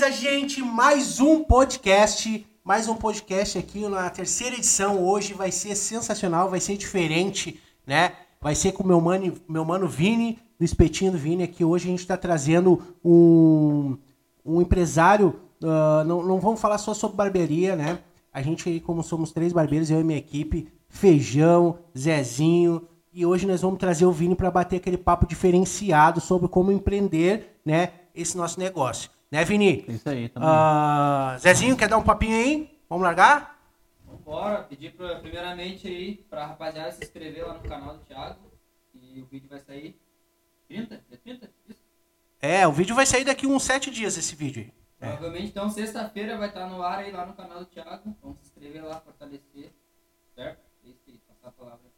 Beleza, gente? Mais um podcast. Mais um podcast aqui na terceira edição. Hoje vai ser sensacional, vai ser diferente, né? Vai ser com meu mano, meu mano Vini, do Espetinho do Vini. Aqui hoje a gente está trazendo um, um empresário. Uh, não, não vamos falar só sobre barbearia, né? A gente, como somos três barbeiros, eu e minha equipe, Feijão, Zezinho, e hoje nós vamos trazer o Vini para bater aquele papo diferenciado sobre como empreender, né, esse nosso negócio. Né, Vini? Isso aí, também. Uh, Zezinho, quer dar um papinho aí? Vamos largar? Bora, pedir pra, primeiramente aí pra rapaziada se inscrever lá no canal do Thiago. E o vídeo vai sair 30? É 30? Isso? É, o vídeo vai sair daqui uns 7 dias esse vídeo aí. É. Provavelmente, então, sexta-feira vai estar no ar aí lá no canal do Thiago. Vamos se inscrever lá, fortalecer. Certo? É isso aí, passar a palavra.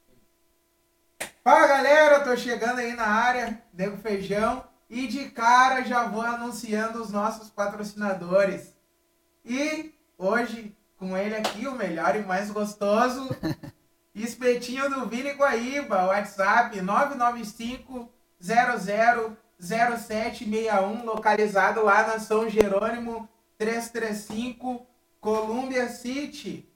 Fala galera, tô chegando aí na área, Nego Feijão, e de cara já vou anunciando os nossos patrocinadores. E hoje, com ele aqui, o melhor e mais gostoso, Espetinho do Vini Guaíba, WhatsApp 995 000761, localizado lá na São Jerônimo 335, Columbia City.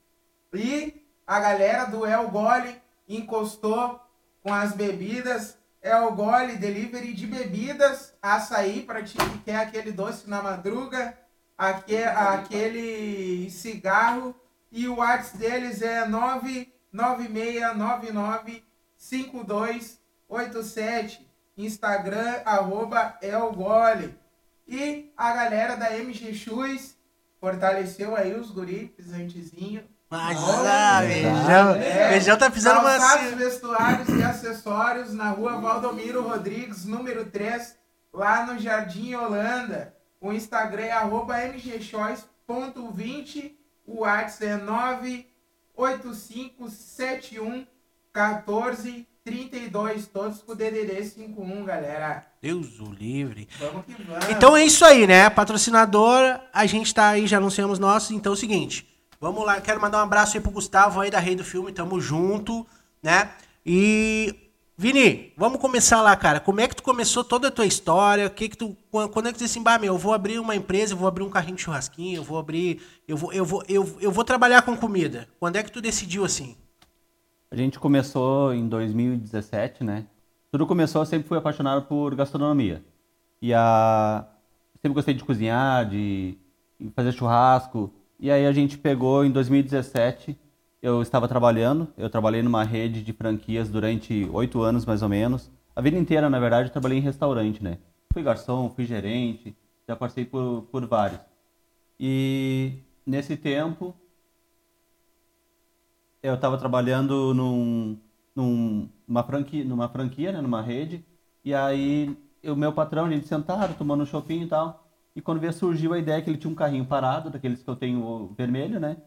E a galera do El Gole encostou com as bebidas. É o gole delivery de bebidas, açaí para ti que quer aquele doce na madruga, aquele, aquele cigarro. E o WhatsApp deles é 996995287. Instagram, arroba Elgole. E a galera da MG Shoes fortaleceu aí os guris, pisantezinho mas, ah, Beijão. É, Beijão tá pisando uma... vestuários e acessórios na rua Valdomiro Rodrigues, número 3, lá no Jardim Holanda. O Instagram é arroba mgchoice.20. O WhatsApp é 98571 1432, todos com o DDD 51, galera. Deus o livre. Vamos que vamos. Então é isso aí, né? Patrocinador, a gente tá aí, já anunciamos nossos. Então é o seguinte, Vamos lá, quero mandar um abraço aí pro Gustavo aí da Rei do Filme, tamo junto, né? E Vini, vamos começar lá, cara. Como é que tu começou toda a tua história? O que que tu quando é que tu disse assim, bah, meu, eu vou abrir uma empresa, eu vou abrir um carrinho de churrasquinho, eu vou abrir, eu vou eu vou eu, eu vou trabalhar com comida. Quando é que tu decidiu assim? A gente começou em 2017, né? Tudo começou, eu sempre fui apaixonado por gastronomia. E a sempre gostei de cozinhar, de fazer churrasco. E aí a gente pegou em 2017, eu estava trabalhando, eu trabalhei numa rede de franquias durante oito anos mais ou menos. A vida inteira, na verdade, eu trabalhei em restaurante, né? Fui garçom, fui gerente, já passei por, por vários. E nesse tempo, eu estava trabalhando num, num, numa franquia, numa franquia, né, numa rede, e aí o meu patrão, a gente sentado, tomando um shopping e tal, e quando veio, surgiu a ideia que ele tinha um carrinho parado, daqueles que eu tenho vermelho, né?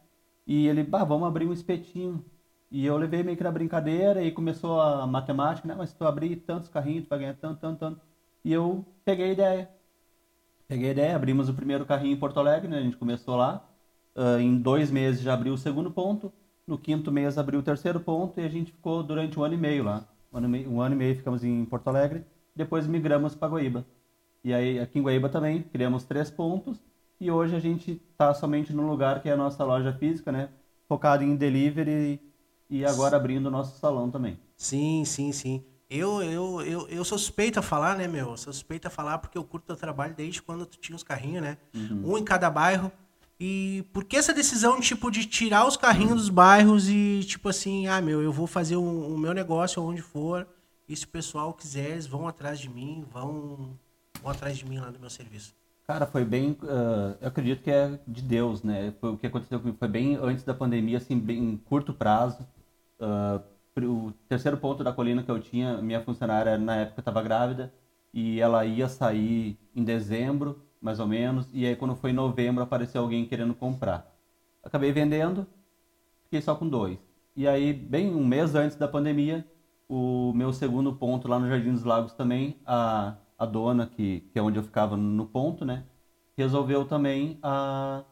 E ele, bah, vamos abrir um espetinho. E eu levei meio que na brincadeira e começou a matemática, né? Mas se tu abrir tantos carrinhos, tu vai ganhar tanto, tanto, tanto. E eu peguei a ideia. Peguei a ideia, abrimos o primeiro carrinho em Porto Alegre, né? A gente começou lá. Uh, em dois meses já abriu o segundo ponto. No quinto mês abriu o terceiro ponto e a gente ficou durante um ano e meio lá. Um ano e meio, um ano e meio ficamos em Porto Alegre. Depois migramos para Guaíba. E aí aqui em Guaíba também criamos três pontos e hoje a gente está somente no lugar que é a nossa loja física, né? Focado em delivery e agora abrindo o nosso salão também. Sim, sim, sim. Eu, eu, eu, eu suspeito a falar, né, meu? Suspeito a falar porque eu curto o trabalho desde quando tu tinha os carrinhos, né? Uhum. Um em cada bairro. E por que essa decisão, tipo, de tirar os carrinhos dos bairros e, tipo assim, ah, meu, eu vou fazer o um meu negócio onde for. E se o pessoal quiser, eles vão atrás de mim, vão vão atrás de mim lá no meu serviço? Cara, foi bem. Uh, eu acredito que é de Deus, né? Foi, o que aconteceu comigo foi bem antes da pandemia, assim, bem em curto prazo. Uh, o terceiro ponto da colina que eu tinha, minha funcionária na época estava grávida e ela ia sair em dezembro, mais ou menos. E aí, quando foi em novembro, apareceu alguém querendo comprar. Acabei vendendo, fiquei só com dois. E aí, bem um mês antes da pandemia, o meu segundo ponto lá no Jardim dos Lagos também, a a dona, que, que é onde eu ficava no ponto, né? Resolveu também a ah,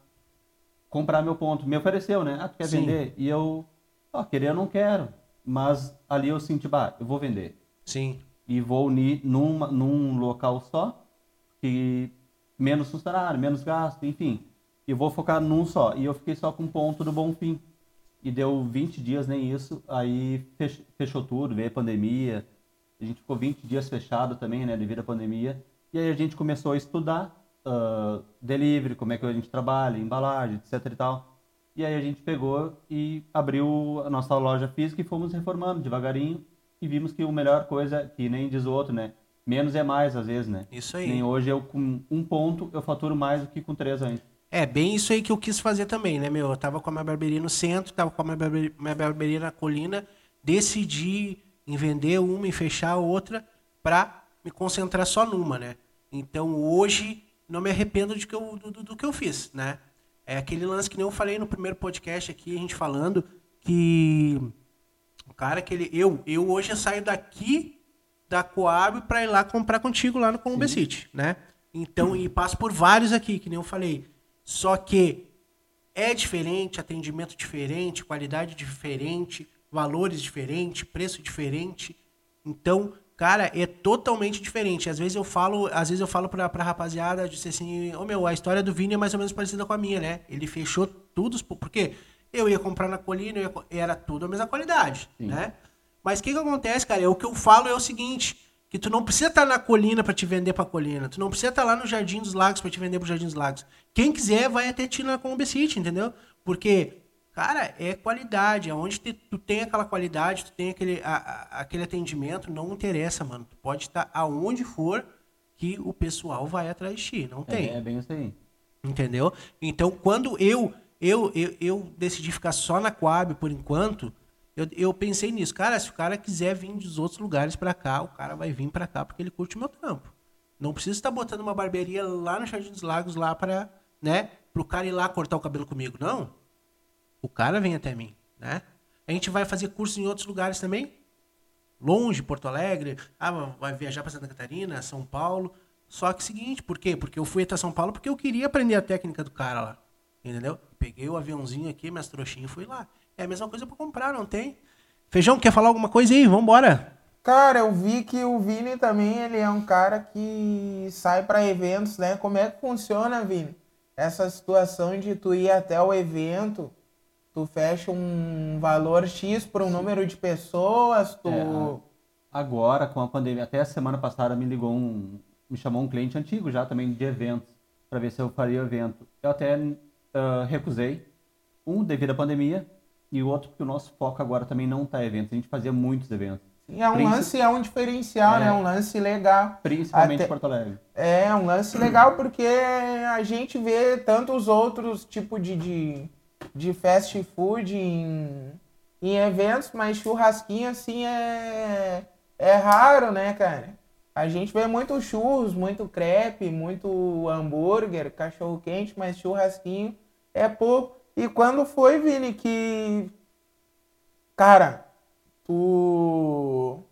comprar meu ponto. Me ofereceu, né? Ah, tu quer Sim. vender? E eu, ó, querer eu não quero. Mas ali eu senti, bah, eu vou vender. Sim. E vou unir num, num local só, que menos funcionário, menos gasto, enfim. E vou focar num só. E eu fiquei só com um ponto do Bonfim. E deu 20 dias, nem isso. Aí fech- fechou tudo, veio a pandemia. A gente ficou 20 dias fechado também, né, devido à pandemia. E aí a gente começou a estudar ah, delivery, como é que a gente trabalha, embalagem, etc e tal. E aí a gente pegou e abriu a nossa loja física e fomos reformando devagarinho. E vimos que a melhor coisa, que nem diz o outro, né? Menos é mais, às vezes, né? Isso aí. Nem hoje eu com um ponto eu faturo mais do que com três antes. É, bem isso aí que eu quis fazer também, né, meu? Eu tava com a minha barbearia no centro, tava com a minha barbe- minha barbearia na colina, decidi em vender uma e fechar a outra pra me concentrar só numa, né? Então hoje não me arrependo de que eu, do, do- do que eu fiz, né? É aquele lance que nem eu falei no primeiro podcast aqui, a gente falando que o cara que ele. Eu, eu hoje eu saio daqui da Coab pra ir lá comprar contigo lá no Colombo City, né? Então, e passo por vários aqui, que nem eu falei. Só que é diferente, atendimento diferente, qualidade diferente, valores diferentes, preço diferente. Então, cara, é totalmente diferente. Às vezes eu falo, às vezes eu falo pra, pra rapaziada, disse assim, ô meu, a história do Vini é mais ou menos parecida com a minha, né? Ele fechou tudo, porque eu ia comprar na colina, eu ia era tudo a mesma qualidade, né? Mas o que que acontece, cara? É o que eu falo é o seguinte, que tu não precisa estar na colina pra te vender pra colina, tu não precisa estar lá no Jardim dos Lagos pra te vender pro Jardim dos Lagos. Quem quiser vai até ti na Colombo City, entendeu? Porque Cara, é qualidade. Aonde te- tu tem aquela qualidade, tu tem aquele, a- a- aquele atendimento, não interessa, mano. Tu pode estar aonde for que o pessoal vai atrás de ti. Não tem. É, é bem isso aí. Entendeu? Então, quando eu eu, eu, eu decidi ficar só na Coab por enquanto, eu, eu pensei nisso. Cara, se o cara quiser vir dos outros lugares pra cá, o cara vai vir pra cá porque ele curte o meu trampo. Não precisa estar botando uma barbearia lá no Jardim dos Lagos lá para, né, pro cara ir lá cortar o cabelo comigo. Não. O cara vem até mim, né? A gente vai fazer curso em outros lugares também. Longe, Porto Alegre, ah, vai viajar para Santa Catarina, São Paulo. Só que seguinte, por quê? Porque eu fui até São Paulo porque eu queria aprender a técnica do cara lá. Entendeu? Peguei o aviãozinho aqui, minhas trouxinhas e fui lá. É a mesma coisa para comprar, não tem? Feijão, quer falar alguma coisa aí? Vambora. Cara, eu vi que o Vini também, ele é um cara que sai para eventos, né? Como é que funciona, Vini? Essa situação de tu ir até o evento, tu fecha um valor X por um número de pessoas, tu... É, Agora, com a pandemia, até a semana passada me ligou um, me chamou um cliente antigo já também de eventos, para ver se eu faria o evento. Eu até ah, recusei, um devido à pandemia e o outro porque o nosso foco agora também não está em eventos. A gente fazia muitos eventos, E é um lance, é um diferencial, É. né? Um lance legal. principalmente Até- em Porto Alegre. É um lance legal porque a gente vê tantos outros tipos de, de, de fast food em, em eventos, mas churrasquinho assim é, é raro, né, cara? A gente vê muito churros, muito crepe, muito hambúrguer, cachorro quente, mas churrasquinho é pouco. E quando foi, Vini, que. Cara, tu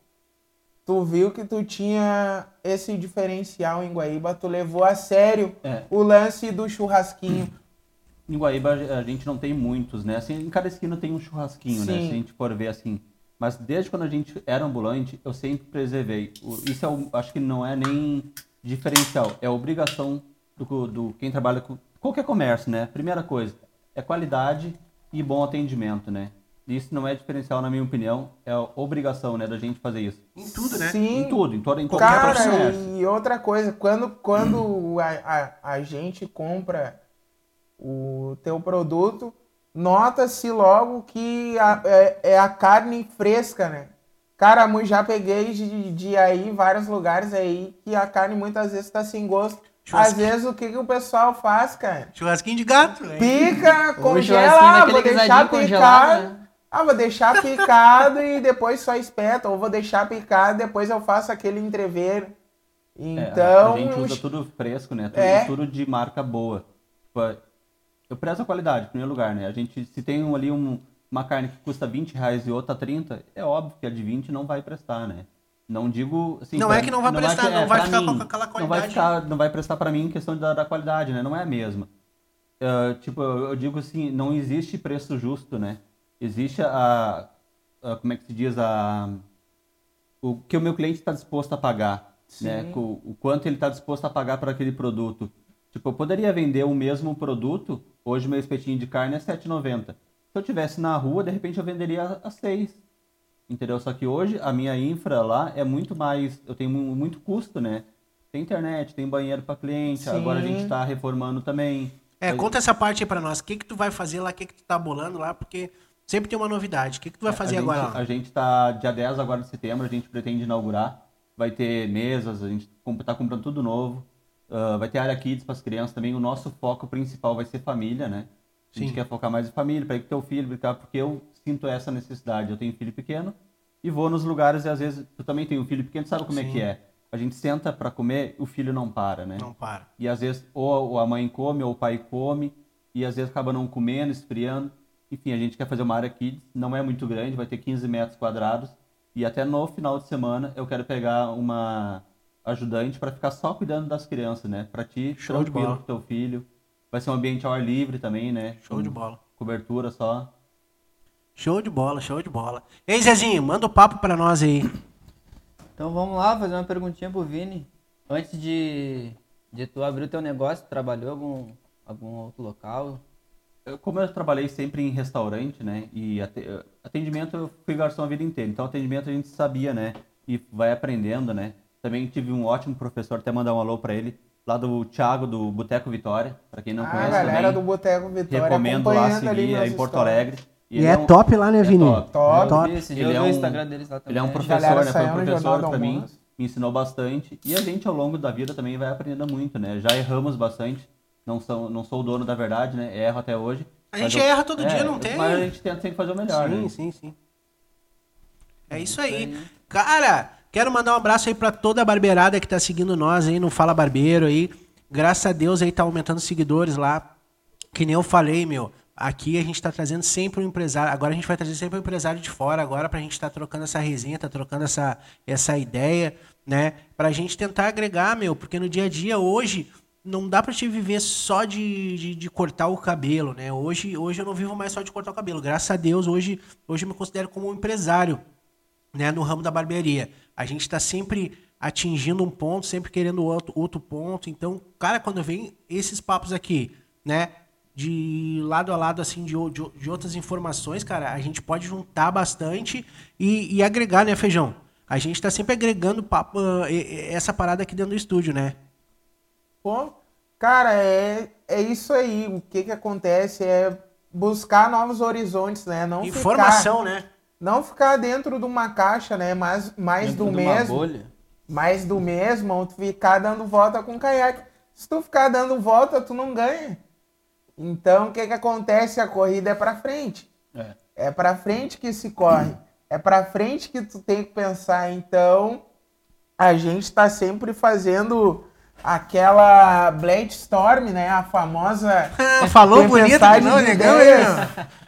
tu viu que tu tinha esse diferencial em Guaíba, tu levou a sério É. o lance do churrasquinho. Em Guaíba a gente não tem muitos, né? Assim, em cada esquina tem um churrasquinho, né? Sim. Se a gente for ver assim. Mas desde quando a gente era ambulante, eu sempre preservei. Isso é o- acho que não é nem diferencial, é obrigação do, do quem trabalha com qualquer comércio, né? Primeira coisa, é qualidade e bom atendimento, né? Isso não é diferencial, na minha opinião, é obrigação, né, da gente fazer isso. Em tudo, né? Sim, Em tudo, em, toda, em qualquer cara, profissão. e outra coisa, quando, quando a, a, a gente compra o teu produto, nota-se logo que a- é, é a carne fresca, né? Cara, já peguei de, de aí vários lugares aí que a carne muitas vezes tá sem gosto. Às vezes o que, que o pessoal faz, cara? Churrasquinho de gato, né? Pica, congela, ah, vou deixar picado. né? Ah, vou deixar picado e depois só espeta. Ou vou deixar picado e depois eu faço aquele entreveiro. É, Então, a gente usa tudo fresco, né? Tudo, É. tudo de marca boa. Eu prezo a qualidade, em primeiro lugar, né? A gente, se tem um- ali um- uma carne que custa 20 reais e outra 30, é óbvio que a de 20 não vai prestar, né? Não digo assim. Não pra- é que não vai prestar, não é, vai pra ficar mim, com aquela Não vai, qualidade. ficar, não vai prestar pra mim em questão da, da qualidade, né? Não é a mesma. Ah, tipo, eu eu digo assim, não existe preço justo, né? Existe a, a- como é que se diz a o que o meu cliente está disposto a pagar, né? Sim. O, o quanto ele está disposto a pagar para aquele produto. Tipo, eu poderia vender o mesmo produto, hoje meu espetinho de carne é 7,90. Se eu tivesse na rua, de repente eu venderia a 6. Entendeu? Só que hoje a minha infra lá é muito mais, eu tenho mu- muito custo, né? Tem internet, tem banheiro para cliente, Sim. agora a gente tá reformando também. É, conta essa parte aí pra nós. O que que tu vai fazer lá? O que que tu tá bolando lá? Porque sempre tem uma novidade. O que que tu vai fazer É, agora gente, lá? A gente tá, dia 10 agora de setembro, a gente pretende inaugurar. Vai ter mesas, a gente tá comprando tudo novo. Ah, vai ter área kids para as crianças também. O nosso foco principal vai ser família, né? A gente Sim. quer focar mais em família, para ir com teu filho, brincar, porque eu sinto essa necessidade. Eu tenho filho pequeno e vou nos lugares e às vezes tu também tem um filho pequeno, sabe como é Sim. que é? A gente senta para comer, o filho não para, né? Não para. E às vezes ou a mãe come ou o pai come e às vezes acaba não comendo, esfriando. Enfim, a gente quer fazer uma área kids, não é muito grande, vai ter 15 metros quadrados e até no final de semana eu quero pegar uma ajudante para ficar só cuidando das crianças, né? Para ti, Show de tranquilo bola. com teu filho. Vai ser um ambiente ao ar livre também, né? Show Com de bola. Cobertura só. Show de bola, show de bola. Ei, Zezinho, manda o papo pra nós aí. Então vamos lá fazer uma perguntinha pro Vini. Antes de, de tu abrir o teu negócio, trabalhou em algum, algum outro local? Eu- como eu trabalhei sempre em restaurante, né? E ate- atendimento eu fui garçom a vida inteira. Então atendimento a gente sabia, né? E vai aprendendo, né? Também tive um ótimo professor, até mandar um alô pra ele, lá do Thiago do Boteco Vitória, pra quem não a conhece Ah, galera do também. Boteco Vitória recomendo lá seguir, é em Porto histórias. Alegre. E ele é, um- top lá, né, é Vini? top. Top. Top. Eu vi esse dia, Ele é vi o um-. Ele é um Galera professor, né? Foi um professor do pra mim, me ensinou bastante. E a gente ao longo da vida também vai aprendendo muito, né? Já erramos bastante. Não sou, não sou o dono da verdade, né? Erro até hoje. A gente eu- erra todo é, dia, não tem? Mas a gente tenta sempre fazer o melhor, sim, né? sim, sim. É isso aí. Cara, quero mandar um abraço aí pra toda a barbeirada que tá seguindo nós aí no Fala Barbeiro aí. Graças a Deus aí tá aumentando seguidores lá. Que nem eu falei, meu. Aqui a gente tá trazendo sempre um empresário. Agora a gente vai trazer sempre um empresário de fora agora pra gente tá trocando essa resenha, tá trocando essa, essa ideia, né? Pra gente tentar agregar, meu, porque no dia a dia hoje não dá pra te viver só de, de, de cortar o cabelo, né? Hoje, hoje eu não vivo mais só de cortar o cabelo. Graças a Deus, hoje, hoje eu me considero como um empresário, né? No ramo da barbearia. A gente tá sempre atingindo um ponto, sempre querendo outro, outro ponto. Então, cara, quando vem esses papos aqui, né? De lado a lado, assim, de, de, de outras informações, cara, a gente pode juntar bastante e, e agregar, né, Feijão? A gente tá sempre agregando papo, ah, essa parada aqui dentro do estúdio, né? Pô, cara, é, é isso aí. O que que acontece é buscar novos horizontes, né? Não Informação, ficar, né? Não ficar dentro de uma caixa, né? Mais, mais Dentro do de uma mesmo. bolha. mais do mesmo, ou tu ficar dando volta com caiaque. Se tu ficar dando volta, tu não ganha. Então, o que que acontece? A corrida é pra frente. É. É pra frente que se corre. É pra frente que tu tem que pensar. Então, a gente tá sempre fazendo aquela Blade Storm, né? A famosa Falou bonito de negão?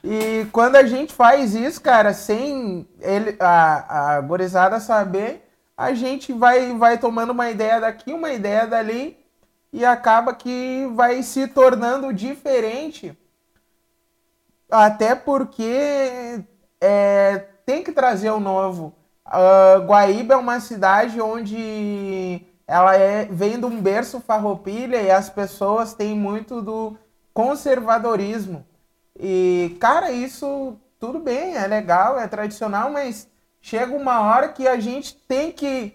E quando a gente faz isso, cara, sem ele, a, a gorizada saber, a gente vai, vai tomando uma ideia daqui, uma ideia dali, e acaba que vai se tornando diferente. Até porque é, tem que trazer o novo. Ah, Guaíba é uma cidade onde ela é, vem de um berço farroupilha e as pessoas têm muito do conservadorismo. E, cara, isso tudo bem, é legal, é tradicional, mas chega uma hora que a gente tem que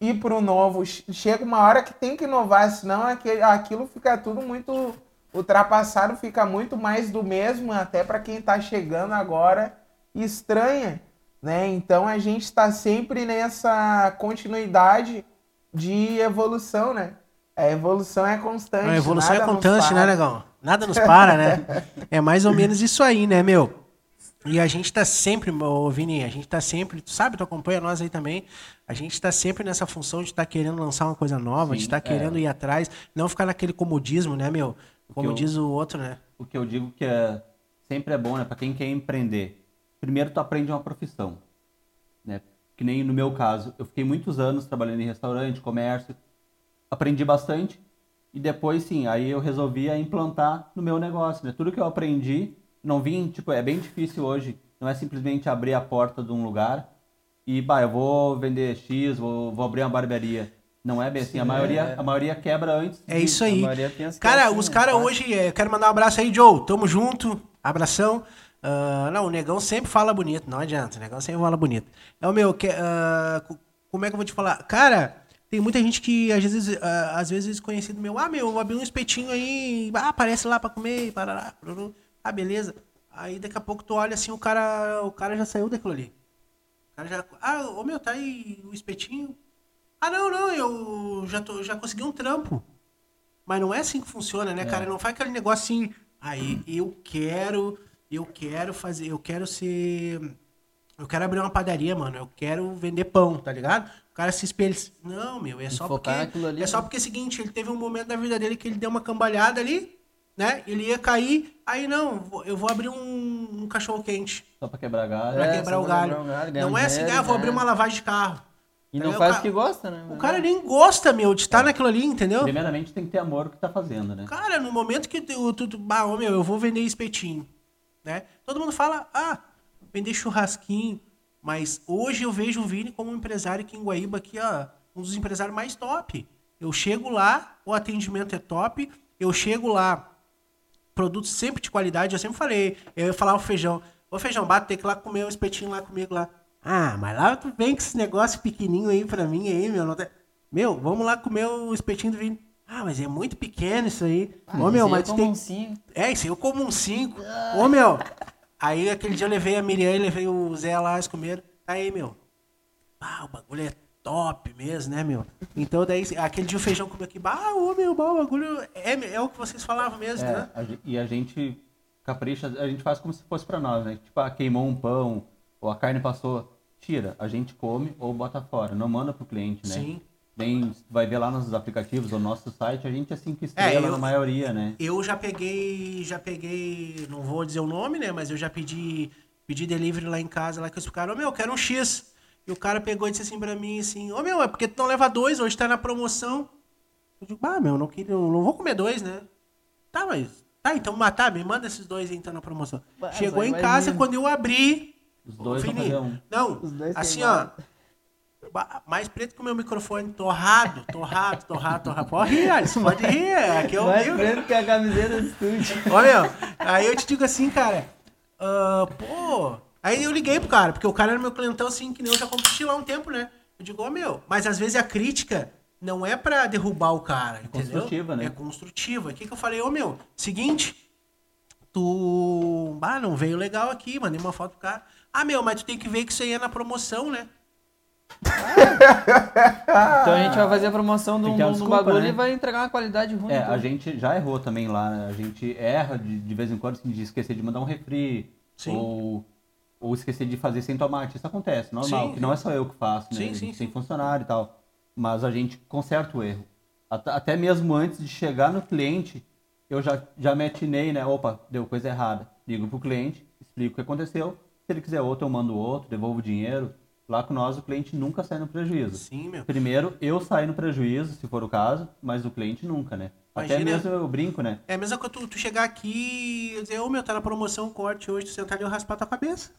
ir pro novo. Chega uma hora que tem que inovar, senão aquilo fica tudo muito ultrapassado, fica muito mais do mesmo, até para quem está chegando agora estranha, né? Então a gente está sempre nessa continuidade de evolução, né? A evolução é constante. A evolução é constante, né, negão? Nada nos para, né? É mais ou menos isso aí, né, meu? E a gente tá sempre, ô Vini, a gente tá sempre, tu sabe, tu acompanha nós aí também, a gente tá sempre nessa função de estar querendo lançar uma coisa nova, de Sim, estar é. querendo ir atrás, não ficar naquele comodismo, né, meu? Como eu- diz o outro, né? O que eu digo que é sempre é bom, né, para quem quer empreender. Primeiro tu aprende uma profissão? Que nem no meu caso, eu fiquei muitos anos trabalhando em restaurante, comércio, aprendi bastante e depois sim, aí eu resolvi a implantar no meu negócio, né? Tudo que eu aprendi, não vim, tipo, é bem difícil hoje, não é simplesmente abrir a porta de um lugar e, bah, eu vou vender X, vou, vou abrir uma barbearia. Não é bem assim. A maioria, a maioria quebra antes. É de- isso aí. Cara, é os né? caras hoje, é, quero mandar um abraço aí, Joe. Tamo junto. Abração. Ah, não, o negão sempre fala bonito, não adianta. O negão sempre fala bonito. É o meu, que, co- como é que eu vou te falar? Cara, tem muita gente que às vezes, ah, às vezes conhecido meu, ah, meu, abri um espetinho aí, ah, aparece lá pra comer, parará, parará. ah, beleza. Aí daqui a pouco tu olha assim, o cara, o cara já saiu daquilo ali. O cara já, ah, ô meu, tá aí o espetinho. Ah, não, não, eu já, tô, já consegui um trampo. Mas não é assim que funciona, né, cara? Não faz aquele negócio assim, aí eu quero, eu quero fazer, eu quero ser. Eu quero abrir uma padaria, mano. Eu quero vender pão, tá ligado? O cara se espelha. Não, meu, é só porque. ali, é só né? porque é o seguinte, ele teve um momento da vida dele que ele deu uma cambalhada ali, né? Ele ia cair, aí não, eu vou abrir um, um cachorro quente Só pra quebrar galho. pra É, quebrar o galho. quebrar o galho, Não um é assim, ah, vou né? abrir uma lavagem de carro. E não faz o que gosta, né? O cara nem gosta, meu, de estar naquilo ali, entendeu? Primeiramente tem que ter amor o que tá fazendo, né? Cara, no momento que tu, tu, tu bah, meu, eu vou vender espetinho, né? Todo mundo fala, ah, vender churrasquinho. Mas hoje eu vejo o Vini como um empresário aqui em Guaíba, aqui, um dos empresários mais top. Eu chego lá, o atendimento é top. Eu chego lá, produtos sempre de qualidade. Eu sempre falei, eu ia falar o feijão. Ô feijão, bate, tem que ir lá comer um espetinho lá comigo lá. Ah, mas lá tu vem com esse negócio pequenininho aí pra mim aí, meu. Meu, vamos lá comer o espetinho do Vini. Ah, mas é muito pequeno isso aí. Ô, meu, mas tu tem... um sim. É, isso aí eu como um 5. Ô, meu. Aí aquele dia eu levei a Miriam e levei o Zé lá, eles comeram. Aí, meu. Ah, o bagulho é top mesmo, né, meu? Então daí, aquele dia o feijão comeu aqui. Ah, ô, meu, o bagulho é, é o que vocês falavam mesmo, É, né? a e a gente capricha, a gente faz como se fosse pra nós, né? Tipo, ah, queimou um pão, ou a carne passou, tira, a gente come ou bota fora, não manda pro cliente, né? Sim. Nem vai ver lá nos aplicativos ou no nosso site, a gente é cinco estrelas eu- na maioria, né? Eu já peguei, já peguei, não vou dizer o nome, né? Mas eu já pedi, pedi delivery lá em casa, lá que os caras, ô meu, eu quero um X. E o cara pegou e disse assim pra mim, assim, ô meu, é porque tu não leva dois, hoje tá na promoção. Eu digo, ah, meu, não, queria, não vou comer dois, né? Tá, mas. Tá, então matar, me manda esses dois aí, então na promoção. Bah, Chegou em casa, quando eu abri. Os dois fazer um. Não, Os dois assim, ó. ba- Mais preto que o meu microfone, torrado, torrado, torrado, torrado. Pode rir, Alisson, pode rir. Aqui é o Mais meu. preto que a camiseta do estúdio. Ô, meu, aí eu te digo assim, cara, ah, pô. Aí eu liguei pro cara, porque o cara era meu clientão assim, que nem eu já competi lá há um tempo, né? Eu digo, ô meu, mas às vezes a crítica não é pra derrubar o cara, entendeu? construtiva, né? É construtiva. O que, que eu falei, ô meu, seguinte, tu. Ah, não veio legal aqui, mandei uma foto pro cara. Ah, meu, mas tu tem que ver que isso aí é na promoção, né? Então a gente vai fazer a promoção do, do desculpa, bagulho né? e vai entregar uma qualidade ruim. É, então. a gente já errou também lá, né? A gente erra de, de vez em quando assim, de esquecer de mandar um refri. Sim. Ou, ou esquecer de fazer sem tomate. Isso acontece, normal. Sim, que não é só eu que faço, né? Sim, a gente sim, tem sim. funcionário e tal. Mas a gente conserta o erro. At- Até mesmo antes de chegar no cliente, eu já, já me atinei, né? Opa, deu coisa errada. Ligo pro cliente, explico o que aconteceu. Se ele quiser outro, eu mando outro, devolvo o dinheiro. Lá com nós, o cliente nunca sai no prejuízo. Sim, meu. Primeiro, eu saio no prejuízo, se for o caso, mas o cliente nunca, né? Até Imagina- mesmo eu brinco, né? É a mesma coisa tu, tu chegar aqui e dizer, ô meu, tá na promoção, corte hoje, tu sentar ali e eu raspar tua cabeça.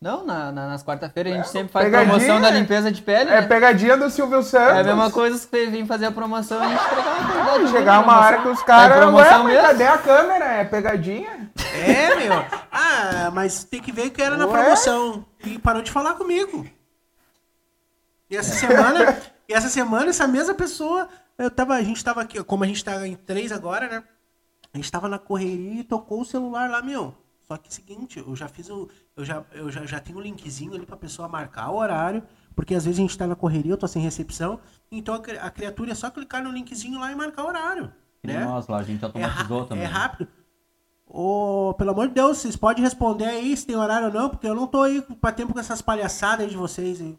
Não, na, na- nas quarta-feiras a gente sempre faz pegadinha. promoção da limpeza de pele. É né? pegadinha do Silvio Santos. É a mesma coisa que você vir fazer a promoção e a gente entregar uma Chegar na uma promoção. hora que os caras. Ué, promoção mas mesmo? cadê a câmera? É pegadinha? É, meu. Ah, mas tem que ver que era na Ué? promoção. E parou de falar comigo. E essa semana, e essa semana, essa mesma pessoa, eu tava, a gente tava aqui, como a gente tá em três agora, né? A gente tava na correria e tocou o celular lá, meu. Só que é o seguinte, eu já fiz o. Eu já, eu já, já tenho um linkzinho ali pra pessoa marcar o horário. Porque às vezes a gente tá na correria, eu tô sem recepção. Então a, a criatura é só clicar no linkzinho lá e marcar o horário. Né? nós lá, a gente É, automatizou ra- também. é rápido. Ô, pelo amor de Deus, vocês podem responder aí se tem horário ou não, porque eu não tô aí pra tempo com essas palhaçadas aí de vocês aí.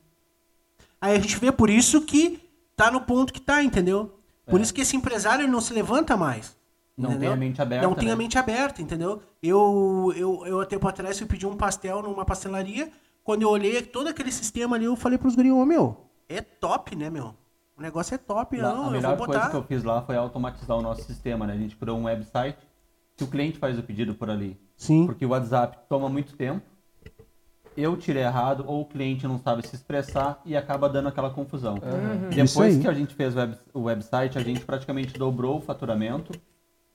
Aí a gente vê por isso que tá no ponto que tá, entendeu? Por isso que esse empresário não se levanta mais. É. Não entendeu? tem a mente aberta, Não tem né? a mente aberta, entendeu? Eu, eu, eu há tempo atrás eu pedi um pastel numa pastelaria. Quando eu olhei todo aquele sistema ali, eu falei pros gringos, ô meu, é top, né, meu? O negócio é top, Lá, não, a melhor coisa botar. que eu fiz lá foi automatizar o nosso sistema, né? A gente criou um website que o cliente faz o pedido por ali. Sim. Porque o WhatsApp toma muito tempo. Eu tirei errado ou o cliente não sabe se expressar e acaba dando aquela confusão. Isso Depois que a gente fez o, web- o website, a gente praticamente dobrou o faturamento.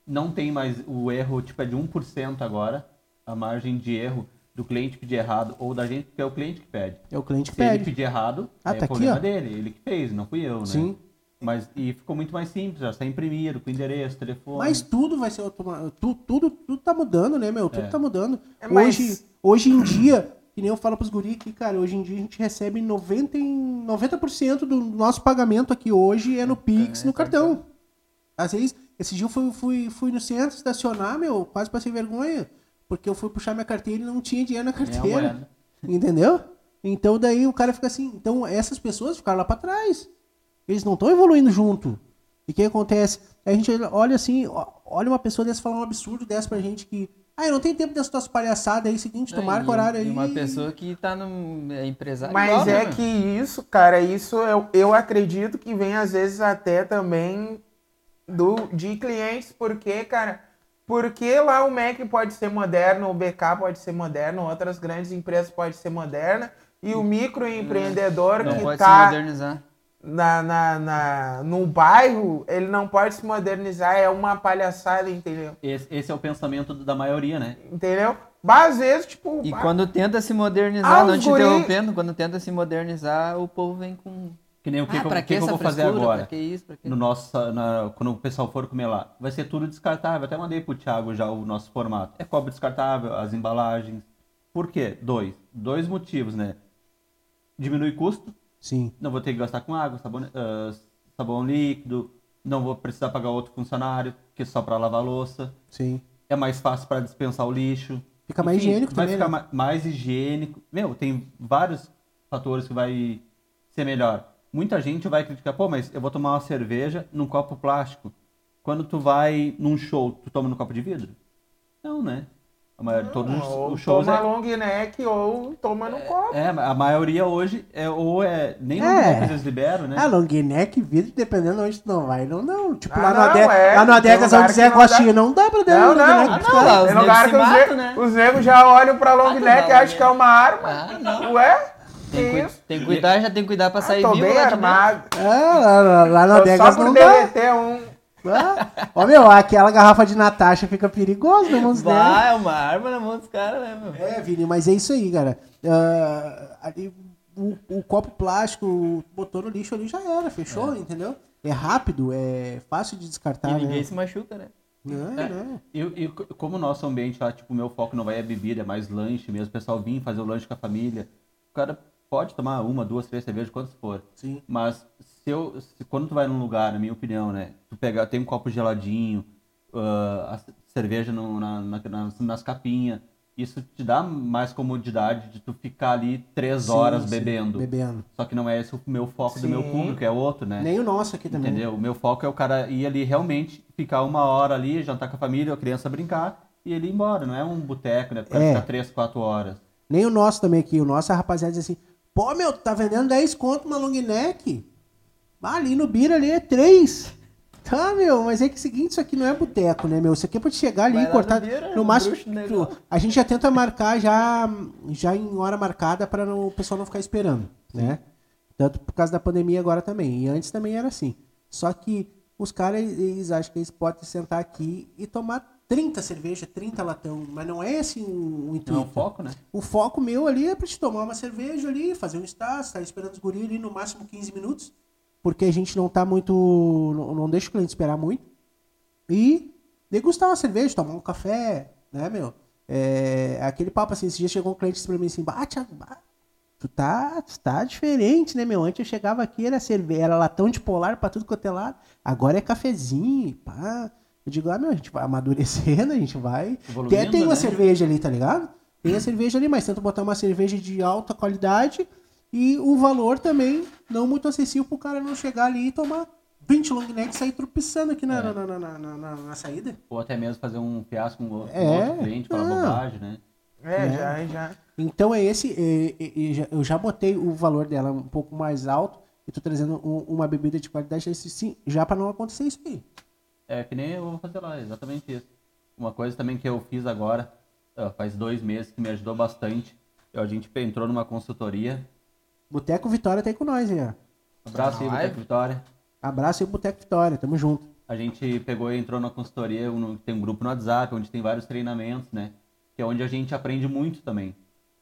Não tem mais o erro, tipo, é de 1% agora, a margem de erro do cliente pedir errado ou da gente, porque é o cliente que pede. É o cliente que Se ele pede. pedir errado, Ah, é tá aqui, problema ó. dele, ele que fez, não fui eu, né? Sim. Mas, e ficou muito mais simples, já está imprimido, com endereço, telefone. Mas tudo vai ser automático. Tudo, tudo, tudo tá mudando, né, meu? Tudo É. tá mudando. É, mas- Hoje, hoje em dia, que nem eu falo pros guri aqui, cara, hoje em dia a gente recebe 90%, em- 90 do nosso pagamento aqui hoje é no Pix, no cartão. Às vezes, esse dia eu fui, fui, fui no centro estacionar, meu, quase passei vergonha. Porque eu fui puxar minha carteira e não tinha dinheiro na carteira. Entendeu? Então daí o cara fica assim. Então essas pessoas ficaram lá pra trás. Eles não estão evoluindo junto. E o que acontece? A gente olha assim, olha uma pessoa dessa falar um absurdo dessa pra gente que. Ah, eu não tenho tempo dessas tuas palhaçadas aí, seguinte, tu marca E- o horário aí. e Uma pessoa que tá no é empresário. Mas igual, né, é meu? que isso, cara, isso eu, eu acredito que vem às vezes até também do, de clientes, porque, cara, porque lá o Mac pode ser moderno, o BK pode ser moderno, outras grandes empresas podem ser moderna, e o microempreendedor Não que pode se tá modernizar. Na, na, na, no bairro, ele não pode se modernizar, é uma palhaçada, entendeu? Esse, esse é o pensamento da maioria, né? Entendeu? Mas às vezes, tipo, E quando tenta se modernizar, Ah, não te guri- interrompendo, quando tenta se modernizar, o povo vem com. Que nem o que, ah, que que que eu vou fazer frescura? agora. Pra que isso? Pra que... no nosso, na- quando o pessoal for comer lá, vai ser tudo descartável. Até mandei pro Thiago já o nosso formato. É cobre descartável, as embalagens. Por quê? Dois. Dois motivos, né? Diminui custo, Sim. não vou ter que gastar com água, sabão, ah, sabão líquido, não vou precisar pagar outro funcionário, que é só para lavar louça. Sim. É mais fácil para dispensar o lixo. Fica mais higiênico vai também, ficar né? ma- mais higiênico. Meu, tem vários fatores que vai ser melhor. Muita gente vai criticar, pô, mas eu vou tomar uma cerveja num copo plástico. Quando tu vai num show, tu toma no copo de vidro? Não, né? A maioria, todos os- ou os shows toma é, long neck ou toma no copo. é, a maioria hoje é ou é nem no É. é. eles liberam, né? Ah, long neck, vidro, dependendo de onde tu não vai, não, não. Tipo, Ah, lá, no não, Ade... é, lá no lugar onde que Zé não dá. Não pra dar Não, long não. neck Ah, pros não, os Tem negros lugar que os, né? os negros já olham pra long Ah, neck e não, acham que é uma arma. Ah, não. Ué? Tem, Que tem que cuidar, já tem que cuidar pra Ah, sair tô vivo bem lá de dentro. armado. Ah, lá, lá, lá no Tô Adegas só por não dá. derreter um. Ah, Ó, meu, aquela garrafa de Natasha fica perigosa na mão. Vai, é uma arma na mão dos caras, né, meu? É, Vini, mas é isso aí, cara. Ah, ali, o, o copo plástico botou no lixo ali já era, fechou, entendeu? É rápido, é fácil de descartar, e ninguém né? se machuca, né? Não, É. não. E, e co- como o nosso ambiente lá, tipo, o meu foco não vai é bebida, é mais lanche mesmo. O pessoal vir fazer o lanche com a família. O cara pode tomar uma, duas, três cervejas, quantas for. Sim. Mas se eu, se- quando tu vai num lugar, na minha opinião, né? Tu pega, tem um copo geladinho, ah, a cerveja no- na- na- nas, nas capinhas. Isso te dá mais comodidade de tu ficar ali três Sim, horas sim, bebendo. Bebendo. Só que não é esse o meu foco do meu Sim. público, é outro, né? Nem o nosso aqui também. Entendeu? O meu foco é o cara ir ali realmente ficar uma hora ali, jantar com a família, a criança brincar e ele ir embora. Não é um boteco, né? Pra É. ficar três, quatro horas. Nem o nosso também aqui. O nosso, a rapaziada diz assim: pô, meu, tu tá vendendo 10 conto uma long neck? Ah, ali no Bira ali é 3. Tá, meu, mas é que é o seguinte, isso aqui não é boteco, né, meu? Isso aqui é pra te chegar ali Vai e cortar. no Bira, no máximo. negócio. A gente já tenta marcar já, já em hora marcada pra não- o pessoal não ficar esperando, né? Tanto por causa da pandemia agora também. E antes também era assim. Só que os caras, eles acham que eles podem sentar aqui e tomar 30 cerveja, 30 latão. Mas não é assim o, o intuito. Não é o foco, né? O foco meu ali é pra te tomar uma cerveja ali, fazer um estágio, estar esperando os guris ali no máximo 15 minutos. Porque a gente não tá muito. Não, não deixa o cliente esperar muito. E degustar uma cerveja, tomar um café, né, meu? É, aquele papo assim, esse dia chegou um cliente pra mim assim, bah, tu tá, tu tá diferente, né, meu? Antes eu chegava aqui, era cerveja, era latão de polar pra tudo quanto é lado. Agora é cafezinho, pá. Eu digo, ah, meu, a gente vai amadurecendo, a gente vai. Tem, tem uma né? cerveja ali, tá ligado? Tem a cerveja ali, mas tenta botar uma cerveja de alta qualidade e o valor também não muito acessível pro cara não chegar ali e tomar 20 long neck e sair tropeçando aqui na, É. na, na, na, na- na- na saída. Ou até mesmo fazer um fiasco com outro, É, com outro cliente, falar não. bobagem, né? É, Né? já, já. Então é esse, é, é, é, eu já botei o valor dela um pouco mais alto e tô trazendo um- uma bebida de qualidade esse sim, já pra não acontecer isso aí. É que nem eu vou fazer lá, exatamente isso. Uma coisa também que eu fiz agora, ah, faz dois meses, que me ajudou bastante, A gente entrou numa consultoria. Boteco Vitória tá aí com nós, hein? ó. Abraço aí. Boteco Vitória. Abraço aí, Boteco Vitória. Tamo junto. A gente pegou e entrou na consultoria, um- tem um grupo no WhatsApp, onde tem vários treinamentos, né? Que é onde a gente aprende muito também.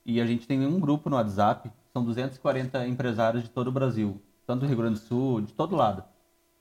E a gente tem um grupo no WhatsApp, são 240 empresários de todo o Brasil, tanto do Rio Grande do Sul, de todo lado.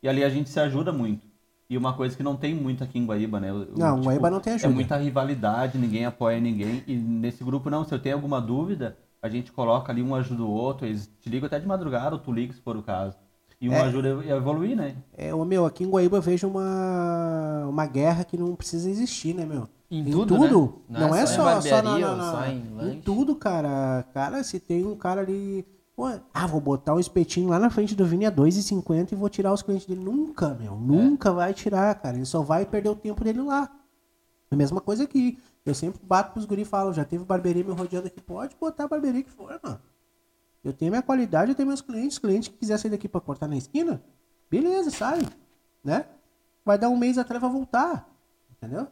E ali a gente se ajuda muito. E uma coisa que não tem muito aqui em Guaíba, né? Não, Guaíba não tem ajuda. É muita rivalidade, ninguém apoia ninguém. E nesse grupo não, se eu tenho alguma dúvida, a gente coloca ali um ajuda o outro, eles te ligam até de madrugada, ou tu liga se for o caso. E um É. ajuda a evoluir, né? É, ô, meu, aqui em Guaíba eu vejo uma, uma guerra que não precisa existir, né, meu? Em tudo, né? Não, Não é é só, só em só na, na- na- só em em tudo, cara. Cara, se tem um cara ali. Pô, ah, vou botar um espetinho lá na frente do Vini a 2,50 e vou tirar os clientes dele. Nunca, meu. Nunca vai tirar, cara. Ele só vai perder o tempo dele lá. A mesma coisa aqui. Eu sempre bato pros guri e falo, já teve barbearia me rodeando aqui. Pode botar a barbearia que for, mano. Eu tenho minha qualidade, eu tenho meus clientes. Cliente que quiser sair daqui pra cortar na esquina, beleza, sai. Né? Vai dar um mês atrás vai voltar. Entendeu?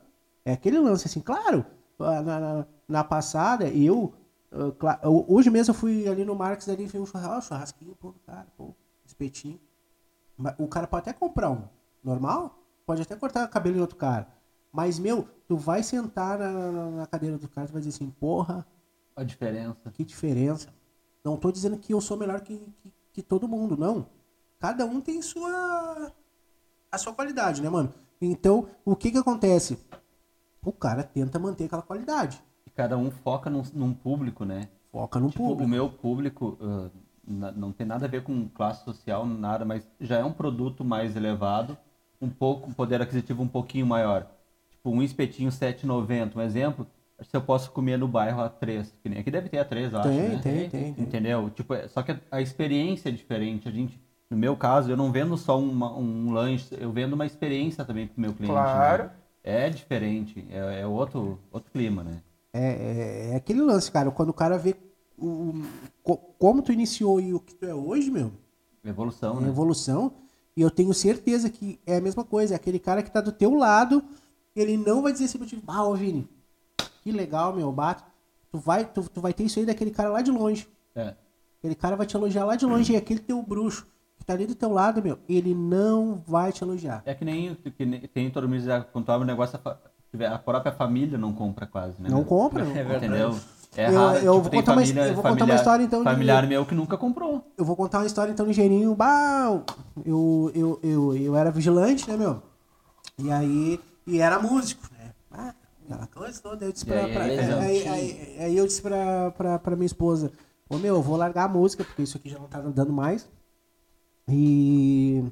É aquele lance assim, claro. Na, na, na passada, eu. hoje mesmo eu fui ali no Marques ali vi um churrasco, churrasquinho, pô, cara, pô, espetinho. O cara pode até comprar um normal, pode até cortar o cabelo em outro cara. Mas, meu, tu vai sentar na, na- cadeira do cara e vai dizer assim, porra, A diferença. que diferença. Não tô dizendo que eu sou melhor que, que, que todo mundo, não. Cada um tem sua a sua qualidade, né, mano? Então, o que que acontece? O cara tenta manter aquela qualidade. E cada um foca num, num público, né? Foca no Tipo, público. o meu público na- não tem nada a ver com classe social, nada, mas já é um produto mais elevado, um pouco, um poder aquisitivo um pouquinho maior. Tipo, um espetinho 7,90, um exemplo, se eu posso comer no bairro a 3, que nem aqui deve ter a 3, eu acho, Tem, né? tem, tem, tem. Entendeu? Tipo, é- só que a- experiência é diferente. A gente, no meu caso, eu não vendo só uma- um lanche, eu vendo uma experiência também pro meu cliente. né? Claro. É diferente, é, é outro, outro clima, né? É, é, é aquele lance, cara. Quando o cara vê o, o- co- como tu iniciou e o que tu é hoje, meu, Evolução, é né? evolução. E eu tenho certeza que é a mesma coisa. É aquele cara que tá do teu lado, ele não vai dizer assim pra ti, ah, ô Vini, que legal, meu, bato. Tu vai, tu, tu vai ter isso aí daquele cara lá de longe. É. Aquele cara vai te elogiar lá de longe. E aquele teu bruxo que tá ali do teu lado, meu, ele não vai te elogiar. É que nem, que nem tem todo mundo quando tu abre um negócio, a, a própria família não compra quase, né? Não compra. não É compra. Entendeu? É Eu- raro. eu tipo, vou contar uma família, his- eu vou contar uma familiar- história, então, de- Familiar meu que nunca comprou. Eu vou contar uma história então ligeirinho. Bah, eu, eu, eu, eu era vigilante, né, meu? E aí. E era músico, né? Ah, aquela coisa toda. Eu disse pra, aí, pra- aí, aí, aí, eu disse pra, pra, pra minha esposa: Ô meu, eu vou largar a música, porque isso aqui já não tá dando mais. E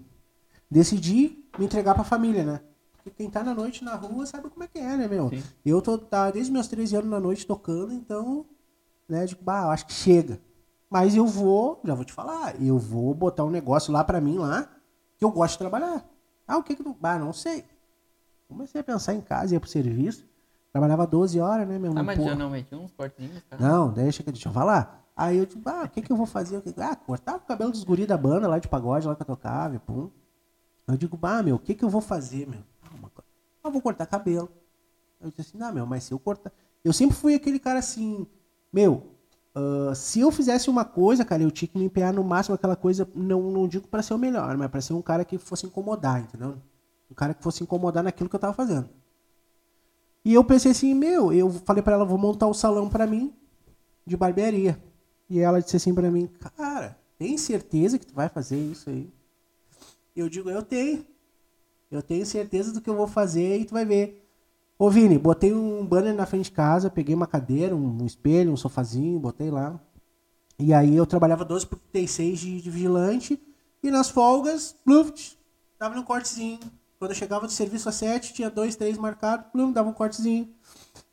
decidi me entregar pra família, né? Porque quem tá na noite na rua sabe como é que é, né, meu? Sim. Eu tô tá, desde meus 13 anos na noite tocando, então, né, digo, bah, eu acho que chega. Mas eu vou, já vou te falar, eu vou botar um negócio lá pra mim lá, que eu gosto de trabalhar. Ah, o que que tu... Ah, não sei. Comecei a pensar em casa, ia pro serviço. Trabalhava 12 horas, né, meu? Ah, mas Pô, já não metia uns cortezinhos, cara? não, deixa, que- deixa eu falar. Aí eu digo, ah, o que que eu vou fazer? Ah, cortava o cabelo dos guri da banda lá de pagode, lá que eu tocava, e pum. Eu digo, bah, meu, o que que eu vou fazer, meu? Ah. Ah, eu vou cortar cabelo. Eu disse assim, não, meu, mas se eu cortar... Eu sempre fui aquele cara assim, meu, ah, se eu fizesse uma coisa, cara, eu tinha que me empenhar no máximo aquela coisa, não, não digo pra ser o melhor, mas pra ser um cara que fosse incomodar, entendeu? Um cara que fosse incomodar naquilo que eu tava fazendo. E eu pensei assim, meu, eu falei pra ela, vou montar o salão pra mim de barbearia. E ela disse assim pra mim, cara, tem certeza que tu vai fazer isso aí? Eu digo, eu tenho. Eu tenho certeza do que eu vou fazer e tu vai ver. Ô Vini, botei um banner na frente de casa, peguei uma cadeira, um, um espelho, um sofazinho, botei lá. E aí eu trabalhava 12 por 36 de, de vigilante. E nas folgas, bluft, dava um cortezinho. Quando eu chegava do serviço às 7, tinha dois, três marcados, plum, dava um cortezinho.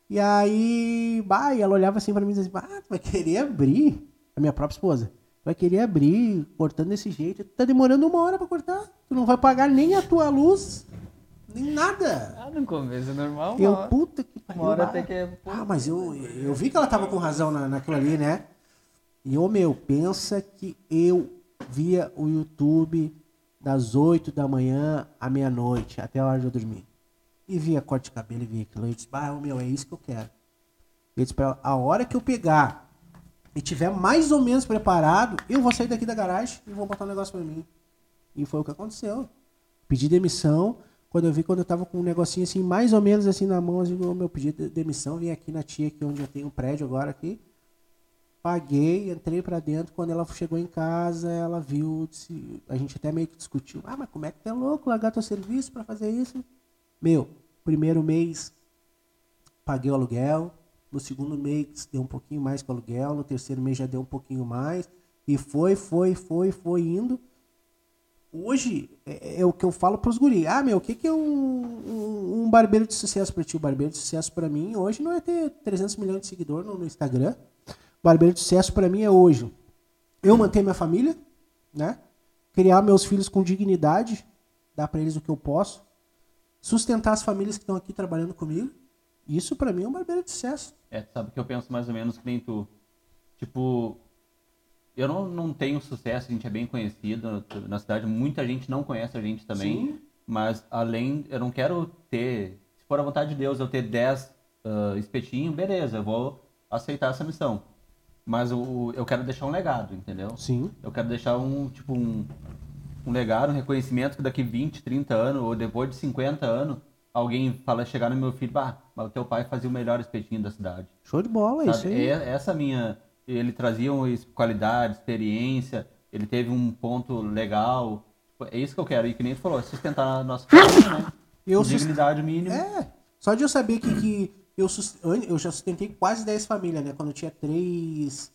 E aí, bah, e ela olhava assim pra mim e dizia, ah, tu vai querer abrir? A minha própria esposa. Tu vai querer abrir cortando desse jeito? Tá demorando uma hora pra cortar. Tu não vai pagar nem a tua luz, nem nada. Ah, no começo é normal, Eu, hora, puta que pariu. uma hora até que é... Ah, mas eu, eu vi que ela tava com razão na, naquilo ali, né? E, ô meu, pensa que eu via o YouTube das 8 da manhã à meia-noite, até a hora de eu dormir. E via corte de cabelo e via aquilo. Eu disse, ah, meu, é isso que eu quero. Eu disse pra ela, a hora que eu pegar e tiver mais ou menos preparado, eu vou sair daqui da garagem e vou botar um negócio pra mim. E foi o que aconteceu. Pedi demissão. Quando eu vi, quando eu tava com um negocinho assim, mais ou menos assim na mão, assim, meu pedi de- demissão, vim aqui na tia, aqui onde eu tenho um prédio agora aqui. Paguei, entrei pra dentro. Quando ela chegou em casa, ela viu, disse- a gente até meio que discutiu. Ah, mas como é que tu é louco largar teu serviço pra fazer isso? Meu, primeiro mês paguei o aluguel. No segundo mês deu um pouquinho mais que o aluguel. No terceiro mês já deu um pouquinho mais. E foi, foi, foi, foi indo. Hoje é, é o que eu falo pros guri. Ah, meu, o que, que é um, um, um barbeiro de sucesso pra ti? O barbeiro de sucesso pra mim hoje não é ter 300 milhões de seguidores no, no Instagram. Barbeiro de sucesso pra mim é hoje eu manter minha família, né? Criar meus filhos com dignidade, dar pra eles o que eu posso, sustentar as famílias que estão aqui trabalhando comigo. Isso pra mim é um barbeiro de sucesso. É, sabe que eu penso mais ou menos que nem tu. Tipo, eu não, não tenho sucesso, a gente é bem conhecido na cidade, muita gente não conhece a gente também. Sim. Mas além, eu não quero ter, se for a vontade de Deus, eu ter 10 ah, espetinhos, beleza, eu vou aceitar essa missão. Mas o, eu quero deixar um legado, entendeu? Sim. Eu quero deixar um, tipo, um, um legado, um reconhecimento que daqui 20, 30 anos, ou depois de 50 anos, alguém fala, chegar no meu filho, bah, mas o teu pai fazia o melhor espetinho da cidade. Show de bola, é isso Sabe? aí. É- essa minha. Ele trazia qualidade, experiência, ele teve um ponto legal. É isso que eu quero. E que nem tu falou, sustentar a nossa família, né? Eu dignidade mínima. É, só de eu saber que, que eu, eu já sustentei quase 10 famílias, né? Quando eu tinha três,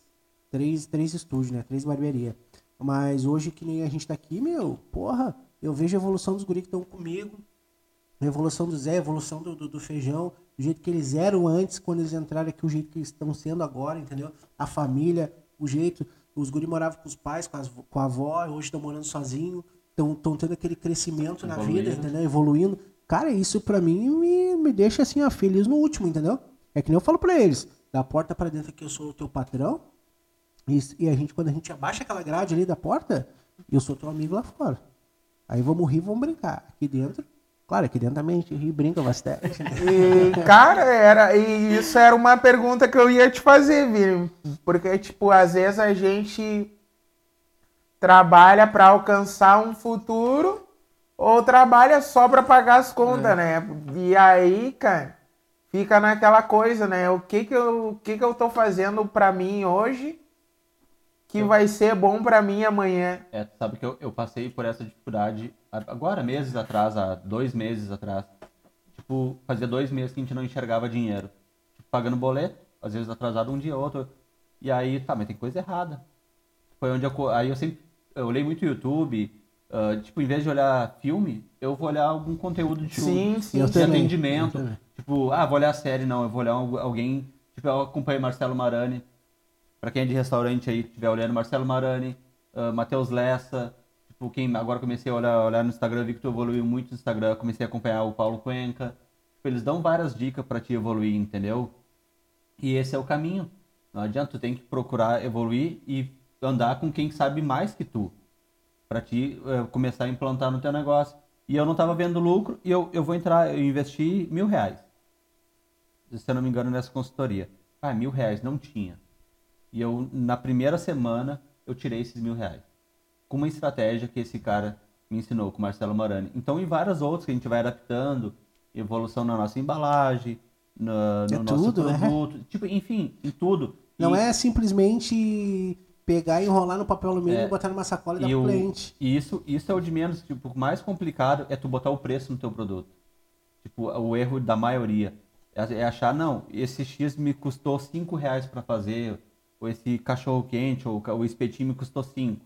três, três estúdios, né? Três barbearias. Mas hoje que nem a gente tá aqui, meu, porra, eu vejo a evolução dos guri que estão comigo. A evolução do Zé, a evolução do, do, do feijão, do jeito que eles eram antes, quando eles entraram aqui, o jeito que eles estão sendo agora, entendeu? A família, o jeito. Os guri moravam com os pais, com, as, com a avó, hoje estão morando sozinho, estão tendo aquele crescimento na vida, entendeu? Evoluindo. Cara, isso pra mim me, me deixa assim, ó, feliz no último, entendeu? É que nem eu falo pra eles, da porta pra dentro que eu sou o teu patrão, e, e a gente, quando a gente abaixa aquela grade ali da porta, eu sou teu amigo lá fora. Aí vamos rir, vamos brincar. Aqui dentro, claro, aqui dentro também a gente ri brinca bastante. né? E, cara, era, e isso era uma pergunta que eu ia te fazer, Vini. Porque, tipo, às vezes a gente trabalha pra alcançar um futuro ou trabalha só pra pagar as contas, né? E aí, cara, fica naquela coisa, né? O que que eu, o que que eu tô fazendo pra mim hoje que vai ser bom pra mim amanhã? É, tu sabe que eu, eu passei por essa dificuldade agora, meses atrás, há dois meses atrás. Tipo, fazia dois meses que a gente não enxergava dinheiro. Tipo, pagando boleto, às vezes atrasado um dia ou outro. E aí, tá, mas tem coisa errada. Foi onde eu. Aí eu sempre. Eu olhei muito YouTube. Ah, tipo, em vez de olhar filme, eu vou olhar algum conteúdo de Sim, sim. De também, atendimento. Tipo, ah, vou olhar a série, não. Eu vou olhar algu- alguém. Tipo, eu acompanhei Marcelo Marani. Pra quem é de restaurante aí, estiver olhando Marcelo Marani, uh, Matheus Lessa. Tipo, quem agora comecei a olhar, olhar no Instagram, vi que tu evoluiu muito no Instagram, comecei a acompanhar o Paulo Cuenca. Tipo, eles dão várias dicas pra te evoluir, entendeu? E esse é o caminho. Não adianta, tu tem que procurar evoluir e andar com quem sabe mais que tu. Pra ti eh, começar a implantar no teu negócio. E eu não tava vendo lucro e eu, eu vou entrar, eu investi mil reais. Se eu não me engano, nessa consultoria. Ah, mil reais, não tinha. E eu, na primeira semana, eu tirei esses mil reais. Com uma estratégia que esse cara me ensinou, com o Marcelo Marani. Então, em várias outras que a gente vai adaptando, evolução na nossa embalagem, na- no É nosso tudo, né? produto, tipo, enfim, em tudo. Não E- é simplesmente pegar, enrolar no papel alumínio É. e botar numa sacola e dar e pro o- cliente. e isso, isso é o de menos, tipo, o mais complicado é tu botar o preço no teu produto. Tipo, o erro da maioria é é achar, não, esse X me custou 5 reais para fazer, ou esse cachorro quente, ou o espetinho me custou 5.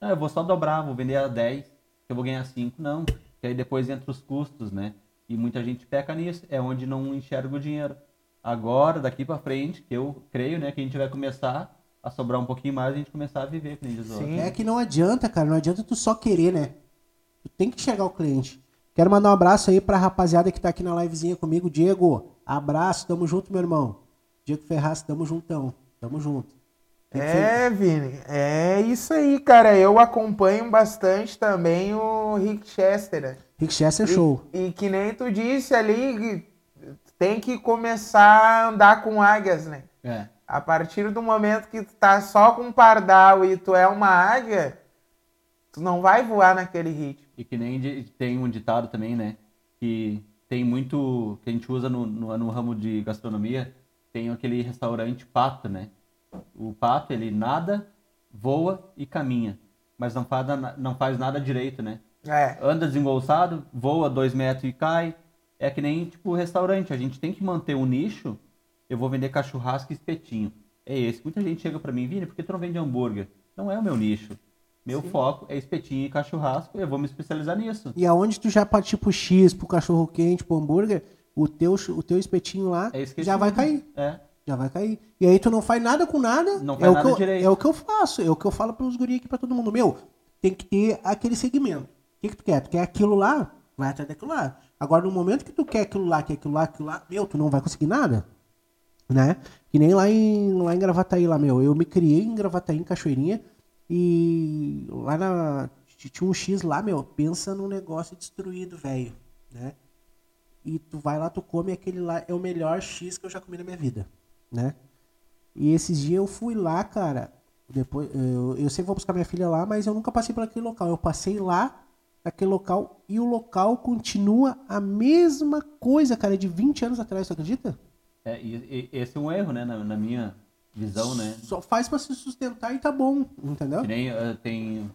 Ah, eu vou só dobrar, vou vender a 10, que eu vou ganhar 5. Não, que aí depois entra os custos, né? E muita gente peca nisso, é onde não enxerga o dinheiro. Agora, daqui para frente, que eu creio, né, que a gente vai começar a sobrar um pouquinho mais e a gente começar a viver, que nem diz o outro. Sim. É que não adianta, cara. Não adianta tu só querer, né? Tu tem que chegar ao cliente. Quero mandar um abraço aí pra rapaziada que tá aqui na livezinha comigo. Diego, abraço, tamo junto, meu irmão. Diego Ferraz, tamo juntão. Tamo junto. Tem que ser- É, Vini, é isso aí, cara. Eu acompanho bastante também o Rick Chester. né? Rick Chester show. E, e que nem tu disse ali, tem que começar a andar com águias, né? É. A partir do momento que tu tá só com um pardal e tu é uma águia, tu não vai voar naquele ritmo. E que nem de- tem um ditado também, né? Que tem muito. que a gente usa no, no, no ramo de gastronomia, tem aquele restaurante pato, né? O pato, ele nada, voa e caminha. Mas não faz, não faz nada direito, né? É. Anda desengolçado, voa dois metros e cai. É que nem, tipo, restaurante. A gente tem que manter um nicho. Eu vou vender cachorrasco e espetinho. É esse. Muita gente chega pra mim, Vini, por que tu não vende hambúrguer? Não é o meu nicho. Meu foco é espetinho e cachorrasco. Eu vou me especializar nisso. E aonde tu já partir pro X, pro cachorro quente, pro hambúrguer, o teu, o teu espetinho lá É já vai cair. É. Já vai cair. E aí tu não faz nada com nada. Não é faz o nada que eu, direito. É o que eu faço. É o que eu falo pros guri aqui pra todo mundo. Meu, tem que ter aquele segmento. O que, que tu quer? Tu quer aquilo lá? Vai atrás daquilo lá. Agora, no momento que tu quer aquilo lá, quer aquilo lá, aquilo lá, meu, tu não vai conseguir nada. Né? Que nem lá em, lá em Gravataí, lá, meu. Eu me criei em Gravataí, em Cachoeirinha. E lá na. Tinha um X lá, meu. Pensa num negócio destruído, velho. Né? e tu vai lá, tu come aquele lá, é o melhor X que eu já comi na minha vida, né? E esses dias eu fui lá, cara, depois, eu, eu sempre vou buscar minha filha lá, mas eu nunca passei por aquele local. Eu passei lá, naquele local, e o local continua a mesma coisa, cara, de 20 anos atrás, tu acredita? É, e, e- esse é um erro, né? Na, na minha visão, né? Só faz pra se sustentar e tá bom, entendeu? Que nem eh, tem.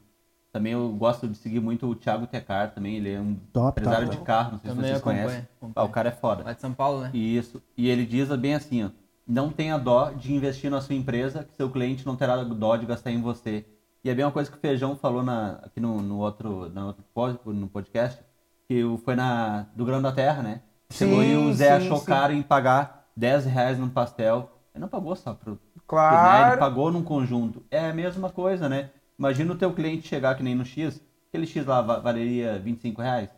Também eu gosto de seguir muito o Thiago Tecar também. Ele é um Top, empresário top, de carro, não sei Também se vocês conhecem. Ah, o cara é foda. Lá de São Paulo, né? Isso. E ele diz bem assim, ó. Não tenha dó de investir na sua empresa, que seu cliente não terá dó de gastar em você. E é bem uma coisa que o Feijão falou na, aqui no, no outro, pod- no podcast, que o- foi na do Grão da Terra, né? Chegou e o Zé sim, achou sim. caro em pagar 10 reais num pastel. Ele não pagou só pro, né? Ele Claro. pagou num conjunto. É a mesma coisa, né? Imagina o teu cliente chegar que nem no X, aquele X lá va- valeria 25 reais.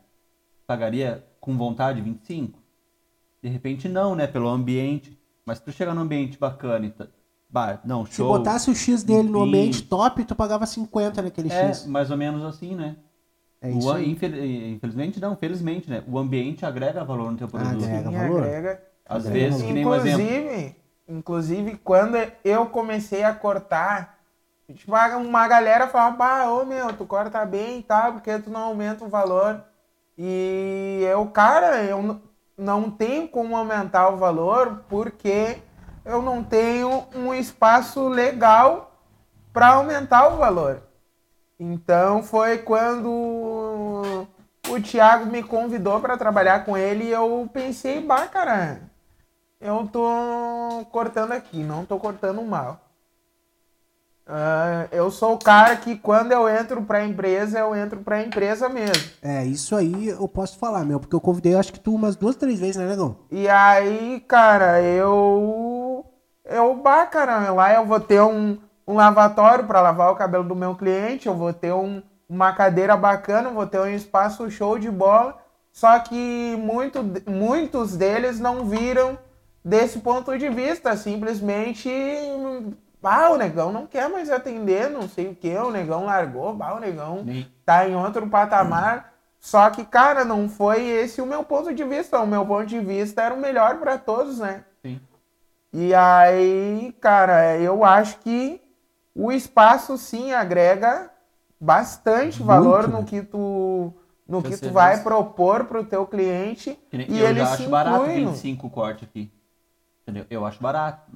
Pagaria com vontade 25? De repente não, né? Pelo ambiente. Mas se tu chegar num ambiente bacana e tá... bah, não, Se show. botasse o X dele no ambiente top, tu pagava 50 naquele É, X. mais ou menos assim, né? É O isso a- aí. infel- Infelizmente não, felizmente, né? O ambiente agrega valor no teu produto. Agrega. Sim, valor? agrega. Às Agrega vezes, que nem um exemplo. Inclusive, inclusive, quando eu comecei a cortar, tipo, uma galera falava, bah, ô meu, tu corta bem e tal, porque tu não aumenta o valor. E eu, cara, eu não tenho como aumentar o valor porque eu não tenho um espaço legal para aumentar o valor. Então foi quando o Thiago me convidou para trabalhar com ele e eu pensei, bah, cara, eu tô cortando aqui, não tô cortando mal. Ah, eu sou o cara que quando eu entro pra empresa, eu entro pra empresa mesmo. É, isso aí eu posso falar, meu, porque eu convidei, acho que tu umas duas, três vezes, né, negão? E aí, cara, eu. Eu, bah, cara, lá eu vou ter um, um lavatório para lavar o cabelo do meu cliente, eu vou ter um, uma cadeira bacana, vou ter um espaço show de bola. Só que muito, muitos deles não viram desse ponto de vista. Simplesmente, bah, o negão não quer mais atender, não sei o que, o negão largou, bah, o negão Nem- tá em outro patamar. Só que, cara, não foi esse o meu ponto de vista. O meu ponto de vista era o melhor para todos, né? Sim. E aí, cara, eu acho que o espaço sim agrega bastante valor né? no que tu no Teu que tu vai propor pro teu cliente Que nem- e eu ele já se acho barato inclui no- 25 corte aqui. Entendeu? Eu acho barato.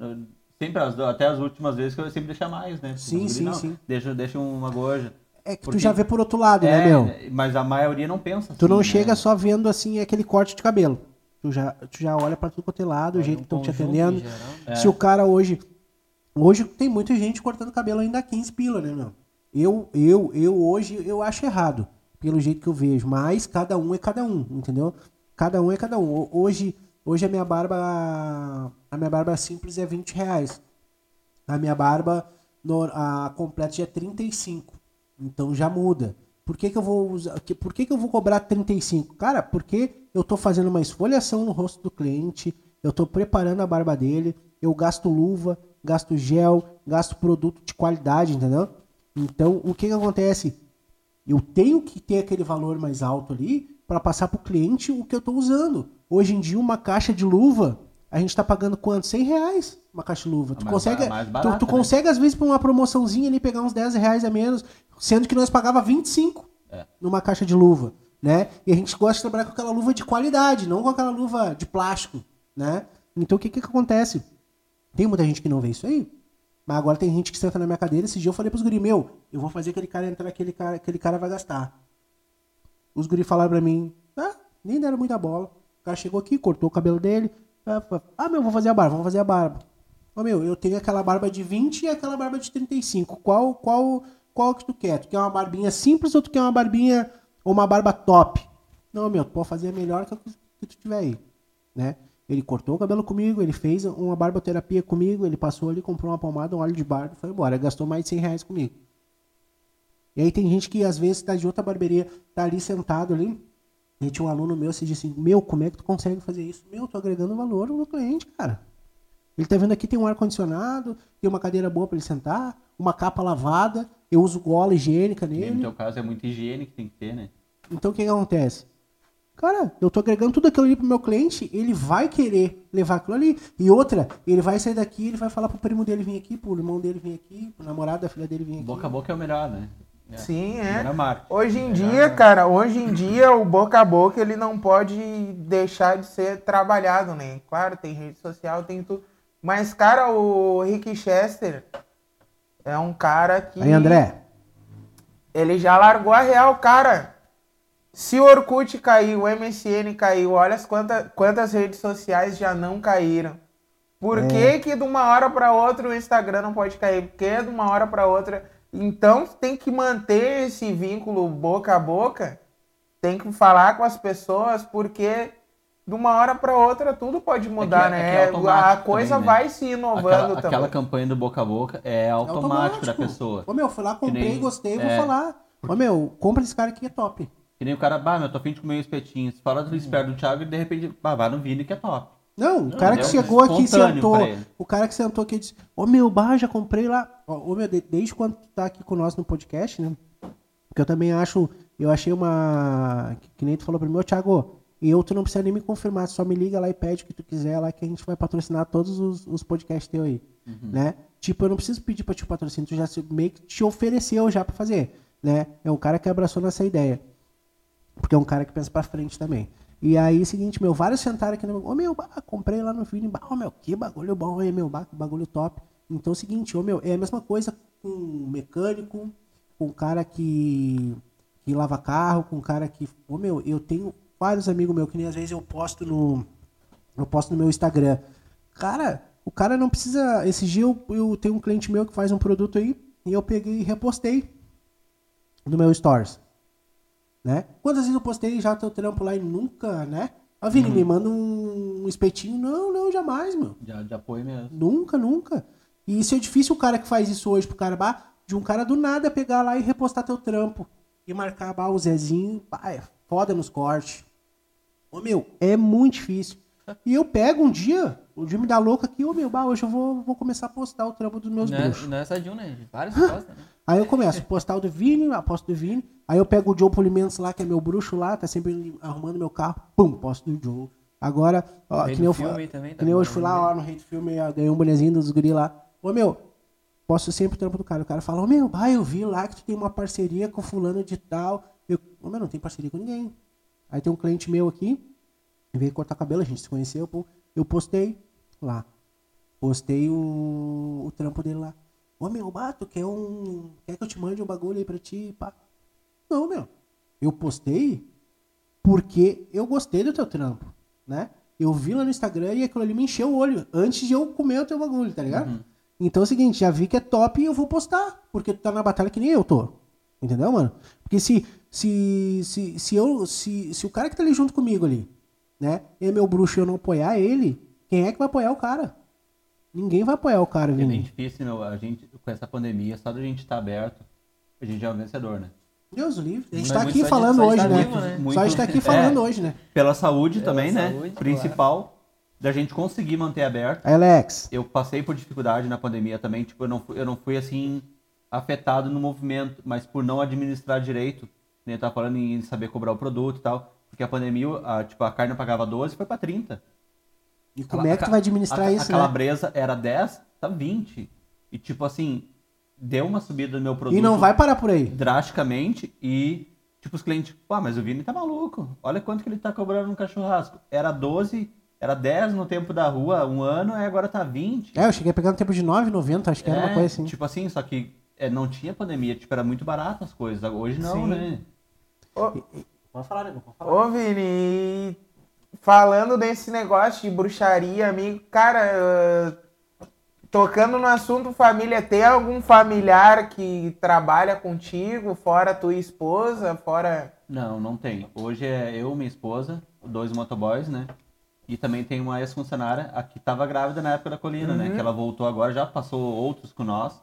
Sempre, as, até as últimas vezes que eu sempre deixo mais, né? Sim, guri, sim, não, sim. Deixa, deixa uma gorja. É que Porque- tu já vê por outro lado, É, né, meu? Mas a maioria não pensa Tu não assim, chega né? só vendo assim aquele corte de cabelo. Tu já, tu já olha pra tudo quanto é lado, o jeito que estão te atendendo. É. Se o cara hoje. Hoje tem muita gente cortando cabelo ainda a 15 pila, né, meu? Eu, eu, eu hoje eu acho errado, pelo jeito que eu vejo. Mas cada um é cada um, entendeu? Cada um é cada um. Ho- Hoje, hoje a minha barba. A minha barba simples é 20 reais. A minha barba no- a completa já é 35. Então já muda. Por que, que eu vou usar. que- Por que, que eu vou cobrar 35? Cara, porque eu tô fazendo uma esfoliação no rosto do cliente, eu tô preparando a barba dele, eu gasto luva, gasto gel, gasto produto de qualidade, entendeu? Então, o que que acontece? Eu tenho que ter aquele valor mais alto ali para passar pro cliente o que eu tô usando. Hoje em dia, uma caixa de luva a gente tá pagando quanto? 100 reais uma caixa de luva. Tu mais consegue, mais tu- barata, tu, né? consegue às vezes, por uma promoçãozinha ali, pegar uns 10 reais a menos, sendo que nós pagava 25 É. numa caixa de luva, né? E a gente gosta de trabalhar com aquela luva de qualidade, não com aquela luva de plástico, né? Então o que que, que acontece? Tem muita gente que não vê isso aí, mas agora tem gente que senta na minha cadeira. Esse dia eu falei pros guri, meu, eu vou fazer aquele cara entrar, aquele cara, aquele cara vai gastar. Os guri falaram pra mim, ah, nem deram muita bola. O cara chegou aqui, cortou o cabelo dele. Ah, Ah, meu, vou fazer a barba, vamos fazer a barba. Ô, meu, eu tenho aquela barba de 20 e aquela barba de 35. Qual, qual, qual que tu quer? Tu quer uma barbinha simples ou tu quer uma barbinha ou uma barba top? Não, meu, tu pode fazer a melhor que, que tu tiver aí, né? Ele cortou o cabelo comigo, ele fez uma barboterapia comigo, ele passou ali, comprou uma pomada, um óleo de barba e foi embora. Gastou mais de 100 reais comigo. E aí tem gente que às vezes tá de outra barbearia, tá ali sentado ali. E tinha um aluno meu, se disse assim, meu, como é que tu consegue fazer isso? Meu, tô agregando valor no cliente, cara. Ele tá vendo aqui, tem um ar-condicionado, tem uma cadeira boa para ele sentar, uma capa lavada, eu uso gola higiênica E no nele. teu caso é muita higiene que tem que ter, né? Então o que, que acontece? Cara, eu tô agregando tudo aquilo ali pro meu cliente, ele vai querer levar aquilo ali. E outra, ele vai sair daqui, ele vai falar pro primo dele vir aqui, pro irmão dele vir aqui, pro namorado da filha dele vir aqui. Boca a boca é o melhor, né? É. Sim, é. Hoje em dia, cara, hoje em dia o boca a boca ele não pode deixar de ser trabalhado, né? Claro, tem rede social, tem tudo. Mas, cara, o Rick Chester é um cara que. Aí, André, Ele já largou a real, cara. Se o Orkut caiu, o MSN caiu, olha as quanta, quantas redes sociais já não caíram. Por É. que que de uma hora para outra o Instagram não pode cair? Por que de uma hora para outra? Então tem que manter esse vínculo boca a boca. Tem que falar com as pessoas porque de uma hora para outra tudo pode mudar, é que né? é a automático coisa também, né? vai se inovando Aquela, também. aquela campanha do boca a boca é automático, da pessoa. Ô meu, fui lá, comprei, nem- gostei, vou é. falar. Ô meu, compra esse cara aqui, é top. Que nem o cara, bah, meu, tô afim de comer um espetinho. Se fala do esperto do Thiago e de repente, bah, vai no Vini que é top. Não, o cara que é chegou aqui e sentou. O cara que sentou aqui e disse: Ô meu, bah, já comprei lá. Ô meu, de- desde quando tu tá aqui com nós no podcast, né? Porque eu também acho. Eu achei uma. Que, que nem tu falou pra mim, ô Thiago, eu tu não precisa nem me confirmar, só me liga lá e pede o que tu quiser lá que a gente vai patrocinar todos os, os podcasts teus aí. Né? Tipo, eu não preciso pedir pra te patrocinar, tu já se- meio que te ofereceu já pra fazer. Né? É um cara que abraçou nessa ideia. Porque é um cara que pensa pra frente também. E aí, seguinte, meu, vários sentaram aqui no. Ô meu, bah, comprei lá no. Bah, ô meu, que bagulho bom aí, meu, bah, que bagulho top. Então é o seguinte, ô meu, é a mesma coisa com mecânico, com cara que, que lava carro, com cara que. Ô meu, eu tenho vários amigos meus que nem às vezes eu posto no. Eu posto no meu Instagram. Cara, o cara não precisa. Esse dia eu, eu tenho um cliente meu que faz um produto aí e eu peguei e repostei no meu Stories. Né? Quantas vezes eu postei já teu trampo lá e nunca, né? Ó, Vini, me manda um, um espetinho. Não, não, jamais, meu. De, de apoio mesmo. Nunca, nunca. E isso é difícil o cara que faz isso hoje pro cara, bah, de um cara do nada pegar lá e repostar teu trampo. E marcar bah, o Zezinho, bah, é foda nos cortes. Ô meu, é muito difícil. E eu pego um dia, o me dá louco aqui, ô meu, bah, hoje eu vou, vou começar a postar o trampo dos meus Não é, bruxos. não é só de um, né? Vários postos, né? Aí eu começo a postar o do Vini, aposto do Vini. Aí eu pego o Joe Polimentos lá, que é meu bruxo lá, tá sempre arrumando meu carro. Pum, posto do Joe. Agora, ó, que nem eu, fa- filme também, tá que nem eu hoje fui lá ó, no Rei do Filme, ó, ganhei um bonezinho dos guri lá. Ô meu, posto sempre o trampo do cara. O cara fala, ô meu, vai, eu vi lá que tu tem uma parceria com fulano de tal. Eu, ô meu, não tem parceria com ninguém. Aí tem um cliente meu aqui, veio cortar cabelo, a gente se conheceu, pô. Eu postei lá. Postei o, o trampo dele lá. Ô meu, bato, quer um. Quer que eu te mande um bagulho aí pra ti? Pá. Não, meu. Eu postei porque eu gostei do teu trampo, né? Eu vi lá no Instagram e aquilo ali me encheu o olho antes de eu comer o teu bagulho, tá ligado? Então é o seguinte, já vi que é top e eu vou postar, porque tu tá na batalha que nem eu tô. Entendeu, mano? Porque se se se, se eu se, se o cara que tá ali junto comigo ali, né, é meu bruxo e eu não apoiar ele, quem é que vai apoiar o cara? Ninguém vai apoiar o cara, É bem difícil, né? A gente, com essa pandemia, só da gente estar aberto, a gente já é um vencedor, né? Deus livre. A gente tá muito aqui falando hoje, tá né? né? Só a gente tá aqui falando é. hoje, né? Pela saúde Pela também, né? saúde, Principal, da gente conseguir manter aberto. Alex. Eu passei por dificuldade na pandemia também, tipo, eu não fui, eu não fui assim, afetado no movimento, mas por não administrar direito, né? Tá falando em saber cobrar o produto e tal, porque a pandemia, a, tipo, a carne eu pagava 12 foi pra 30. E como Cala- é que tu vai administrar a, isso, A né? calabresa era 10, tá 20. E tipo assim, deu uma subida no meu produto E não vai parar por aí. drasticamente e tipo os clientes, pô, mas o Vini tá maluco. Olha quanto que ele tá cobrando no cachorrasco. Era 12, era 10 no tempo da rua, um ano, e agora tá 20. É, eu cheguei a pegar no tempo de 9,90, acho que era uma É, coisa assim. Tipo assim, só que é, não tinha pandemia, tipo, era muito barato as coisas. Hoje não, Sim. né? Pode falar, né? Pode falar. Ô, Vini, falando desse negócio de bruxaria, amigo, cara, eh, tocando no assunto família, tem algum familiar que trabalha contigo, fora tua esposa, fora... Não, não tem. Hoje é eu, minha esposa, dois motoboys, né? E também tem uma ex-funcionária, a que estava grávida na época da colina, né? Que ela voltou agora, já passou outros com nós.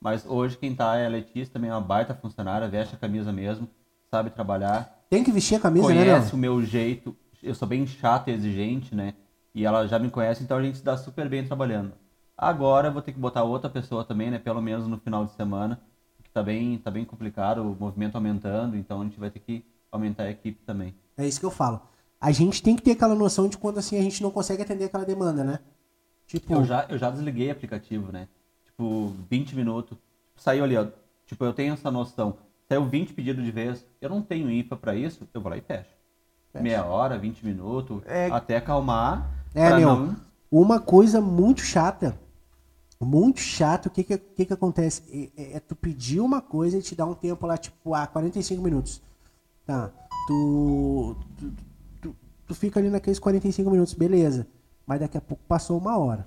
Mas hoje quem tá é a Letícia, também é uma baita funcionária, veste a camisa mesmo, sabe trabalhar, Tem que vestir a camisa, né, conhece o meu jeito. Eu sou bem chato e exigente, né? E ela já me conhece, então a gente se dá super bem trabalhando. Agora eu vou ter que botar outra pessoa também, né? Pelo menos no final de semana, que tá bem, tá bem complicado, o movimento aumentando, então a gente vai ter que aumentar a equipe também. É isso que eu falo. A gente tem que ter aquela noção de quando assim a gente não consegue atender aquela demanda, né? Tipo, Eu já, eu já desliguei o aplicativo, né? Tipo, 20 minutos. Saiu ali, ó. Tipo, eu tenho essa noção. Saiu 20 pedidos de vez. Eu não tenho IFA pra isso, eu vou lá e fecho. Meia hora, 20 minutos, É- até acalmar. É, meu. não- Uma coisa muito chata, muito chato, o que que, que que acontece? É, é- tu pedir uma coisa e te dar um tempo lá, tipo, ah, 45 minutos. Tá, tu, tu, tu, tu fica ali naqueles 45 minutos, beleza. Mas daqui a pouco passou uma hora.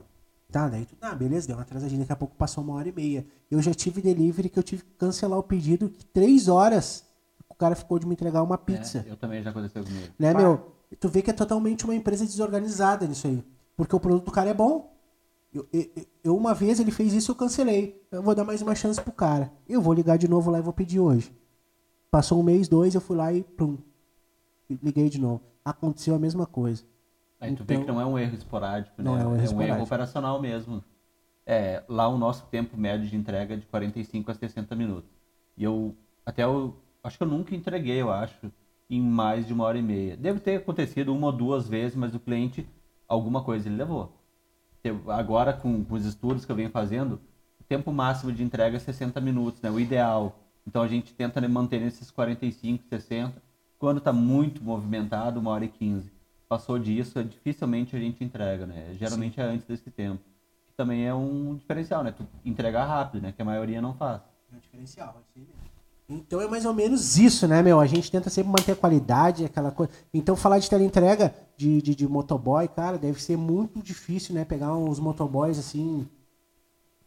Tá, daí tu, ah, beleza, deu uma atrasadinha, daqui a pouco passou uma hora e meia. Eu já tive delivery que eu tive que cancelar o pedido, que três horas o cara ficou de me entregar uma pizza É, eu também já aconteceu comigo. né, meu? Tu vê que é totalmente uma empresa desorganizada nisso aí. Porque o produto do cara é bom. Eu, eu- eu- uma vez ele fez isso, eu cancelei. Eu vou dar mais uma chance pro cara. Eu vou ligar de novo lá e vou pedir hoje. Passou um mês, dois, eu fui lá e pum, liguei de novo. Aconteceu a mesma coisa. Aí tu vê Então- que não é um erro esporádico, Não né? é um erro esporádico. operacional mesmo. É, lá o nosso tempo médio de entrega é de 45 a 60 minutos. E eu, até eu, acho que eu nunca entreguei, eu acho, em mais de uma hora e meia. Deve ter acontecido uma ou duas vezes, mas o cliente, alguma coisa ele levou. Eu- Agora, com, com os estudos que eu venho fazendo, o tempo máximo de entrega é 60 minutos, né? O ideal. Então a gente tenta né, manter nesses 45, 60. Quando está muito movimentado, uma hora e 15. Passou disso, é, dificilmente a gente entrega, né? Geralmente é antes desse tempo. Que também é um diferencial, né? Tu entregar rápido, né? Que a maioria não faz. É um diferencial, isso aí mesmo. Então é mais ou menos isso, né, meu? A gente tenta sempre manter a qualidade, aquela coisa. Então falar de teleentrega de, de, de motoboy, cara, deve ser muito difícil, né? Pegar uns motoboys assim.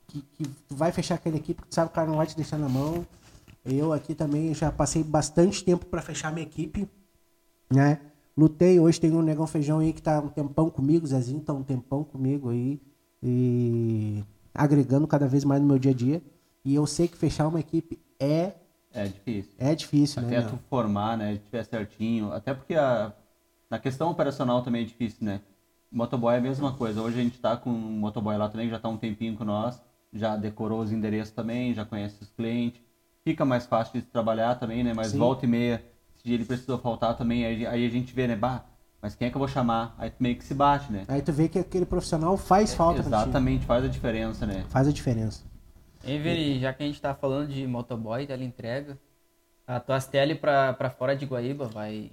Que, que vai fechar aquela equipe que tu sabe que o cara não vai te deixar na mão. Eu aqui também já passei bastante tempo pra fechar minha equipe, né? Lutei, hoje tem um Negão Feijão aí que tá um tempão comigo, Zezinho tá um tempão comigo aí. E agregando cada vez mais no meu dia a dia. E eu sei que fechar uma equipe é, É difícil. é difícil, né? Até tu formar, né? Tiver certinho. Até porque a, na questão operacional também é difícil, né? Motoboy é a mesma coisa. Hoje a gente tá com um motoboy lá também, que já tá um tempinho com nós. Já decorou os endereços também, já conhece os clientes. Fica mais fácil de trabalhar também, né? Mas Sim. volta e meia, se ele precisou faltar também, aí, aí a gente vê, né? Bah, mas quem é que eu vou chamar? Aí tu meio que se bate, né? Aí tu vê que aquele profissional faz falta pra ti. Exatamente, faz a diferença, né? Faz a diferença. Hein, Vini, já que a gente tá falando de motoboy, teleentrega, a tua tele pra, pra fora de Guaíba vai,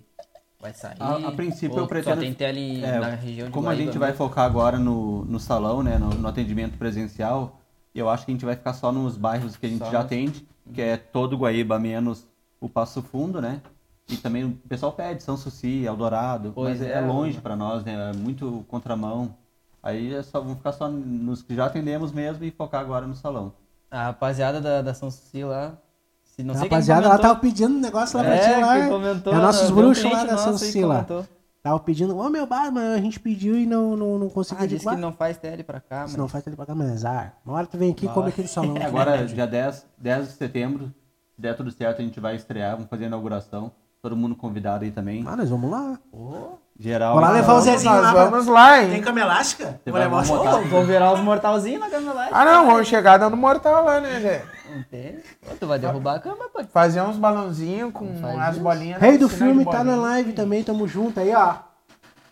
vai sair? A- a princípio eu pretendo- Só tem tele É, na região de Como a Guaíba gente vai mesmo? focar agora no, no salão, né, no, no atendimento presencial, eu acho que a gente vai ficar só nos bairros que a gente Só já nos- atende, que é todo Guaíba menos o Passo Fundo, né? E também o pessoal pede São Suci, Eldorado, Pois mas é, é, longe para nós, né? É muito contramão. Aí é só vamos ficar só nos que já atendemos mesmo e focar agora no salão. A rapaziada da, da São Suci lá, se não A sei rapaziada, ela tava pedindo um negócio lá pra é, ti lá. comentou, é nossos um bruxos lá da São Suci lá. Tava pedindo, ô meu bar, mas a gente pediu e não, não, não conseguiu. Ah, disse que "Ah, não faz tele pra cá, Se mano. não faz ele pagar mais azar. Uma hora tu vem aqui e come aqui no salão. Agora, dia 10, 10 de setembro, se der tudo certo, a gente vai estrear, vamos fazer a inauguração. Todo mundo convidado aí também. Ah, nós vamos lá. Geral. Lá levar o Vamos, Zezinho nós lá. vamos lá, hein? Tem cama elástica? Você Vou levar o vamos botar- Ô, vou virar os mortalzinhos na camelagem. Ah, não, vamos chegar dando mortal lá, né, Zé? Não tem. Ô, Tu vai derrubar a cama, pô. Fazer uns balãozinhos com Faz as isso. bolinhas. Rei né, do filme tá na live também, tamo junto aí, ó.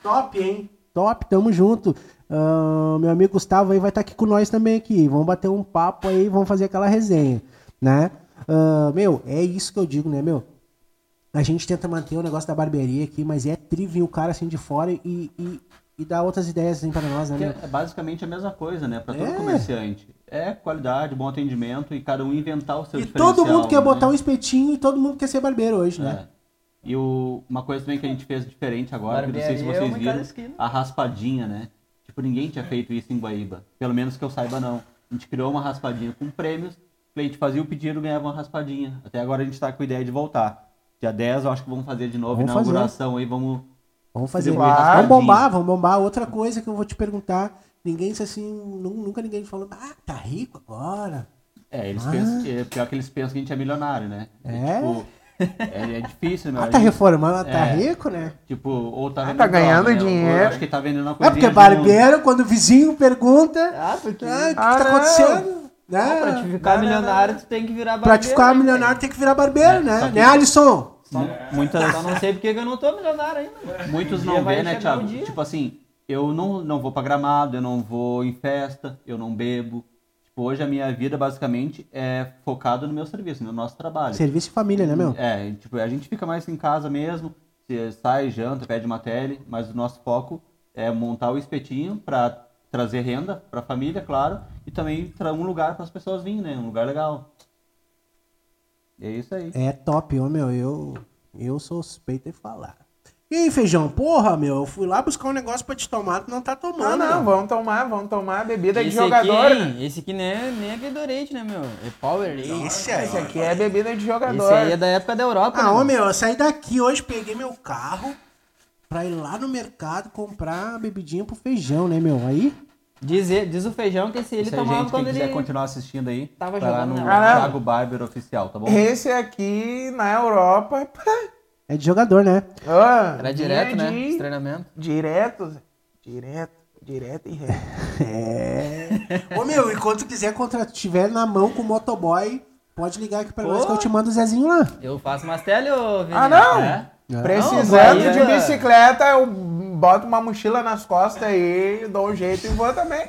Top, hein? Top, tamo junto. Ah, meu amigo Gustavo aí vai estar aqui com nós também aqui. Vamos bater um papo aí, vamos fazer aquela resenha, né? Ah, meu, é isso que eu digo, né, meu? A gente tenta manter o negócio da barbearia aqui, mas é trivio o cara assim de fora e, e, e dar outras ideias assim pra nós, né, meu? é basicamente a mesma coisa, né? Pra todo É. comerciante. É qualidade, bom atendimento e cada um inventar o seu E diferencial. todo mundo quer né? botar um espetinho e todo mundo quer ser barbeiro hoje, né? É. E o, uma coisa também que a gente fez diferente agora, que eu não sei se é vocês viram, a raspadinha, né? Tipo, ninguém tinha feito isso em Guaíba. Pelo menos que eu saiba, não. A gente criou uma raspadinha com prêmios, o cliente fazia o pedido e ganhava uma raspadinha. Até agora a gente tá com a ideia de voltar. Dia 10 eu acho que vamos fazer de novo, Vamos fazer. inauguração aí, vamos... Vamos fazer. Distribuir Vamos bombar, vamos bombar. Outra coisa que eu vou te perguntar. Ninguém disse assim, nu- nunca ninguém falou, ah, tá rico agora. É, eles Ah. pensam, é pior que eles pensam que a gente é milionário, né? É? tipo, é, é difícil, né? Ah, tá reformando, tá É. rico, né? Tipo, ou tá vendendo tá ganhando droga, né? Dinheiro. eu acho que tá vendendo uma É coisa. porque barbeiro, quando o vizinho pergunta, Ah, porque ah, o que, que Ah, tá não. acontecendo? Né? pra te ficar não, não, milionário, tu tem que virar Pra te ficar barbeiro, né, milionário tem que virar barbeiro, É, né? que- Né, Alisson? Muitas, cara? Só não sei porque que eu não tô milionário ainda. Muitos não vê, né, Thiago? Tipo assim, eu não, não vou pra gramado, eu não vou em festa, eu não bebo. Tipo, hoje a minha vida basicamente é focada no meu serviço, no nosso trabalho. Serviço e família, né, meu? É, tipo, a gente fica mais em casa mesmo, se sai, janta, pede uma tele, mas o nosso foco é montar o espetinho pra trazer renda pra família, claro, e também pra um lugar para as pessoas virem, né? Um lugar legal. É isso aí. É top, ô meu, eu, eu sou suspeito de falar. E aí, feijão, porra, meu, eu fui lá buscar um negócio pra te tomar, tu não tá Não, tomando. não, meu. vamos tomar, vamos tomar bebida de Esse jogador. aqui, né? esse aqui nem é, nem é Gatorade, né, meu? É Power Esse aí. Esse aqui é bebida de jogador. Esse aí é da época da Europa, Ah, né, ô meu? meu, eu saí daqui hoje, peguei meu carro pra ir lá no mercado comprar bebidinha pro feijão, né, meu? Aí, Diz, diz o feijão que esse ele Se a tomava gente, quando quem quiser ele... continuar assistindo aí, tava lá jogando no na bola. Thiago Barber Oficial, tá bom? Esse aqui na Europa. é de jogador, né? ó, Era direto, né? de- treinamento. Direto, direto, direto e reto. É. Ô meu, e quando tu quiser, contra, tiver na mão com o motoboy, pode ligar aqui pra Pô. nós que eu te mando o Zezinho lá. Eu faço umas tele, ô. Ah, não? É? Precisando Não, de bicicleta, eu boto uma mochila nas costas aí, dou um jeito e vou também.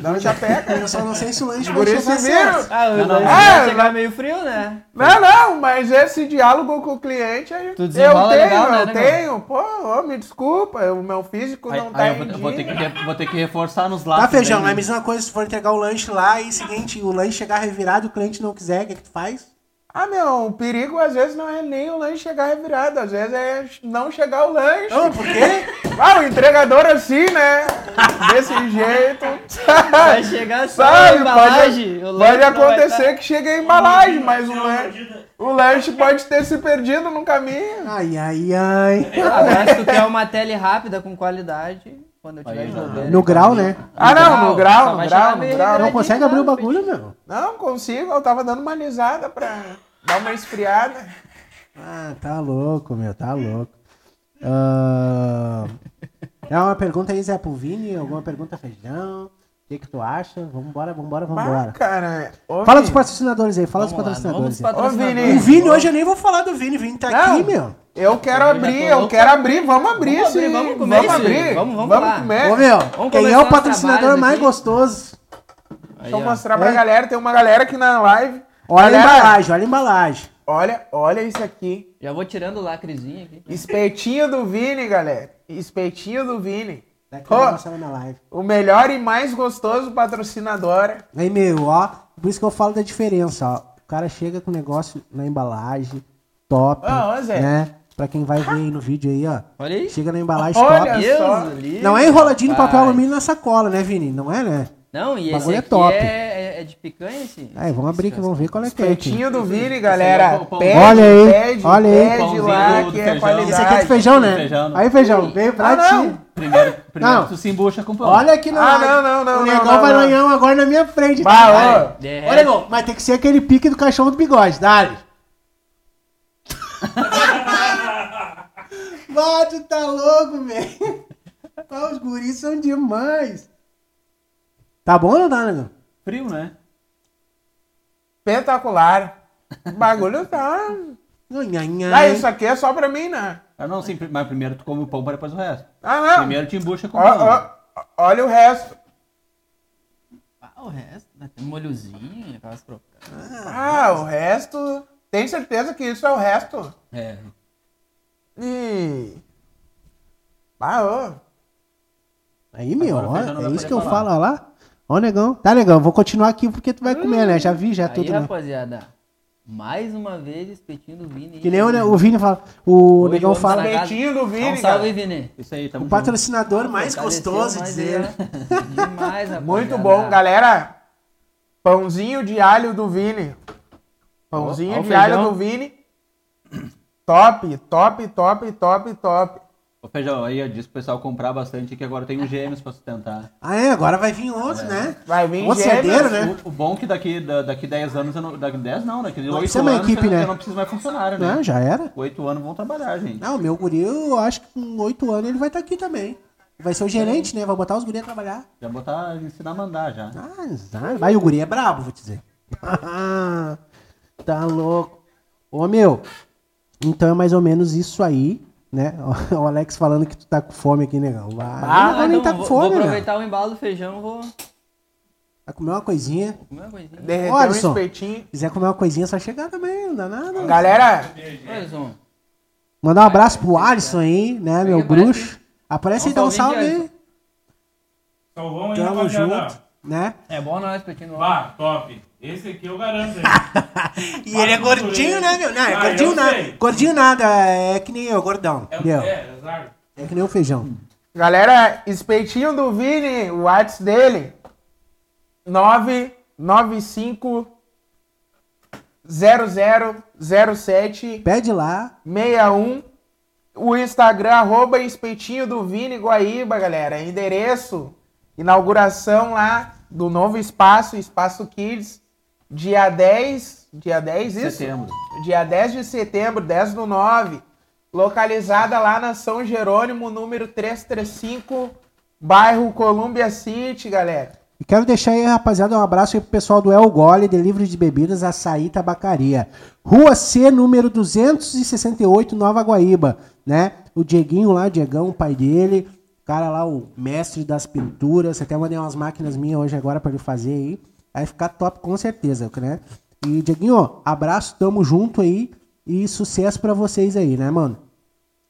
Dá um chapeca. Eu só não sei se o lanche vai Guri chegar certo. Ah, o Não, não. lanche vai chegar não. meio frio, né? Não, não, mas esse diálogo com o cliente aí, Tu eu tenho, legal, né, eu tenho. Pô, ô, me desculpa, o meu físico Aí, não aí tá eu em vou, eu vou ter que, vou ter que reforçar nos lados. Tá, feijão, daí, mas né? me diz uma coisa, se for entregar o lanche lá e seguinte, o lanche chegar revirado e o cliente não quiser, o que, que tu faz? Ah, meu, o perigo às vezes não é nem o lanche chegar revirado, às vezes é não chegar o lanche. Não, por quê? Ah, o entregador assim, né? Desse jeito. Vai chegar só a Sabe, embalagem. pode, pode acontecer tá- que chegue a embalagem, mas o lanche, o lanche pode ter se perdido no caminho. Ai, ai, ai. Agora, se tu quer uma tele rápida com qualidade, quando eu tiver jogando. No grau, né? Ah, não, no grau, no grau, no grau. Não consegue abrir o bagulho, meu? Não, consigo, eu tava dando uma alisada pra dar uma esfriada. Ah, tá louco, meu, tá louco. Ah, é uma pergunta aí, Zé, pro Vini? Alguma pergunta, feijão? O que que tu acha? Vambora, vambora, Ah, vambora. cara. ô, Fala dos patrocinadores aí, fala dos Vamos lá, patrocinadores vamos aí. dos patrocinadores. Ô, Vini. O Vini, hoje eu nem vou falar do Vini, o Vini tá Não. aqui, meu. Eu quero Eu abrir, eu louco. quero abrir, vamos abrir Vamos abrir, vamos comer vamos esse- abrir. vamos- vamos lá. comer. Ô, meu, Vamos quem é o patrocinador mais aqui. gostoso? Aí, Deixa eu mostrar pra É. galera, tem uma galera aqui na live. Olha Galera, a embalagem, olha a embalagem. Olha, olha isso aqui. Já vou tirando o lacrezinho aqui. Espetinho do Vini, galera. Espetinho do Vini. Daqui eu Ô. vou mostrar na live. O melhor e mais gostoso patrocinador. Aí, meu, ó, por isso que eu falo da diferença, ó. O cara chega com o negócio na embalagem, top, Ah, ô, Zé. né? Pra quem vai ver aí no vídeo aí, ó. Olha aí. Chega na embalagem Olha top. Deus Não é enroladinho de papel alumínio na sacola, né, Vini? Não é, né? Não, e esse é top. é de picanha esse? Aí, vamos abrir aqui, vamos ver qual é que é. Espetinho do Vini, é galera. pão- Pede, Olha aí, pede, olha aí. pede lá do que é qualidade. Esse aqui é de feijão, né? Feijão. Aí, feijão, veio pra Ah, ti. Primeiro, primeiro Não. tu se embucha com pão. Olha aqui na Ah, não, não, não, O negão vai lanhão agora na minha frente. Tá? Derrete. Ô, negão, mas tem que ser aquele pique do cachorro do bigode, dale. Bate, tá louco, velho. Os guris são demais. Tá bom ou não tá, negão? Frio, né? Espetacular. O bagulho tá. Ah, isso aqui é só pra mim, né? Ah, não, sim, mas primeiro tu come o pão para depois o resto. Ah, não. Primeiro te embucha com o pão. ó, olha o resto. Ah, o resto, né? Tem um molhozinho, aquelas crocantes. Ah, o resto. Tem certeza que isso é o resto? É. E. Ah, ô. Aí, meu, Agora ó, é isso que eu falar. falo, ó lá. Ó, negão. Tá, negão, vou continuar aqui porque tu vai comer, né? Já vi, já Aí, tudo, né? rapaziada, mais uma vez, espetinho do Vini. Que nem o, o Vini fala. O Hoje negão fala. Espetinho do Vini, Um salve. Vini. Isso aí, tamo O junto. patrocinador mais gostoso, mais dizer. aí. Demais, rapaziada. Muito bom, galera. Pãozinho de alho do Vini. Pãozinho Ó, ó o de alho do Vini. Top, top, top, top, top. Ô, Feijão, aí eu disse pro pessoal comprar bastante que agora tem os gêmeos pra sustentar. Ah, é, agora vai vir outro, né? Vai vir Outro gêmeos. herdeiro, né? O, o bom é que daqui, da- daqui 10 anos, eu não, daqui 10 não, daqui Não 8 precisa uma anos equipe, eu, né? eu não preciso mais funcionário, né? Não, já era. 8 anos vão trabalhar, gente. Não, o meu guri, eu acho que com 8 anos ele vai estar aqui também. Vai ser o gerente, né? Vai botar os guri a trabalhar. Já botar, ensinar a mandar já. Ah, exato. vai, o guri é brabo, vou te dizer. tá louco. Ô, meu, então é mais ou menos isso aí, né? O Alex falando que tu tá com fome aqui, negão. Vai, Ah, não vai nem então, tá com vou, fome, vou né? aproveitar o embalo do feijão, vou Vai comer uma coisinha. comer uma coisinha. Ô, um Alisson. espetinho. Se quiser comer uma coisinha, é só chegar também, não dá nada. Galera. Mandar um abraço pro Alisson aí, né, meu Aparece bruxo. Aparece aí, dá um salve, aí. Salvão aí, Tamo junto, né? É bom não, espetinho no ar. Vá, top. Esse aqui eu garanto. hein? E ele é gordinho, né, meu? Não, é Ah, gordinho nada. sei. Gordinho nada, é que nem eu, gordão. É, Entendeu? é, exato. É que nem o feijão. galera, espetinho do Vini, o WhatsApp dele. 995 0007 Pede lá. 61. O Instagram, arroba espetinho do Vini Guaíba, galera. Endereço, inauguração lá do novo espaço, Espaço Kids, dia 10, dia 10, isso? Setembro. Dia 10 de setembro, 10 do 9. Localizada lá na São Jerônimo, número 335, bairro Columbia City, galera. E quero deixar aí, rapaziada, um abraço aí pro pessoal do El Gole, Delivery de Bebidas, Açaí Tabacaria. Rua C, número 268, Nova Guaíba, né? O Dieguinho lá, o Diegão, o pai dele, o cara lá, o mestre das pinturas. Até mandei umas máquinas minhas hoje agora pra ele fazer aí. Vai ficar top com certeza, né? E, Dieguinho, abraço, tamo junto aí. E sucesso pra vocês aí, né, mano?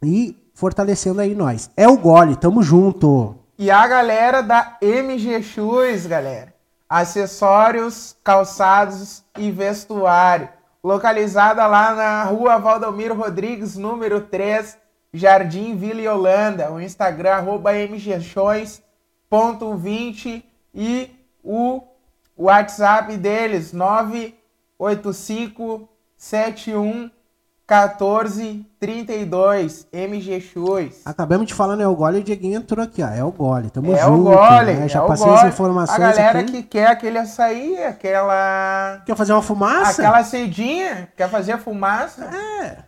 E fortalecendo aí nós. É o Gole, tamo junto. E a galera da MG Shoes, galera. Acessórios, calçados e vestuário. Localizada lá na rua Valdomiro Rodrigues, número 3, Jardim Vila e Holanda. O Instagram, arroba mgshoes.20 e o WhatsApp deles, 985 71 1432 MG Shoes. Acabamos de falar no El Gole e o Dieguinho entrou aqui, ó. É o Gole, tamo É junto. o gole, né? Já é o passei gole. as informações A galera aqui. que quer aquele açaí, aquela... Quer fazer uma fumaça? Aquela cedinha, quer fazer a fumaça. É.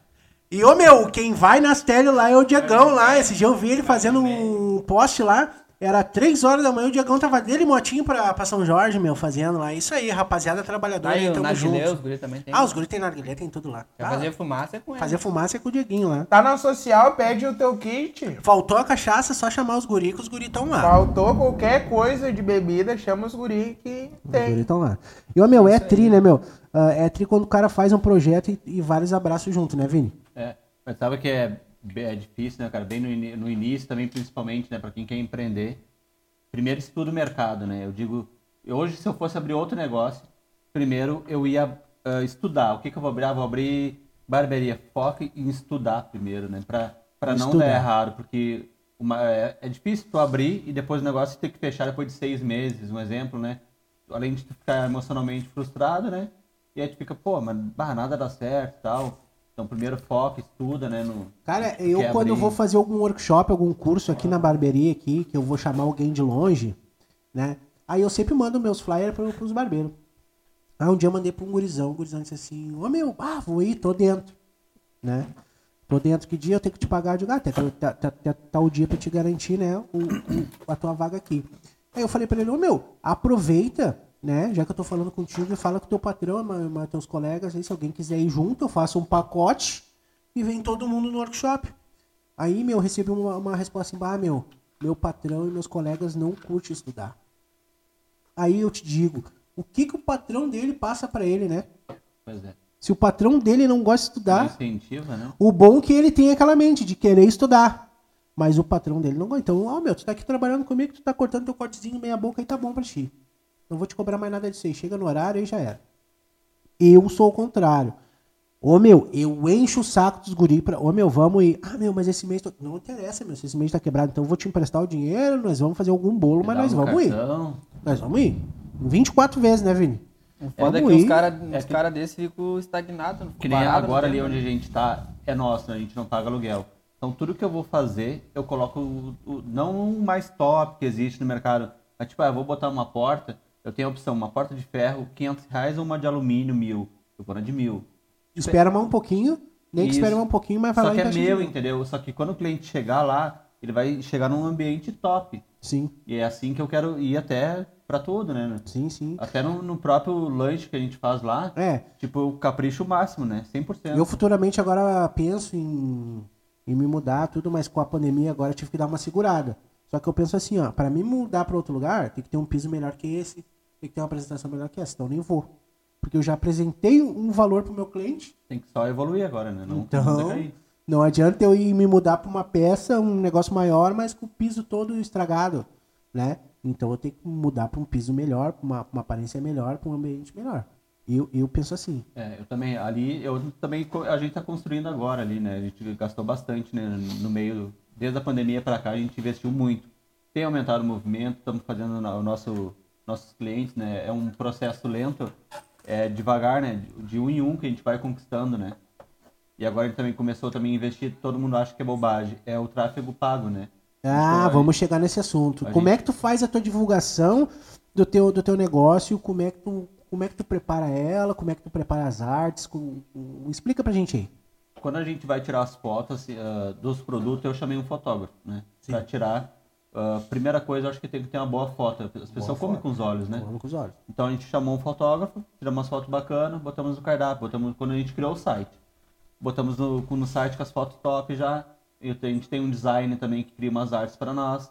E, ô meu, quem vai nas telhas lá é o Diegão lá. Esse dia eu vi ele fazendo um post lá. Era 3 horas da manhã, o Diegão tava dele motinho pra, pra São Jorge, meu, fazendo lá. Isso aí, rapaziada trabalhadora, Aí aí, o tamo narguilé, os junto. guri também tem. Ah, os guri tem narguilé, tem tudo lá. Ah, fazer fumaça é com ele. fazer fumaça é com o Dieguinho lá. Tá na social, pede o teu kit. Faltou a cachaça, só chamar os guri que os guri tão lá. Faltou qualquer coisa de bebida, chama os guri que Os guri tem. tão lá. E, ô meu, é tri, né, meu? Ah, é tri quando o cara faz um projeto e, e vários abraços junto, né, Vini? É, mas sabe que é, é difícil, né, cara? Bem no, no início também, principalmente, né, pra quem quer empreender. Primeiro estuda o mercado, né? Eu digo, hoje se eu fosse abrir outro negócio, primeiro eu ia ah, estudar. O que que eu vou abrir? Ah, vou abrir barbearia. Foca em estudar primeiro, né? Pra não dar errado, porque uma- é, é difícil tu abrir e depois o negócio ter que fechar depois de seis meses, um exemplo, né? Além de tu ficar emocionalmente frustrado, né? E aí tu fica, pô, mas bah, nada dá certo e tal. Então primeiro foca, estuda, né? No, Cara, eu quando eu vou fazer algum workshop, algum curso aqui na barbearia aqui, que eu vou chamar alguém de longe, né? Aí eu sempre mando meus flyers pro, pros barbeiros. Aí um dia eu mandei pra um gurizão, o gurizão disse assim, ô meu, ah, vou ir, tô dentro, né? Tô dentro, que dia eu tenho que te pagar? Eu digo, ah, até tá, tal dia pra te garantir, né, o, o- a tua vaga aqui. Aí eu falei pra ele, ô meu, aproveita, né, já que eu tô falando contigo, fala com teu patrão, ma- ma- teus colegas, aí se alguém quiser ir junto, eu faço um pacote e vem todo mundo no workshop. Aí, meu, eu recebi uma, uma resposta assim, ah, meu, meu patrão e meus colegas não curtem estudar. Aí eu te digo, o que, que o patrão dele passa pra ele, né? Pois é. Se o patrão dele não gosta de estudar, Incentiva, né? o bom é que ele tem aquela mente de querer estudar. Mas o patrão dele não gosta. Então, ó, meu, tu tá aqui trabalhando comigo, tu tá cortando teu cortezinho meia boca e tá bom pra ti. Não vou te cobrar mais nada disso aí. Chega no horário e já era. Eu sou o contrário. Ô, meu, eu encho o saco dos guri pra... Ô, meu, vamos ir. Ah, meu, mas esse mês... tô- Não interessa, meu, se esse mês tá quebrado. Então eu vou te emprestar o dinheiro, nós vamos fazer algum bolo, mas nós vamos ir. cartão. Nós vamos ir. 24 vezes, né, Vini? O foda é que os ir. caras É os que- cara desses ficam estagnados. Que nem parados no agora ali tempo, onde a né? gente tá, é nosso, né? A gente não paga aluguel. Então tudo que eu vou fazer, eu coloco o, o- não o mais top que existe no mercado. Mas tipo, ah, eu vou botar uma porta, eu tenho a opção, uma porta de ferro, 500 reais ou uma de alumínio, mil. Eu vou na de mil. Espera mais um pouquinho. Nem que Isso. espere mais um pouquinho, mas vai Só lá que é meu, entendeu? Só que quando o cliente chegar lá, ele vai chegar num ambiente top. Sim, E é assim que eu quero ir até pra tudo, né? sim, sim. Até no, no próprio lanche que a gente faz lá, É, tipo, capricho máximo, né? 100%. Eu futuramente agora penso em, em me mudar, tudo, mas com a pandemia agora eu tive que dar uma segurada. Só que eu penso assim, ó, para mim mudar para outro lugar, tem que ter um piso melhor que esse, tem que ter uma apresentação melhor que essa, então eu nem vou. Porque eu já apresentei um valor pro meu cliente, Tem que só evoluir agora, né? Não, Então- não adianta eu ir me mudar para uma peça, um negócio maior, mas com o piso todo estragado, né? Então eu tenho que mudar para um piso melhor, pra uma, uma aparência melhor, para um ambiente melhor. Eu, eu penso assim. É, eu também, ali, eu também, a gente tá construindo agora ali, né? A gente gastou bastante, né? No meio, desde a pandemia para cá, a gente investiu muito. Tem aumentado o movimento, estamos fazendo o nosso, nossos clientes, né? É um processo lento, é devagar, né? De- um em um que a gente vai conquistando, né? E agora também começou também a investir, todo mundo acha que é bobagem, é o tráfego pago, né? Ah, Então, vamos chegar nesse assunto. a Como é gente- que tu faz a tua divulgação do teu, do teu negócio? Como é que tu como é que tu prepara ela? Como é que tu prepara as artes? Com- com- explica pra gente aí. quando a gente vai tirar as fotos ah, dos produtos, eu chamei um fotógrafo, né? Pra tirar. Ah, primeira coisa, eu acho que tem que ter uma boa foto. As pessoas comem foto. com os olhos, né? Falando com os olhos. Então a gente chamou um fotógrafo, tiramos umas fotos bacanas, botamos no cardápio, botamos quando a gente criou o site. Botamos no, no site com as fotos top já. E a gente tem um design também que cria umas artes para nós.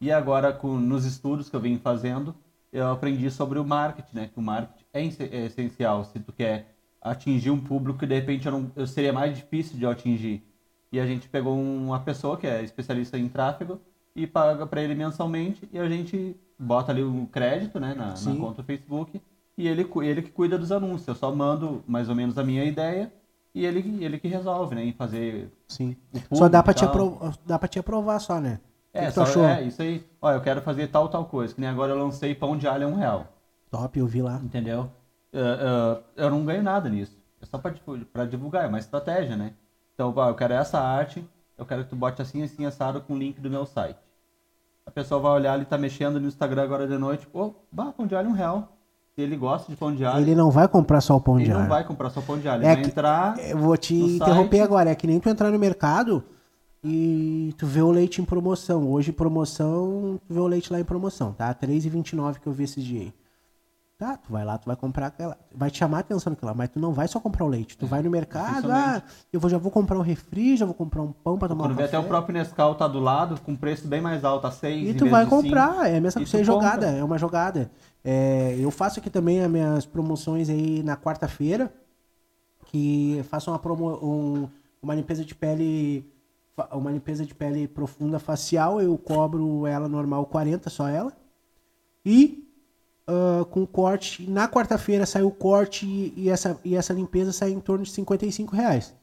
E agora, com, nos estudos que eu venho fazendo, eu aprendi sobre o marketing, né? Que o marketing é, é essencial se tu quer atingir um público que de repente eu não, eu seria mais difícil de eu atingir. E a gente pegou uma pessoa que é especialista em tráfego e paga para ele mensalmente e a gente bota ali o crédito, né, na, na conta do Facebook e ele, ele que cuida dos anúncios. Eu só mando mais ou menos a minha ideia e ele, ele que resolve, né, em fazer Sim. Só dá pra, e te tal. apro- dá pra te aprovar só, né? É, que só, é, isso aí. Ó, eu quero fazer tal, tal coisa. Que nem agora eu lancei pão de alho a um real. Top, eu vi lá. Entendeu? Eh, eh, eu não ganho nada nisso. É só pra divulgar, é uma estratégia, né? Então, ó, eu quero essa arte, eu quero que tu bote assim, assim, assado com o link do meu site. A pessoa vai olhar, ele tá mexendo no Instagram agora de noite, ô, bah, pão de alho um real. Se ele gosta de pão de alho, Ele não vai comprar só o pão ele de não alho. vai comprar só pão de alho. É Ele vai que- entrar, Eu vou te interromper site. agora. É que nem tu entrar no mercado e tu vê o leite em promoção. Hoje, promoção, tu vê o leite lá em promoção, tá? R$3,29 que eu vi esses dias aí. Tá, tu vai lá, tu vai comprar aquela. Vai te chamar a atenção naquela, mas tu não vai só comprar o leite. Tu vai no mercado, ah, eu vou, já vou comprar um refri, já vou comprar um pão pra tomar quando um café. até o próprio Nescau tá do lado, com preço bem mais alto, a 6 E tu vai comprar, é a mesma coisa, é tu jogada, é uma jogada. É, eu faço aqui também as minhas promoções aí na quarta-feira, que faço uma, promo, um- uma limpeza de pele, uma limpeza de pele profunda facial, eu cobro ela normal 40, só ela. E ah, com corte, na quarta-feira sai o corte e, e essa, e essa limpeza sai em torno de 55 reais.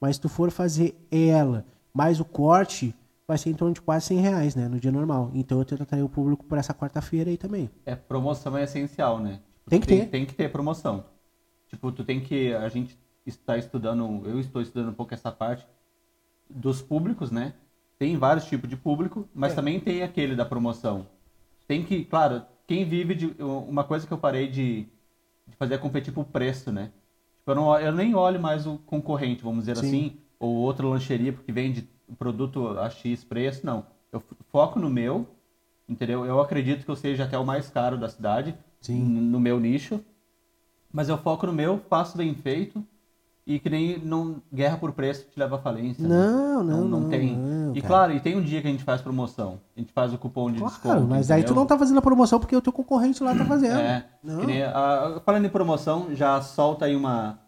Mas se tu for fazer ela mais o corte, vai ser em torno de quase 100 reais, né? No dia normal. Então eu tento atrair o público por essa quarta-feira aí também. É, promoção é essencial, né? Tipo, Tem que tem, ter. Tem que ter promoção. Tipo, tu tem que. A gente está estudando, eu estou estudando um pouco essa parte dos públicos, né? Tem vários tipos de público, É. mas também tem aquele da promoção. Tem que, claro, quem vive de. Uma coisa que eu parei de, de fazer é competir por preço, né? Tipo, eu, não, eu nem olho mais o concorrente, vamos dizer Sim. assim, ou outra lancheria, porque vende produto a X preço, não. Eu foco no meu, entendeu? Eu acredito que eu seja até o mais caro da cidade, Sim. no meu nicho, mas eu foco no meu, faço bem feito E que nem não, guerra por preço te leva à falência. né? Não, não, não, não, tem. não, e claro, e tem um dia que a gente faz promoção. A gente faz o cupom de Claro, desconto. mas aí tu não tá fazendo a promoção porque o teu concorrente lá tá fazendo. É, nem a- falando em promoção, já solta aí uma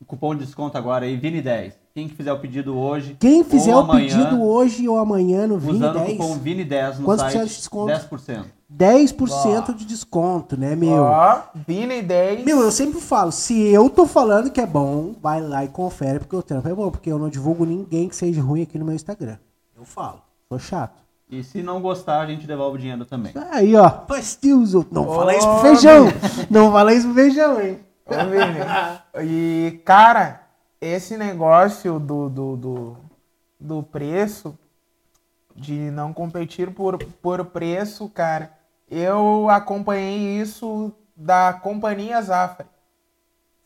um cupom de desconto agora aí, Vini10. Quem que fizer o pedido hoje, Quem fizer ou o amanhã, pedido hoje ou amanhã no Vini usando o 10, cupom Vini10 no Quanto site, de desconto? 10%. 10% de desconto, né, meu? Ó, Vini 10. Meu, eu sempre falo, se eu tô falando que é bom, vai lá e confere porque o trampo é bom, porque eu não divulgo ninguém que seja ruim aqui no meu Instagram. Eu falo, sou chato. E se não gostar, a gente devolve o dinheiro também. Aí, ó, pastilzo. Não Ô, fala isso pro feijão. Não fala isso pro feijão, hein? Ô, Vini. E, cara, esse negócio do, do, do, do preço, de não competir por, por preço, cara, eu acompanhei isso da companhia Zafra.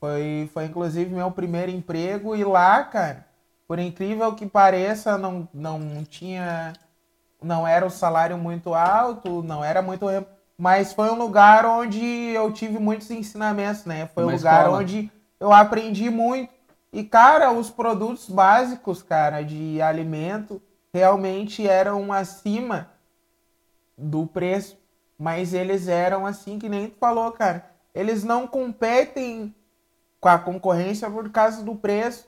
Foi, foi inclusive meu primeiro emprego e lá, cara, por incrível que pareça, não, não tinha. Não era um salário muito alto, não era muito. Mas foi um lugar onde eu tive muitos ensinamentos, né? Foi um lugar escola. onde eu aprendi muito. E, cara, os produtos básicos, cara, de alimento realmente eram acima do preço. Mas eles eram assim que nem tu falou, cara. Eles não competem com a concorrência por causa do preço.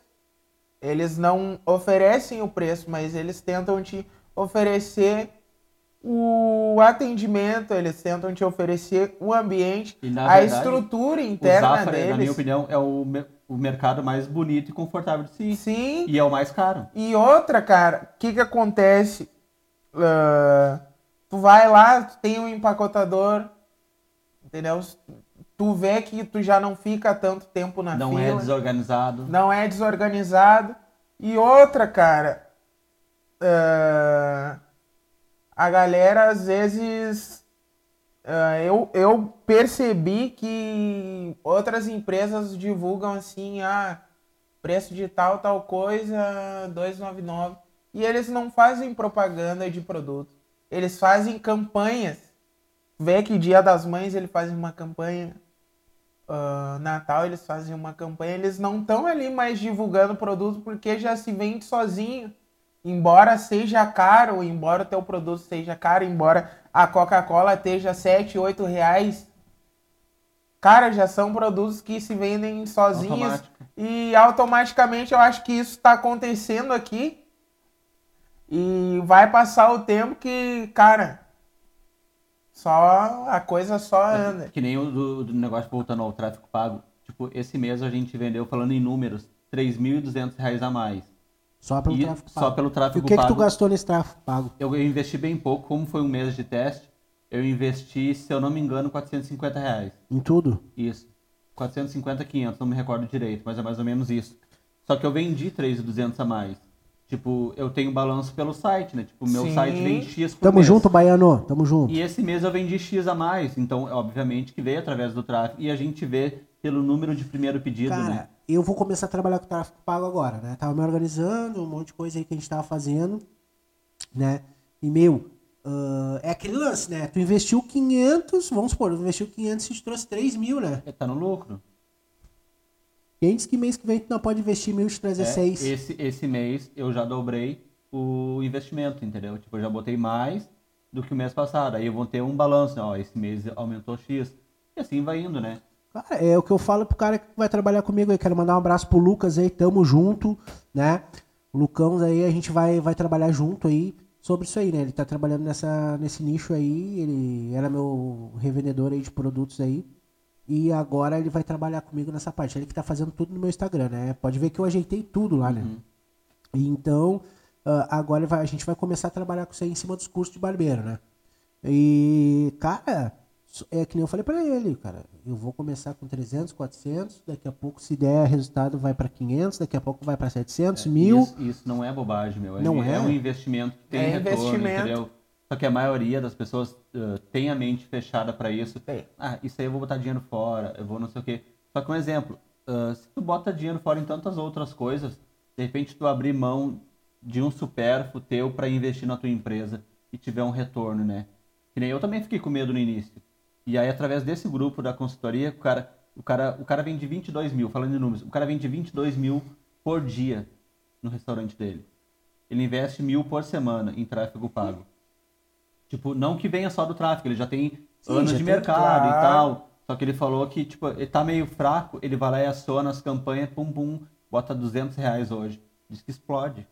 Eles não oferecem o preço, mas eles tentam te oferecer o atendimento, eles tentam te oferecer o ambiente, E, a verdade, estrutura O interna Zafra, deles. na minha opinião, é o, o mercado mais bonito e confortável de se Sim. E é o mais caro. E outra, cara, o que que acontece? Ah, tu vai lá, tu tem um empacotador, entendeu? Tu vê que tu já não fica tanto tempo na não fila. é desorganizado. não é desorganizado. E outra, cara, ah, a galera às vezes. Ah, eu, eu percebi que outras empresas divulgam assim, ah, preço de tal, tal coisa, 299. E eles não fazem propaganda de produto. Eles fazem campanhas. Vê que dia das mães eles fazem uma campanha. ah, Natal eles fazem uma campanha. Eles não estão ali mais divulgando produto porque já se vende sozinho. Embora seja caro, embora o teu produto seja caro, embora a Coca-Cola esteja 7, 8 reais. Cara, já são produtos que se vendem sozinhos. Automático. E automaticamente eu acho que isso está acontecendo aqui. E vai passar o tempo que, cara, só a coisa só anda. Que nem o do, do negócio voltando ao tráfego pago. Tipo, esse mês a gente vendeu, falando em números, 3.200 reais a mais. Só pelo E tráfego só pago. pelo E tráfego o que, que tu pago. gastou nesse tráfego pago? Eu investi bem pouco, como foi um mês de teste, eu investi, se eu não me engano, 450 reais. Em tudo? Isso. 450, 500, não me recordo direito, mas é mais ou menos isso. Só que eu vendi 3,200 a mais. Tipo, eu tenho balanço pelo site, né? Tipo, o meu Sim. site vende X por Tamo mês. junto, Baiano. Tamo junto. E esse mês eu vendi X a mais. Então, obviamente que veio através do tráfego. E a gente vê pelo número de primeiro pedido, Cara, né? Eu vou começar a trabalhar com tráfego pago agora, né? Tava me organizando, um monte de coisa aí que a gente tava fazendo, né? E, meu, ah, é aquele lance, né? Tu investiu 500, vamos supor, tu investiu 500 e te trouxe 3 mil, né? É, Tá no lucro. Quem diz que mês que vem tu não pode investir mil e te trazer É, 6? esse, esse mês eu já dobrei o investimento, entendeu? Tipo, eu já botei mais do que o mês passado. Aí eu vou ter um balanço, né? Ó, esse mês aumentou X. E assim vai indo, né? Cara, é o que eu falo pro cara que vai trabalhar comigo aí. Quero mandar um abraço pro Lucas aí, tamo junto, né? O Lucão aí, a gente vai, vai trabalhar junto aí sobre isso aí, né? Ele tá trabalhando nessa, nesse nicho aí, ele era meu revendedor aí de produtos aí. E agora ele vai trabalhar comigo nessa parte. Ele que tá fazendo tudo no meu Instagram, né? Pode ver que eu ajeitei tudo lá, né? E então, ah, agora a gente vai começar a trabalhar com isso aí em cima dos cursos de barbeiro, né? E, cara, é que nem eu falei pra ele, cara. Eu vou começar com 300, 400, daqui a pouco, se der resultado, vai pra 500, daqui a pouco vai pra 700, mil. Isso, isso não é bobagem, meu. Não é? é? um investimento que tem É retorno, investimento. entendeu? Só que a maioria das pessoas ah, tem a mente fechada pra isso. É. Ah, isso aí eu vou botar dinheiro fora, eu vou não sei o quê. Só que um exemplo, ah, se tu bota dinheiro fora em tantas outras coisas, de repente tu abrir mão de um supérfluo teu pra investir na tua empresa e tiver um retorno, né? Que nem eu também fiquei com medo no início. E aí, através desse grupo da consultoria, o cara, o cara, o cara vende 22 mil, falando em números, o cara vende 22 mil por dia no restaurante dele. Ele investe mil por semana em tráfego pago. Tipo, não que venha só do tráfego, ele já tem Sim, anos já de tem- mercado e claro. tal. Só que ele falou que, tipo, ele tá meio fraco, ele vai lá e aciona as campanhas, pum pum, bota 200 reais hoje. Diz que explode.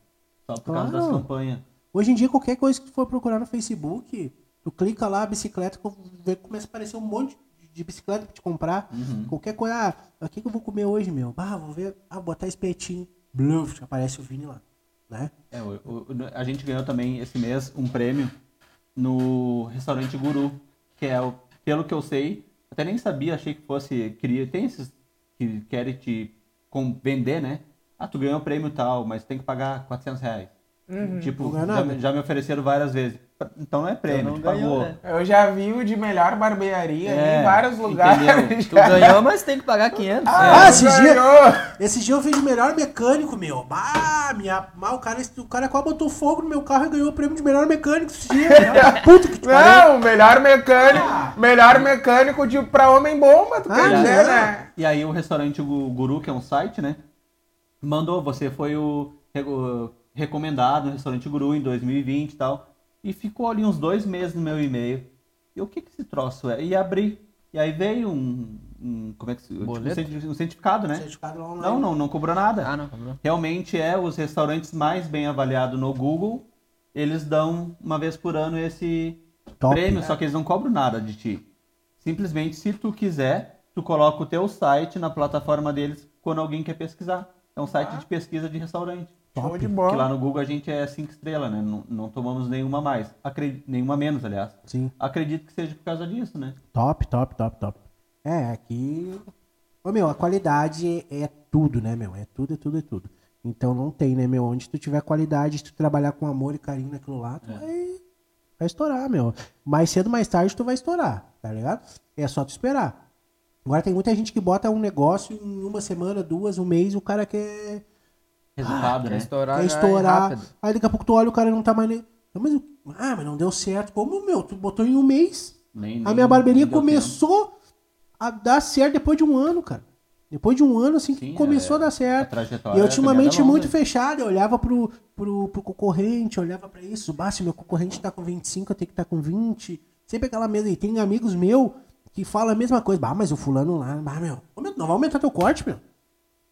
Só por causa das Claro. campanhas. Hoje em dia, qualquer coisa que tu for procurar no Facebook, tu clica lá, bicicleta, começa a aparecer um monte de bicicleta pra te comprar. Uhum. Qualquer coisa, ah, o que, que eu vou comer hoje, meu? Ah, vou ver, ah, vou botar espetinho. Bluff, aparece o Vini lá, né? É, o- o- a gente ganhou também esse mês um prêmio no restaurante Guru, que é, o, pelo que eu sei, até nem sabia, achei que fosse. Queria, tem esses que querem te com- vender, né? Ah, tu ganhou um prêmio tal, mas tem que pagar 400 reais. Tipo, Não ganha já, já me ofereceram várias vezes. Então não é prêmio, não ganhou, né? Eu já vi o de melhor barbearia É, em vários lugares. entendeu? Tu ganhou, mas tem que pagar 500. Ah, É. esse dia- ganhou. Esse dia eu fiz de melhor mecânico, meu. Ah, minha, ah, o, cara, o cara quase botou fogo no meu carro e ganhou o prêmio de melhor mecânico esse dia. Puta que. Não, melhor mecânico. Melhor mecânico de, pra homem bomba, tu Ah, quer dizer, né? E aí o restaurante Gu- Guru, que é um site, né? Mandou, você foi o recomendado no restaurante Guru em 2020 e tal. E ficou ali uns dois meses no meu e-mail. E o que que esse troço é? E abri. E aí veio um, um como é que se, tipo, um um certificado, né? Certificado online. Não, não, não cobrou nada. Ah, não, cobrou. Realmente é os restaurantes mais bem avaliados no Google. Eles dão uma vez por ano esse Top. prêmio, só que eles não cobram nada de ti. Simplesmente, se tu quiser, tu coloca o teu site na plataforma deles quando alguém quer pesquisar. É um site de pesquisa de restaurante. Show de Porque lá bola. no Google a gente é cinco estrelas, né? Não, não tomamos nenhuma mais. Acredi- nenhuma menos, aliás. Sim. Acredito que seja por causa disso, né? Top, top, top, top. É, aqui. Ô, meu, a qualidade é tudo, né, meu? É tudo, é tudo, é tudo. Então não tem, né, meu? Onde tu tiver qualidade, se tu trabalhar com amor e carinho naquilo lá, tu vai, vai estourar, meu. Mais cedo, mais tarde, tu vai estourar, tá ligado? É só tu esperar. Agora tem muita gente que bota um negócio em uma semana, duas, um mês, o cara quer, Resultado, Quer né? estourar, quer é estourar. rápido. aí daqui a pouco tu olha o cara não tá mais. nem- Não, mas, ah, mas não deu certo. Como, meu? Tu botou em um mês. Nem, A minha barbearia começou a dar certo depois de um ano, cara. Depois de um ano, assim, que Sim, começou é- a dar A certo. trajetória E eu é tinha uma mente muito longa. fechada, eu olhava pro, pro, pro concorrente, olhava pra isso, bah, se meu concorrente tá com 25, eu tenho que estar com 20. Sempre aquela mesa. E tem amigos meus que falam a mesma coisa. Bah, mas o fulano lá, bah, meu, meu, não vai aumentar teu corte, meu.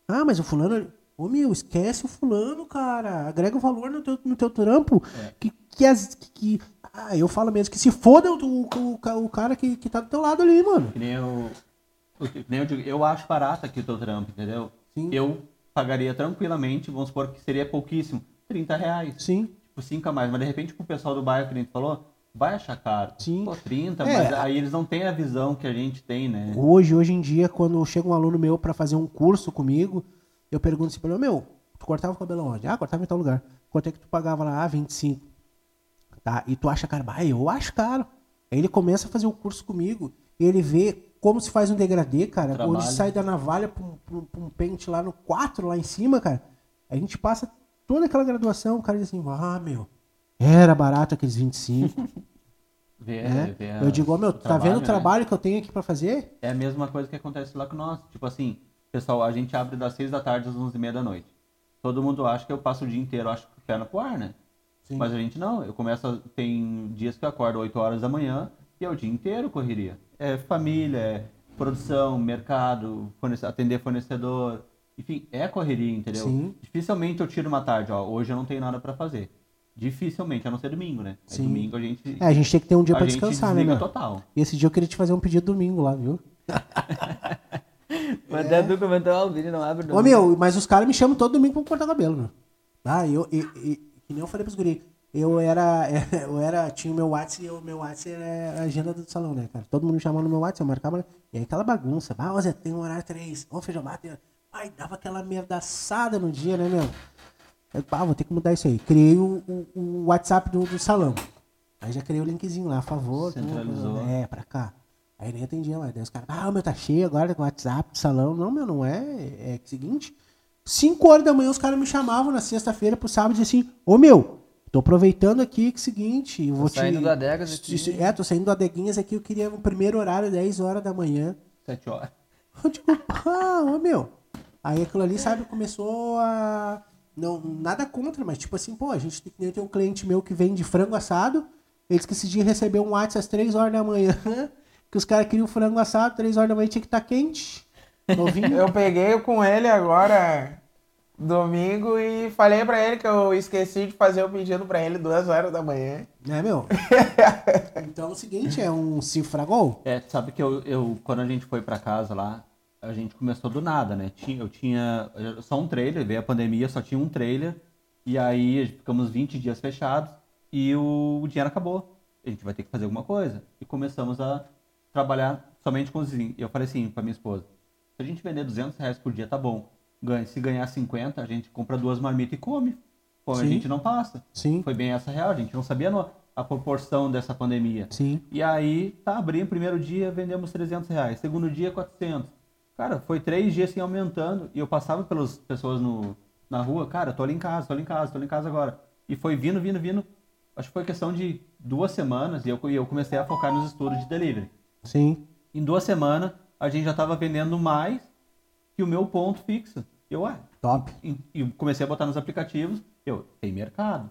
Ah, mas o fulano. Ô meu, esquece o fulano, cara. Agrega o valor no teu, no teu trampo. É. Que, que, as, que, que- Ah, eu falo mesmo que se foda o, o, o, o cara que, que tá do teu lado ali, mano. Que nem eu, o que nem eu digo, eu acho barato aqui o teu trampo, entendeu? Sim. Eu pagaria tranquilamente, vamos supor que seria pouquíssimo, 30 reais. Sim. Tipo, 5 a mais. Mas de repente pro pessoal do bairro que a gente falou, vai achar caro. Sim. Pô, 30, É, mas aí eles não têm a visão que a gente tem, né? Hoje, hoje em dia, quando chega um aluno meu pra fazer um curso comigo, eu pergunto assim pra ele, meu, tu cortava o cabelo onde? Ah, cortava em tal lugar. Quanto é que tu pagava lá? Ah, 25. Tá? E tu acha caro? Ah, eu acho caro. Aí ele começa a fazer o curso comigo e ele vê como se faz um degradê, cara. Trabalho. Onde sai da navalha pra um, pra um- pra um pente lá no 4, lá em cima, cara. A gente passa toda aquela graduação, o cara diz assim, ah, meu, era barato aqueles 25. Ver, né? ver a- Eu digo, ó, meu, tá vendo o né? trabalho que eu tenho aqui pra fazer? É a mesma coisa que acontece lá com nós. Tipo assim, pessoal, a gente abre das 6 da tarde às 11 e meia da noite. Todo mundo acha que eu passo o dia inteiro, acho que perna pro ar, né? Sim. Mas a gente não. Eu começo, a- tem dias que eu acordo 8 horas da manhã e é o dia inteiro correria. É família, é produção, mercado, fornece- atender fornecedor. Enfim, é correria, entendeu? Sim. Dificilmente eu tiro uma tarde, ó, hoje eu não tenho nada pra fazer. Dificilmente, a não ser domingo, né? Aí Sim. domingo a gente É, a gente tem que ter um dia a pra gente descansar, né, meu? total. E esse dia eu queria te fazer um pedido domingo lá, viu? Mas até tu comentou, ah, o Vini não abre Ô, domingo. meu, mas os caras me chamam todo domingo pra cortar cabelo, meu. Ah, eu, e- e- que nem eu falei pros guri. Eu era, eu era, tinha o meu WhatsApp e o meu WhatsApp era a agenda do salão, né, cara? Todo mundo me chamava no meu WhatsApp, eu marcava, e aí aquela bagunça. Ah, Zé, tem um horário três. Ô, feijão, bate. Ai, dava aquela merdaçada no dia, né, meu? Eu, ah, vou ter que mudar isso aí. Criei o, o- o WhatsApp do, do salão. Aí já criei o linkzinho lá, a favor. tudo, Centralizou. É, pra cá. Aí nem atendia mais. Daí os caras, ah, o meu tá cheio agora com o WhatsApp salão. Não, meu, não é. É o seguinte. 5 horas da manhã os caras me chamavam na sexta-feira pro sábado e diziam assim, ô meu, tô aproveitando aqui que é o seguinte, eu vou saindo te... do Adegas aqui. É, tô saindo do Adeguinhas aqui, eu queria o primeiro horário, 10 horas da manhã. 7 horas. Eu digo, ah, ô meu, Aí aquilo ali, sabe, começou a. Não, nada contra, mas tipo assim, pô, a gente tem, tem um cliente meu que vende frango assado. Ele disse que esse dia recebeu um WhatsApp às 3 horas da manhã. Que os caras queriam frango assado, 3 horas da manhã tinha que estar quente. Novinho. Eu peguei com ele agora, domingo, e falei pra ele que eu esqueci de fazer o pedido pra ele duas horas da manhã. né, meu? Então é o seguinte, é um cifragol. É, sabe que eu, eu, quando a gente foi pra casa lá, a gente começou do nada, né? Tinha, eu tinha só um trailer, veio a pandemia, só tinha um trailer. E aí ficamos 20 dias fechados e o, o dinheiro acabou. A gente vai ter que fazer alguma coisa. E começamos a trabalhar somente com os vizinhos. E eu falei assim pra minha esposa, se a gente vender 200 reais por dia, tá bom. Ganha, se ganhar 50, a gente compra duas marmitas e come. Pô, a gente não passa. Sim, Foi bem essa real, a gente não sabia no- a proporção dessa pandemia. sim. E aí, tá, abrimos, primeiro dia vendemos 300 reais, segundo dia 400. Cara, foi três dias assim aumentando e eu passava pelas pessoas no, na rua, cara, tô ali em casa, tô ali em casa, tô ali em casa agora. E foi vindo, vindo, vindo. Acho que foi questão de duas semanas e eu, e eu comecei a focar nos estudos de delivery. Sim. Em duas semanas, a gente já tava vendendo mais que o meu ponto fixo. Eu, ué, Top. e, e comecei a botar nos aplicativos, eu, tem mercado.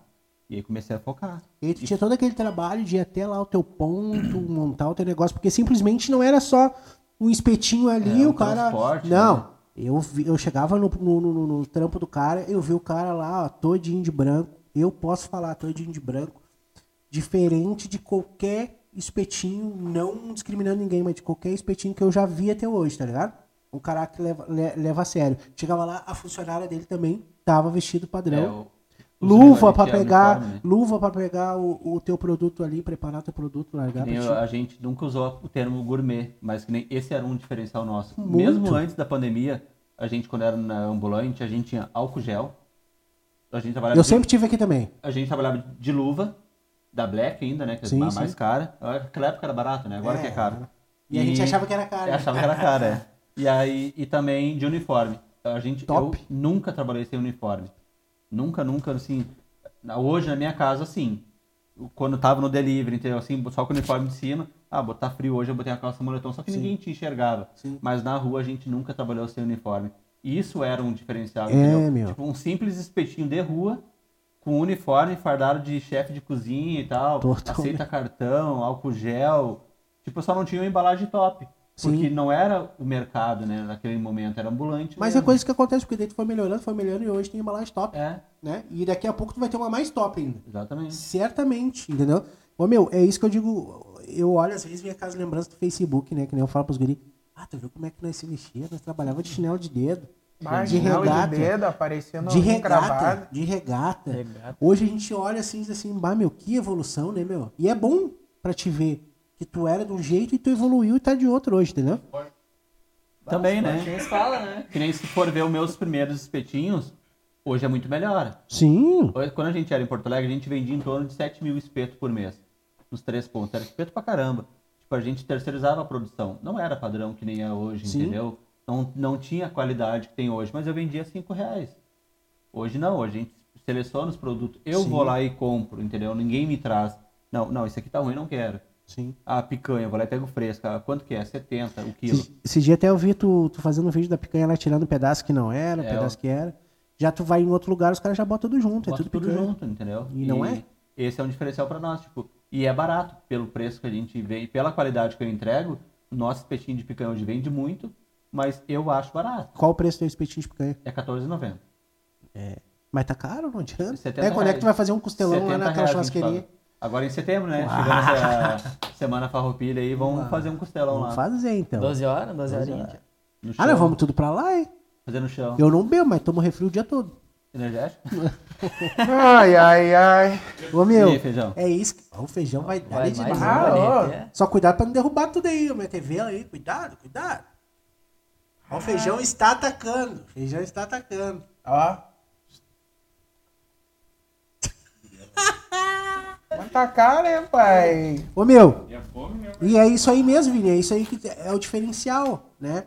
E aí comecei a focar. E tu tinha todo aquele trabalho de ir até lá o teu ponto, montar o teu negócio, porque simplesmente não era só um espetinho ali, É, o um cara. transporte, Não. né? Eu, vi- eu chegava no, no, no- no trampo do cara, eu vi o cara lá, ó, todinho de branco. Eu posso falar todinho de branco. Diferente de qualquer espetinho, não discriminando ninguém, mas de qualquer espetinho que eu já vi até hoje, tá ligado? Um cara que leva, le- leva a sério. Chegava lá, a funcionária dele também tava vestido padrão. É, o- Luva é pegar, uniforme, né? luva para pegar o, o teu produto ali, preparar teu produto, largar Que ti. a gente nunca usou o termo gourmet, mas que nem esse era um diferencial nosso. Muito. Mesmo antes da pandemia, a gente, quando era na ambulante, a gente tinha álcool gel. A gente trabalhava, Eu de, sempre tive aqui também. a gente trabalhava de luva, da Black ainda, né? Que Sim, é a sim. mais cara. Naquela época era barato, né? Agora É. que é caro. E, a gente achava que era caro. Achava que era cara, é. E aí, e também de uniforme. A gente, Top. eu nunca trabalhei sem uniforme. Nunca, nunca, assim. Hoje na minha casa, assim. Quando tava no delivery, entendeu? Assim, só com o uniforme de cima. Ah, botar frio hoje, eu botei a calça moletom, só que Sim. ninguém te enxergava. Sim. Mas na rua a gente nunca trabalhou sem uniforme. E Isso era um diferencial, É, entendeu? meu. Tipo, um simples espetinho de rua, com uniforme fardado de chefe de cozinha e tal. Totalmente. Aceita cartão, álcool gel. Tipo, só não tinha uma embalagem top. Sim. Porque não era o mercado, né, naquele momento, era ambulante. Mas é mesmo. coisa que acontece, porque tu foi melhorando, foi melhorando e hoje tem embalagem top, É, né? E daqui a pouco tu vai ter uma mais top ainda. exatamente. Certamente, entendeu? Ô meu, é isso que eu digo. Eu olho às vezes vem aquelas lembranças do Facebook, né? Que nem eu falo pros guri. Ah, tu viu como é que nós se vestia? Nós trabalhava de chinelo de dedo. De regata. de dedo aparecendo De regata. De regata. Regata. Hoje a gente olha assim e diz assim, bah, meu, que evolução, né, meu? E é bom pra te ver que tu era de um jeito e tu evoluiu e tá de outro hoje, entendeu? Também, né? Fala, né? Que nem se for ver os meus primeiros espetinhos, hoje é muito melhor. Sim. Hoje, Quando a gente era em Porto Alegre, a gente vendia em torno de 7 mil espetos por mês. Nos três pontos. Era espeto pra caramba. Tipo, a gente terceirizava a produção. Não era padrão que nem é hoje, Sim. entendeu? Não, não tinha a qualidade que tem hoje, mas eu vendia 5 reais. Hoje não, hoje a gente seleciona os produtos. Eu Sim. vou lá e compro, entendeu? Ninguém me traz. Não, não, esse aqui tá ruim, não quero. Sim. Ah, picanha, eu vou lá e pego fresca. Quanto que é? 70 o quilo. Esse, esse dia até eu vi tu, tu fazendo um vídeo da picanha lá, tirando um pedaço que não era, um É, pedaço que era. Já tu vai em outro lugar, os caras já botam tudo junto, é Bota tudo tudo picanha. junto, entendeu? E não é? Esse é um diferencial pra nós, tipo, e é barato pelo preço que a gente vê e pela qualidade que eu entrego. Nosso espetinho de picanha hoje vende muito, mas eu acho barato. Qual o preço do espetinho de picanha? É R$14,90. Mas tá caro, não adianta. 70 É, quando é que tu vai fazer um costelão lá 70 naquela churrasqueria? Agora em setembro, né? Chegando essa semana farroupilha aí, vamos fazer um costelão Vamos lá. fazer então. 12 horas, 12 horinhas. No Ah, chão, nós vamos tudo pra lá, hein? Fazer no chão. Eu não bebo, mas tomo refri o dia todo. Energético? Ai, ai, ai. Ô meu, E aí, é isso. o feijão vai dar Vai de mais demais. Ah, ó. né? Só cuidado pra não derrubar tudo aí, minha TV aí. Cuidado, cuidado. Ó, o feijão está atacando. O feijão está atacando. Ó. Tá caro, né, pai? Ô meu, E né? E é isso aí mesmo, Vini. É isso aí que é o diferencial, né?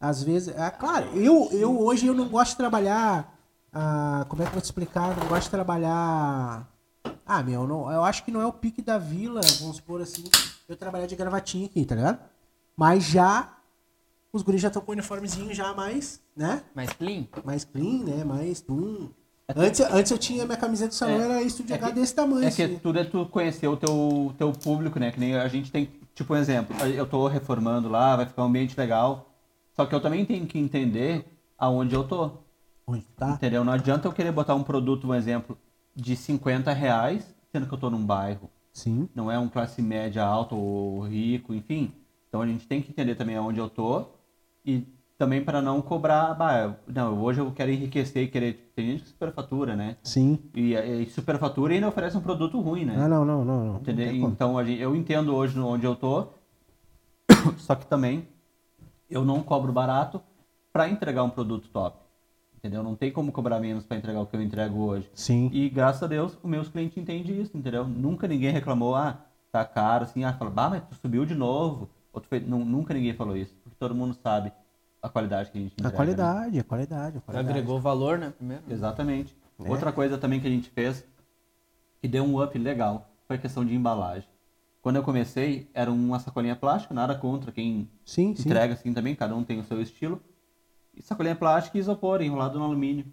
Às vezes, é claro, eu, eu hoje eu não gosto de trabalhar. ah, como é que eu vou te explicar? Eu não gosto de trabalhar. Ah, meu, não, eu acho que não é o pique da vila, vamos supor assim, eu trabalhar de gravatinha aqui, tá ligado? Mas já os guris já estão com o uniformezinho já mais, né? Mais clean? Mais clean, né? Mais. Hum. Antes, antes eu tinha minha camiseta do salão, É, era isso de é H que- desse tamanho. É que assim. tudo é tu conhecer o teu, teu público, né? Que nem a gente tem, tipo um exemplo, eu tô reformando lá, vai ficar um ambiente legal. Só que eu também tenho que entender aonde eu tô. Onde tá? Entendeu? Não adianta eu querer botar um produto, um exemplo, de 50 reais, sendo que eu tô num bairro. Sim. Não é um classe média alta ou rico, enfim. Então a gente tem que entender também aonde eu tô e também para não cobrar, bah, não, hoje eu quero enriquecer e querer. Tem gente que superfatura, né? Sim. E, e superfatura e ainda oferece um produto ruim, né? Ah, não, não, não. não. Entendeu? Não. Então a gente- eu entendo hoje onde eu tô, só que também eu não cobro barato para entregar um produto top. Entendeu? Não tem como cobrar menos para entregar o que eu entrego hoje. Sim. E graças a Deus, os meus clientes entendem isso, entendeu? Nunca ninguém reclamou, ah, tá caro, assim, ah, fala, bah, mas tu subiu de novo. Ou tu fez... Não, nunca ninguém falou isso, todo mundo sabe a qualidade que a gente A entrega. né? qualidade, a qualidade, a qualidade. Agregou valor, né? Primeiro. Exatamente. É. Outra coisa também que a gente fez, que deu um up legal, foi a questão de embalagem. Quando eu comecei, era uma sacolinha plástica, nada contra quem Sim, sim. entrega assim também, cada um tem o seu estilo. E sacolinha plástica e isopor, enrolado no alumínio.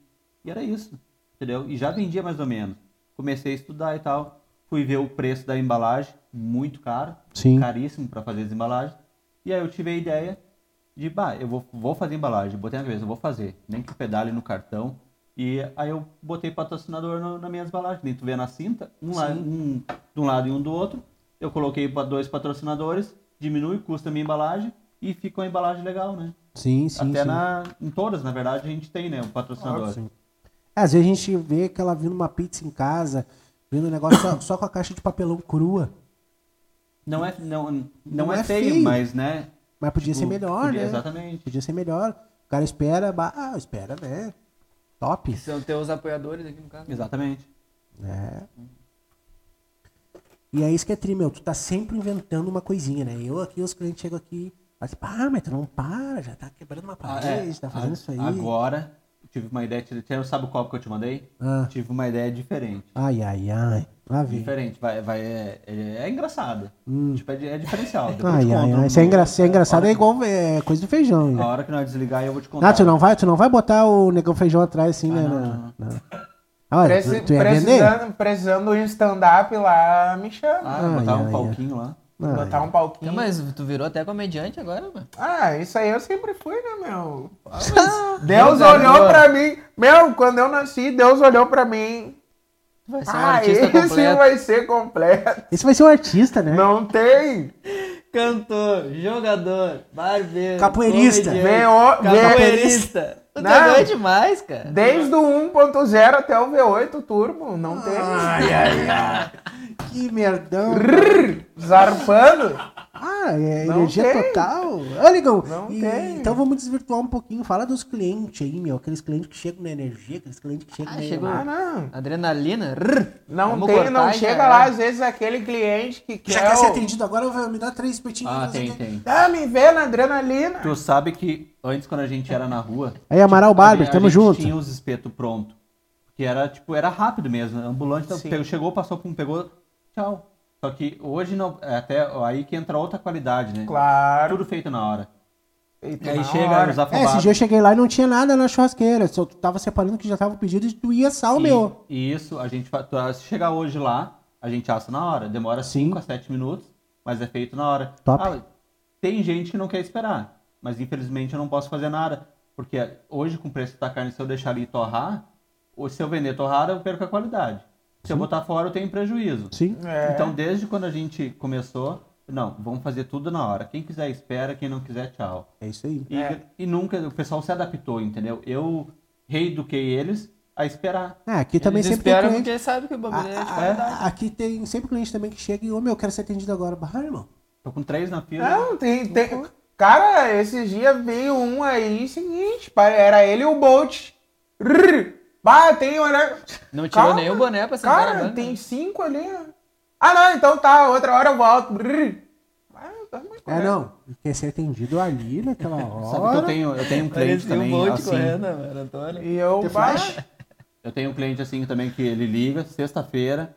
E era isso, entendeu? E já vendia mais ou menos. Comecei a estudar e tal. Fui ver o preço da embalagem, muito caro, Sim. caríssimo para fazer as embalagens. E aí eu tive a ideia de, bah, eu vou, vou fazer embalagem. Botei na cabeça, eu vou fazer. Nem que pedale no cartão. E aí eu botei patrocinador no, nas minhas embalagens. Nem tu vê na cinta, um, lá, um de um lado e um do outro. Eu coloquei dois patrocinadores, diminui o custo da minha embalagem e fica uma embalagem legal, né? Sim, sim. Até sim. na, em todas, na verdade, a gente tem, né? Um patrocinador. Sim. É, às vezes a gente vê que ela vindo uma pizza em casa, vendo um negócio só, só com a caixa de papelão crua. Não é, não, não, Não é, é feio, feio. mas, né? Mas podia tipo, ser melhor, podia- né? Exatamente. Podia ser melhor. O cara espera, bah, ah, espera, né? Top. Que são teus apoiadores aqui no caso. Exatamente. É. E é isso que é tri, meu. Tu tá sempre inventando uma coisinha, né? Eu aqui, os clientes chegam aqui, falam assim, pá, mas tu não para, já tá quebrando uma Ah, parede, é, tá fazendo a- isso aí. Agora, tive uma ideia. Você sabe o copo que eu te mandei? Ah. Tive uma ideia diferente. Ai, ai, ai. Lá vem. Diferente, vai, vai, é, é, é engraçado. Tipo, é, é diferencial. Depois Hum. Ai, ai, ai. Se é, engra... se é a engraçado é igual é, coisa do feijão. A Né? hora que nós desligar, eu vou te contar. Ah, tu não vai, tu não vai botar o negão feijão atrás assim, né? não, na- na- Olha, Preci- tu, tu vender? precisando, precisando de um stand-up lá, me chama. Ah, Ai, botar ai, um ai. palquinho lá. Ai. Botar um palquinho. Então, mas tu virou até comediante agora, mano. Ah, isso aí eu sempre fui, né, meu? Ah, Deus olhou pra mim. Meu, quando eu nasci, Deus olhou pra mim. Vai ser um Ah, artista esse completo. vai ser completo. Esse vai ser um artista, né? Não tem. Cantor, jogador, barbeiro, Capoeirista. comediante, capoeirista. Tu Não. tá doido demais, cara. Desde o 1.0 até o V8 Turbo, não tem. Ai, ai, ai. Que merdão. Zarpando. Ah, é Não energia tem. total. Ô, Ligão, Não e- tem. então vamos desvirtuar um pouquinho. Fala dos clientes aí, meu. Aqueles clientes que chegam na energia, aqueles clientes que chegam Ah, na... chegou. Ah, não. Adrenalina. rrr. Não Vamos tem, não já chega lá, às vezes, aquele cliente que Já quer. quer ser atendido agora, vai me dar três espetinhos. Ah, tem, o quê. tem. Ah, me vê na adrenalina. Tu sabe que antes, quando a gente era na rua. Aí, Amaral tipo, Barber, tamo a gente junto. tinha os espetos pronto. Que era, tipo, era rápido mesmo. Ambulante Sim. pegou, chegou, passou por um, pegou, tchau. Só que hoje não. É até aí que entra outra qualidade, né? Claro. Tudo feito na hora. Feito E aí na chega hora. os É, esse afobados. dia eu cheguei lá e não tinha nada na churrasqueira. Só tu tava separando que já tava o pedido e tu ia sal, meu. E isso, a gente se chegar hoje lá, a gente assa na hora. Demora Sim. 5 a 7 minutos, mas é feito na hora. Top. Ah, tem gente que não quer esperar, mas infelizmente eu não posso fazer nada. Porque hoje, com o preço da carne, se eu deixar ali torrar, ou se eu vender torrada, eu perco a qualidade. Se eu botar fora, eu tenho prejuízo. Sim. É. Então, desde quando a gente começou, não, vamos fazer tudo na hora. Quem quiser, espera. Quem não quiser, tchau. É isso aí. E, É. e nunca, o pessoal se adaptou, entendeu? Eu reeduquei eles a esperar. É, aqui também Eles sempre tem cliente. porque sabe que o bagulho é A- aqui tem sempre cliente também que chega e, ô meu, eu quero ser atendido agora. Bah, irmão. Tô com três na fila. Não, tem, tem. Cara, esses dias veio um aí, seguinte, era ele e o Bolt. Rrr. Bah, tem hora. Não tirou Calma. nem o boné pra sentar Cara, tem cinco ali. ó. Ah, não, então tá, outra hora eu volto. Ah, tá É, não. Quer ser atendido ali naquela hora. Sabe que eu tenho, eu tenho um cliente Parecia também, um bolt assim, correndo, mano, Antônio. E eu, flash? eu tenho um cliente assim também que ele liga, sexta-feira,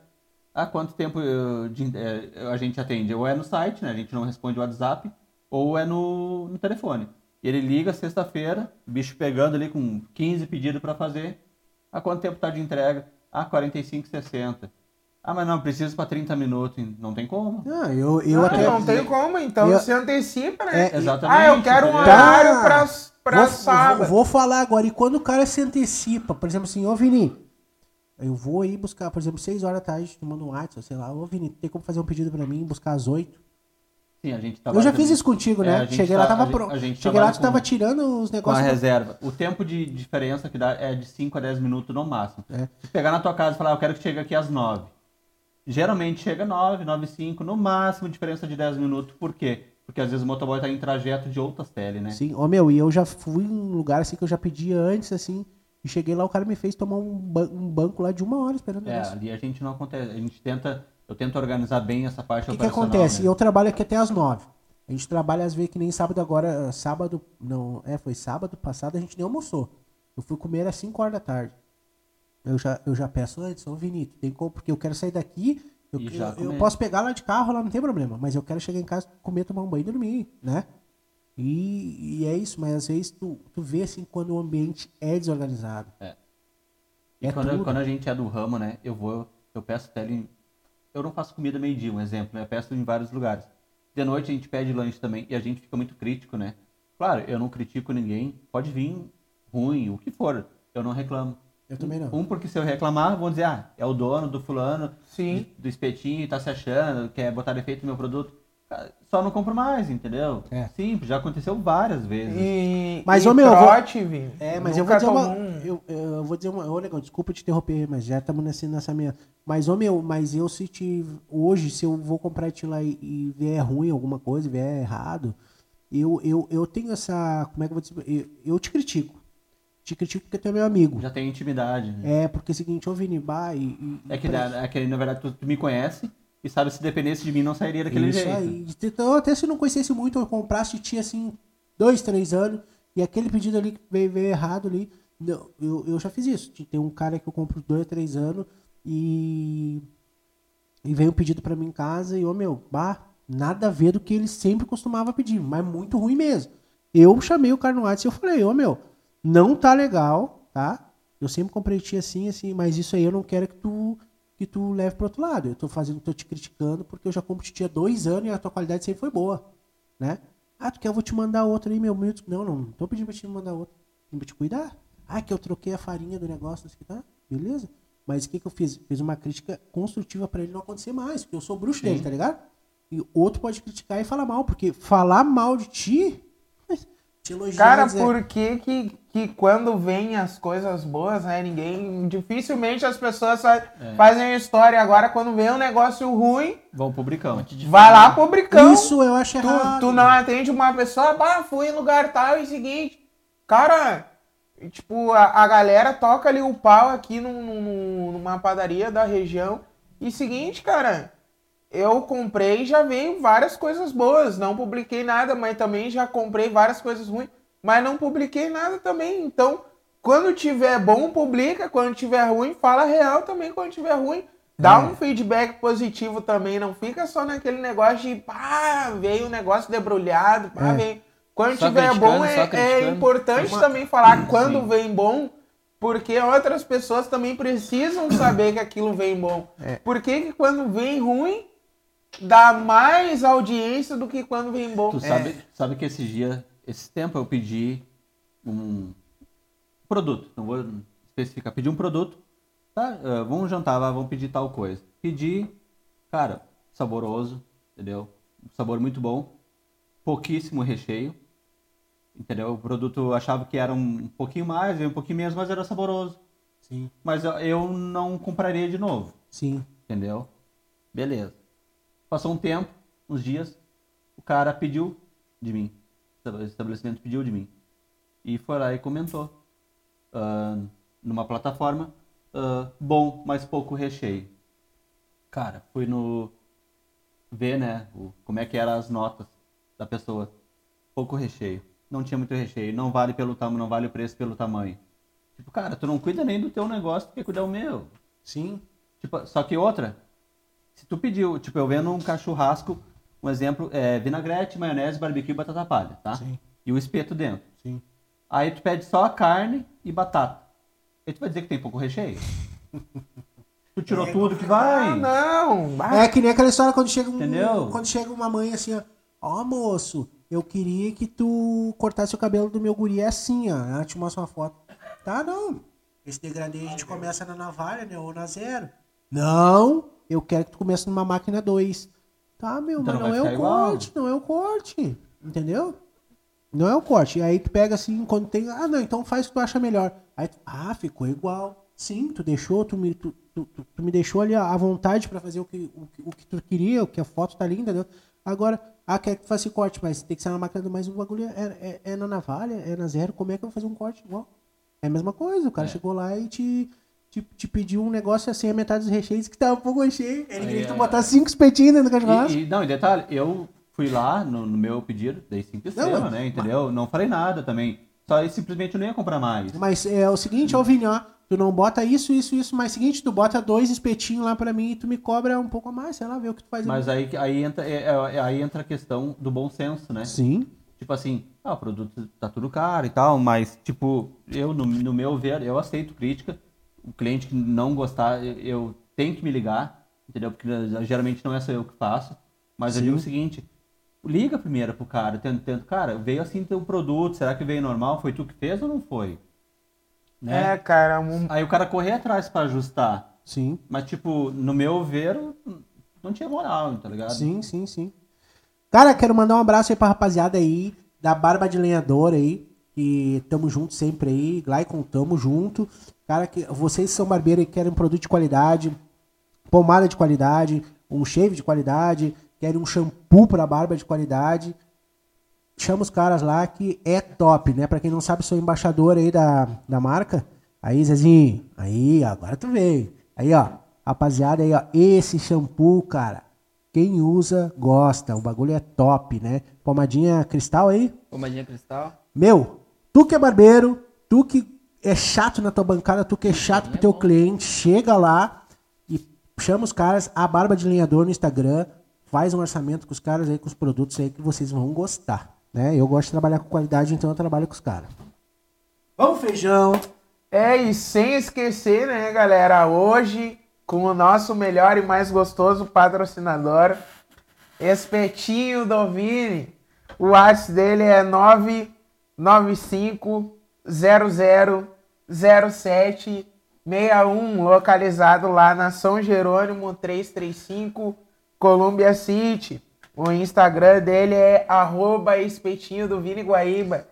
há quanto tempo eu- de- é, a gente atende? Ou é no site, né, a gente não responde o WhatsApp, ou é no, no telefone. E ele liga sexta-feira, o bicho pegando ali com 15 pedidos para fazer. Há quanto tempo tá de entrega? Ah, 45, 60. Ah, mas não, preciso para 30 minutos. Não tem como. Ah, eu, eu Ah, até. não tem como, então Eu- se antecipa, né? É, Exatamente. ah, eu quero um horário pra, pra vou, sábado. Vou, vou falar agora. E quando o cara se antecipa, por exemplo assim, ô Vini, eu vou aí buscar, por exemplo, 6 horas da tarde, te mando um WhatsApp, sei lá, ô Vini, tem como fazer um pedido pra mim, buscar às 8? Sim, a gente Eu já fiz isso contigo, É, né? gente Cheguei tá- lá, tava pronto. Cheguei lá, trabalha tu tava tirando os com a negócios. reserva. O tempo de diferença que dá é de 5 a 10 minutos no máximo. É. Se pegar na tua casa e falar, eu quero que chegue aqui às 9. Geralmente chega 9, 9 e 5, no máximo diferença de 10 minutos. Por quê? Porque às vezes o motoboy tá em trajeto de outras tele, né? Sim, ô meu, e eu já fui em um lugar assim que eu já pedi antes, assim, e cheguei lá, o cara me fez tomar um, ban- um banco lá de uma hora esperando É, ali a gente não acontece. A gente tenta, eu tento organizar bem essa parte O que, acontece? né? Eu trabalho aqui até as nove. A gente trabalha às vezes que nem sábado agora, sábado, não, é, foi sábado passado, a gente nem almoçou. Eu fui comer às 5 horas da tarde. Eu já, eu já peço antes, ô Vinito, tem como, porque eu quero sair daqui, eu, eu- eu posso pegar lá de carro, lá não tem problema, mas eu quero chegar em casa, comer, tomar um banho e dormir, né? E, e é isso, mas às vezes tu, tu vê assim quando o ambiente é desorganizado. E É quando, tudo. quando a gente é do ramo, né? Eu vou, eu peço tele. Eu não faço comida meio-dia, um exemplo, né? Eu peço em vários lugares. De noite a gente pede lanche também e a gente fica muito crítico, né? Claro, eu não critico ninguém. Pode vir ruim, o que for. Eu não reclamo. Eu também não. Um, porque se eu reclamar, vão dizer, ah, é o dono do fulano, Sim. do espetinho, tá se achando, quer botar defeito no meu produto. Ah, Só não compro mais, entendeu? É. Simples, já aconteceu várias vezes. E, Mas, e ô, meu, eu vou- trote, Vini, É, mas eu vou dizer uma. um- Eu, eu vou dizer uma. Ô, Negão, desculpa te interromper, mas já estamos nessa, nessa minha. Mas, ô meu, mas eu se te. Hoje, se eu vou comprar de lá e, e vier ruim alguma coisa, vier errado, eu, eu, eu tenho essa. Como é que eu vou dizer? Eu, eu te critico. Te critico porque tu é meu amigo. Já tem intimidade. né? É, porque é o seguinte, ô Vini, bah, e. e- É que, na- é que, na verdade, tu, tu me conhece e sabe se dependesse de mim não sairia daquele Isso jeito. aí. Então, até se não conhecesse muito, eu comprasse de ti assim, dois, três anos, e aquele pedido ali que veio, veio errado ali. não, eu, eu já fiz isso. Tem um cara que eu compro dois, três anos e. E veio um pedido pra mim em casa e, ô meu, bah, nada a ver do que ele sempre costumava pedir, mas muito ruim mesmo. Eu chamei o cara no WhatsApp e eu falei, ô meu, não tá legal, tá? Eu sempre comprei ti assim, assim, mas isso aí eu não quero que tu que tu leve pro outro lado. Eu tô fazendo, tô te criticando porque eu já compro ti há dois anos e a tua qualidade sempre foi boa, né? Ah, tu quer, eu vou te mandar outro aí, meu minuto. Não, não, não tô pedindo pra te mandar outro. Pedindo pra te cuidar. Ah, que eu troquei a farinha do negócio, não sei o que, tá? Beleza. Mas o que que eu fiz? Fiz uma crítica construtiva pra ele não acontecer mais, porque eu sou bruxo dele, tá ligado? E outro pode criticar e falar mal, porque falar mal de ti, te elogiar Cara, dizer, por que, que que quando vem as coisas boas, né? Ninguém. Dificilmente as pessoas É. fazem história. Agora, quando vem um negócio ruim, Vão bricão. vai lá bricão. Isso eu acho tu, errado. tu não atende uma pessoa, bah, fui em lugar tal e seguinte. Cara, tipo, a, a galera toca ali o pau aqui num- num- numa padaria da região. E seguinte, cara, eu comprei e já veio várias coisas boas. Não publiquei nada, mas também já comprei várias coisas ruins. Mas não publiquei nada também. Então, quando tiver bom, publica. Quando tiver ruim, fala real também quando tiver ruim. Dá É. um feedback positivo também. Não fica só naquele negócio de pá, veio um negócio debrulhado, pá, É. veio. Quando Só tiver bom, é, é importante Uma- também falar quando Sim. vem bom, porque outras pessoas também precisam saber que aquilo vem bom. É. Por que, quando vem ruim, dá mais audiência do que quando vem bom? Tu sabe, sabe que esses dias, esse tempo eu pedi um produto, não vou especificar, pedi um produto, tá? Ah, vamos jantar, vamos pedir tal coisa. Pedi, cara, saboroso, entendeu? Um sabor muito bom, pouquíssimo recheio, entendeu? O produto eu achava que era um pouquinho mais, um pouquinho menos, mas era saboroso. Sim, Mas eu não compraria de novo. sim. Entendeu? Beleza. Passou um tempo, uns dias, o cara pediu de mim. Estabelecimento pediu de mim. E foi lá e comentou. ah, numa plataforma, ah, bom, mas pouco recheio. Cara, fui no. ver, né? o- como é que eram as notas da pessoa. Pouco recheio. Não tinha muito recheio. Não vale pelo tamanho, não vale o preço pelo tamanho. Tipo, cara, tu não cuida nem do teu negócio, tu quer cuidar o meu. Sim. Tipo, só que outra, se tu pediu, tipo, eu vendo um cachurrasco, um exemplo, é vinagrete, maionese, barbecue e batata palha, tá? Sim. e o espeto dentro. Sim. Aí tu pede só a carne e batata. Aí tu vai dizer que tem pouco recheio. Tu tirou tudo que Ah, vai. não. Ah, É que nem aquela história quando chega, um, Entendeu? quando chega uma mãe assim, ó. Ó, moço, eu queria que tu cortasse o cabelo do meu guri assim, ó. Ela te mostra uma foto. Tá, não. Esse degradê a gente começa na navalha, né? Ou na zero. Não, eu quero que tu comece numa máquina 2. Tá, meu, Então mas não não, é o igual. corte, não é o corte. Entendeu? Não é o corte. E aí tu pega assim, quando tem. Ah, não, então faz o que tu acha melhor. Aí tu, ah, ficou igual. Sim, tu deixou, tu me, tu, tu, tu- tu me deixou ali à vontade pra fazer o que, o, o que tu queria, o que a foto tá linda, entendeu? Agora, ah, quer que tu faça corte, mas tem que ser na máquina do mais o bagulho é, é, é na navalha, é na zero. Como é que eu vou fazer um corte igual? É a mesma coisa, o cara chegou lá e te, te, te pediu um negócio assim, a metade dos recheios que tava um pouco cheio. Ele queria que tu é. botasse cinco espetinhos dentro do cachorro. E, e- não, e detalhe, eu fui lá no, no meu pedido, dei cinco estrelas, mas- né? Entendeu? Não falei nada também. Só eu simplesmente não ia comprar mais. Mas é o seguinte, ó, Vini, ó. Tu não bota isso, isso, isso, mas seguinte, tu bota dois espetinhos lá pra mim e tu me cobra um pouco a mais, sei lá, vê o que tu faz. Mas aí, aí, entra, é- é- aí entra a questão do bom senso, né? Sim. Tipo assim, ah, o produto tá tudo caro e tal, mas, tipo, eu, no, no meu ver, eu aceito crítica. O cliente que não gostar, eu, eu tenho que me ligar, entendeu? Porque eh, geralmente não é só eu que faço. Mas eu Sim. digo o seguinte, liga primeiro pro cara, tento, tento, cara, veio assim teu produto, será que veio normal? Foi tu que fez ou não foi? Né? É, cara, um- Aí o cara correr atrás pra ajustar. Sim. Mas, tipo, no meu ver, não tinha moral, tá ligado? Sim, sim, sim. Cara, quero mandar um abraço aí pra rapaziada aí, da Barba de Lenhador aí, que tamo junto sempre aí, Glycon, tamo junto. Cara, que vocês são barbeiros e querem um produto de qualidade, pomada de qualidade, um shave de qualidade, querem um shampoo pra barba de qualidade, chama os caras lá que é top, né? Pra quem não sabe, sou embaixador aí da, da marca. Aí, Zezinho, aí, agora tu veio. Aí, ó, rapaziada aí, ó, esse shampoo, cara, quem usa, gosta. O bagulho é top, né? Pomadinha cristal aí. Pomadinha cristal. Meu, tu que é barbeiro, tu que é chato na tua bancada, tu que é chato pro teu cliente, chega lá e chama os caras, a Barba de Lenhador no Instagram, faz um orçamento com os caras aí, com os produtos aí que vocês vão gostar, né? Eu gosto de trabalhar com qualidade, então eu trabalho com os caras. Vamos, feijão! É, e sem esquecer, né, galera, hoje, com o nosso melhor e mais gostoso patrocinador, Espetinho do Vini. O WhatsApp dele é 995000761, localizado lá na São Jerônimo 335, Columbia City. O Instagram dele é arroba espetinho do Vini Guaíba.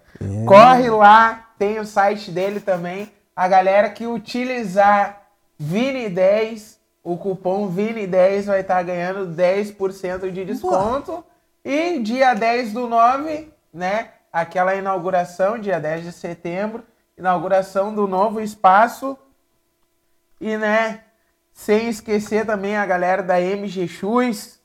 Corre lá, tem o site dele também. A galera que utilizar Vini10, o cupom Vini10 vai estar ganhando 10% de desconto. E dia 10 do 9, né? Aquela inauguração, dia 10 de setembro, inauguração do novo espaço. E, né, sem esquecer também a galera da MG Shoes,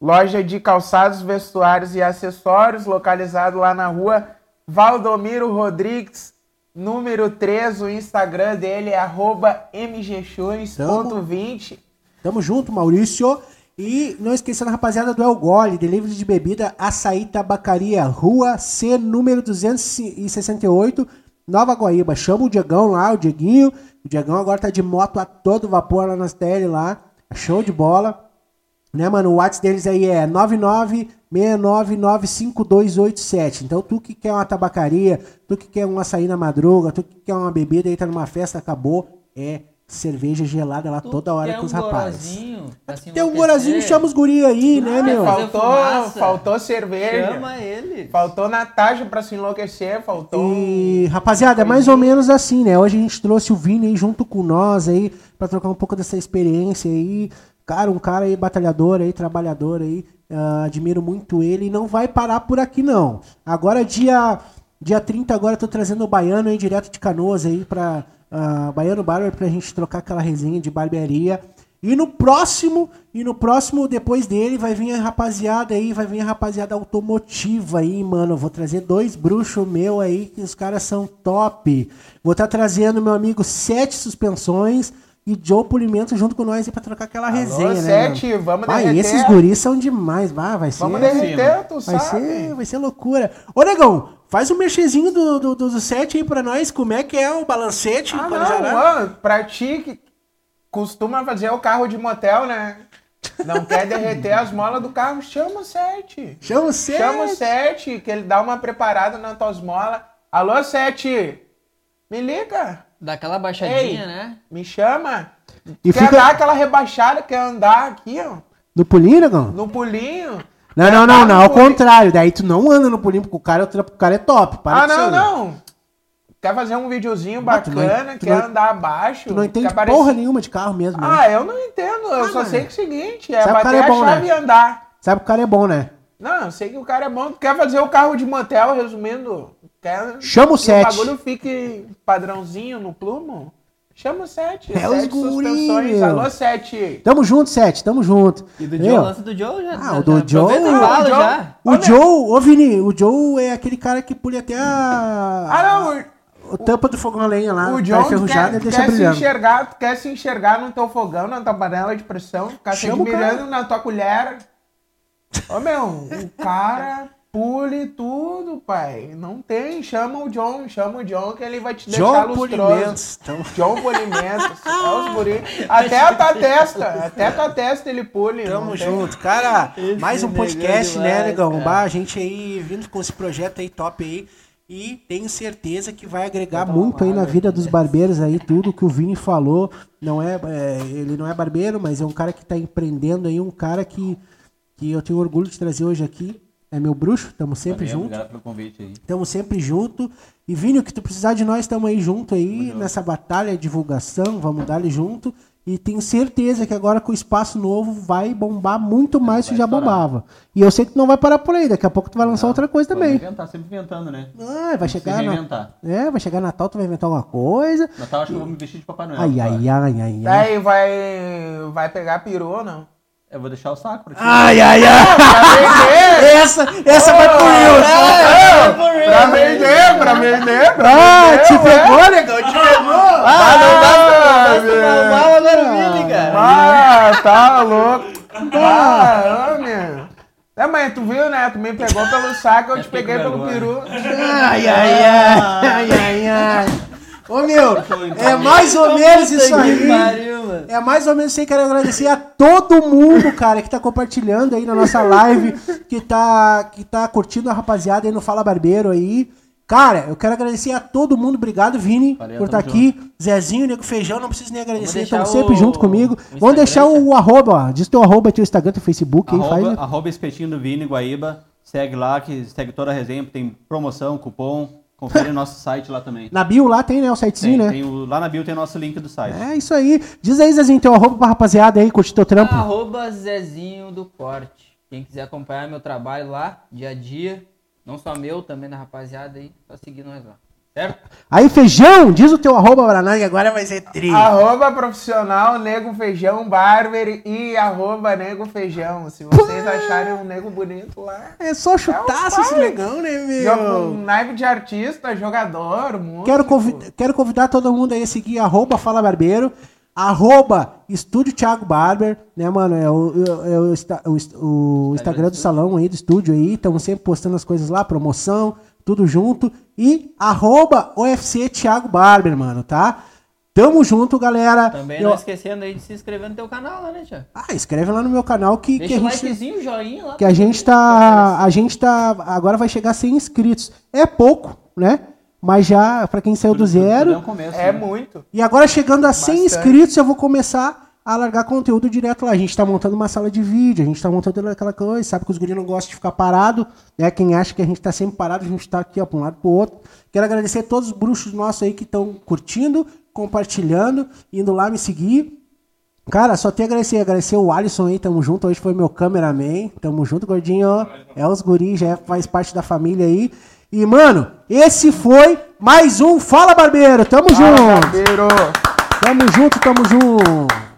loja de calçados, vestuários e acessórios, localizado lá na rua Valdomiro Rodrigues, número 3. O Instagram dele é arroba mgshoes.20. Tamo junto, Maurício. E não esquecendo, rapaziada, do El Gole, delivery de bebida, açaí, tabacaria, rua C, número 268, Nova Guaíba. Chama o Diegão lá, o Dieguinho. O Diegão agora tá de moto a todo vapor lá nas TL lá. Show de bola. Né, mano? O WhatsApp deles aí é 996995287. Então, tu que quer uma tabacaria, tu que quer um açaí na madruga, tu que quer uma bebida aí, tá numa festa, acabou, é cerveja gelada lá Tu toda hora com os um rapazes. se Tem um gorazinho, chama os guri aí, né, Ah, meu? fazer Faltou, faltou cerveja. Chama ele. Faltou Natasha pra se enlouquecer, faltou. E, rapaziada, é mais ou menos assim, né? Hoje a gente trouxe o Vini aí junto com nós aí, pra trocar um pouco dessa experiência aí. Cara, um cara aí batalhador aí, trabalhador aí. ah, admiro muito ele e não vai parar por aqui, não. Agora, dia, dia 30, agora eu tô trazendo o Baiano aí, direto de Canoas aí, pra ah, Baiano Barber, pra gente trocar aquela resenha de barbearia. E no próximo, e no próximo, depois dele, vai vir a rapaziada aí, vai vir a rapaziada automotiva aí, mano. Eu Vou trazer dois bruxos meu aí, que os caras são top. Vou estar trazendo meu amigo Sete Suspensões e Joe Polimento junto com nós aí pra trocar aquela resenha, né? Sete, mano? vamos Vai, derreter. esses guris são demais, vai, vai ser. Vamos derreter, tu Vai sabe. ser, vai ser loucura. Ô, Negão, Faz um mexezinho do, do, do, do set aí pra nós. Como é que é o balancete? Ah, não, ô, pra ti que costuma fazer o carro de motel, né? Não quer derreter as molas do carro, chama o Sete. Chama o set. Chama o Sete, que ele dá uma preparada nas tuas molas. Alô, Sete! Me liga, Dá aquela baixadinha, Ei. né? me chama. E quer fica- dar aquela rebaixada, quer andar aqui, ó, No pulinho, negão? no pulinho. Não, não, não, não. Ao contrário. Daí tu não anda no pulinho, porque o cara, o trampo do cara é top. Para Ah, com não, aí. não. Quer fazer um videozinho não- bacana, tu quer não- andar abaixo. Tu não entende aparecer- porra nenhuma de carro mesmo, né? Ah, eu não entendo. Eu Ah, só mano. sei que é o seguinte, é Sabe bater é a bom, chave né? e andar. Sabe que o cara é bom, né? Não, eu sei que o cara é bom. Quer fazer o carro de motel, resumindo? Quer Chama o que sete. o bagulho fique padrãozinho no plumo? Chama o 7. É os guri. Alô, 7. Tamo junto, Sete. Tamo junto. E do Joe, o lance do Joe já. Ah, já- o do já Joe- Ah, fala o Joe- já. O Olha- Joe, ô Vini, o Joe é aquele cara que pule até a. Ah, não. O tampa do fogão a lenha lá, O tá John enferrujado quer, deixa quer se enxergar, tu quer se enxergar no teu fogão, na tua panela de pressão, ficar se o admirando na tua colher. Ô meu, o cara pule tudo, pai. Não tem. Chama o John, chama o John que ele vai te deixar John lustroso. Polimentos. Então, John Polimentos. é. Até a tua testa. Até a tua testa ele pule. tamo não tem. junto. Cara, Esse mais um negão podcast, né, demais, negão? cara. Bah, a gente aí vindo com esse projeto aí top aí. E tenho certeza que vai agregar muito aí na vida dos barbeiros aí, tudo que o Vini falou. Não é, é, ele não é barbeiro, mas é um cara que tá empreendendo aí, um cara que, que eu tenho orgulho de trazer hoje aqui. É meu bruxo, tamo sempre Valeu, junto. Obrigado pelo convite aí. Tamo sempre junto. E Vini, o que tu precisar de nós, tamo aí junto aí nessa batalha, divulgação, vamos dar ali junto. E tenho certeza que agora com o espaço novo vai bombar muito mais que vai já estourar. bombava. E eu sei que tu não vai parar por aí, daqui a pouco tu vai lançar outra coisa também. inventar, sempre inventando, né? Ah, vai Se chegar na... É, vai chegar Natal, tu vai inventar alguma coisa. Natal acho que eu vou me vestir de Papai Noel. Ai, ai, ai, ai, ai. Daí vai, vai pegar peru ou não? Eu vou deixar o saco pra ti. Ai, ai, ai. Essa, essa vai pro Reels. Pra vender, pra vender, pra Ah, vender. te pegou, negão, te pegou. Ah, Mal agora o Vini, cara. Ah, tá louco. Ah, ô, meu. É, mas tu viu, né? Tu me pegou pelo saco, eu te peguei pelo peru. Ai, ai, ai, ai, ai, ai. Ô, meu, é mais ou menos isso aí. É mais ou menos isso aí. Quero agradecer a todo mundo, cara, que tá compartilhando aí na nossa live, que tá, que tá curtindo a rapaziada aí no Fala Barbeiro aí. Cara, eu quero agradecer a todo mundo. Obrigado, Vini, Valeu, por estar tamo aqui. Zezinho, Nego Feijão, não preciso nem agradecer, estão sempre o- junto comigo. o Vamos deixar Instagram, o arroba, ó. Diz teu arroba, teu Instagram, teu Facebook aí, faz. Arroba, arroba espetinho do Vini Guaíba. Segue lá, que segue toda a resenha, tem promoção, cupom. Confere o nosso site lá também. Na bio lá tem, né, o sitezinho, Tem, né? tem o- lá na bio tem nosso link do site. É isso aí. Diz aí, Zezinho, teu arroba pra rapaziada aí, curtir teu trampo. Arroba Zezinho do Corte. Quem quiser acompanhar meu trabalho lá, dia a dia, não só meu, também da rapaziada aí, só seguir nós lá. Certo? Aí, feijão, diz o teu arroba pra nós, que agora vai ser tri. Arroba profissional Nego Feijão Barber e arroba Nego Feijão. Se vocês acharem um nego bonito lá. É só chutaço É esse negão, né, Joga meu? um naipe de artista, jogador, músico. Quero, convid- quero convidar todo mundo aí a seguir arroba Fala Barbeiro, arroba Estúdio Thiago Barber, né, mano? É o, é o, Insta- o Inst- o Instagram do salão aí, do estúdio aí. Estamos sempre postando as coisas lá, promoção, tudo junto. E arroba UFC Thiago Barber, mano, tá? Tamo junto, galera. Também Eu- não esquecendo aí de se inscrever no teu canal lá, né, Tia? Ah, escreve lá no meu canal que, que Deixa a o gente... likezinho, joinha lá. que a gente tá, a gente tá, agora vai chegar a 100 inscritos. É pouco, né? Mas já, pra quem saiu do Tudo- tudo é zero. um começo, É né? muito. E agora chegando a 100 Bastante. inscritos, eu vou começar a largar conteúdo direto lá. A gente tá montando uma sala de vídeo, a gente tá montando aquela coisa, sabe que os guris não gostam de ficar parado, né? Quem acha que a gente tá sempre parado, a gente tá aqui, ó, pra um lado pro outro. Quero agradecer a todos os bruxos nossos aí que estão curtindo, compartilhando, indo lá me seguir. Cara, só tenho a agradecer. Agradecer o Alisson aí, tamo junto. Hoje foi meu cameraman. Tamo junto, gordinho. É os guris, já faz parte da família aí. E, mano, esse foi mais um Fala Barbeiro. Tamo Fala, junto. barbeiro. Tamo junto, tamo junto.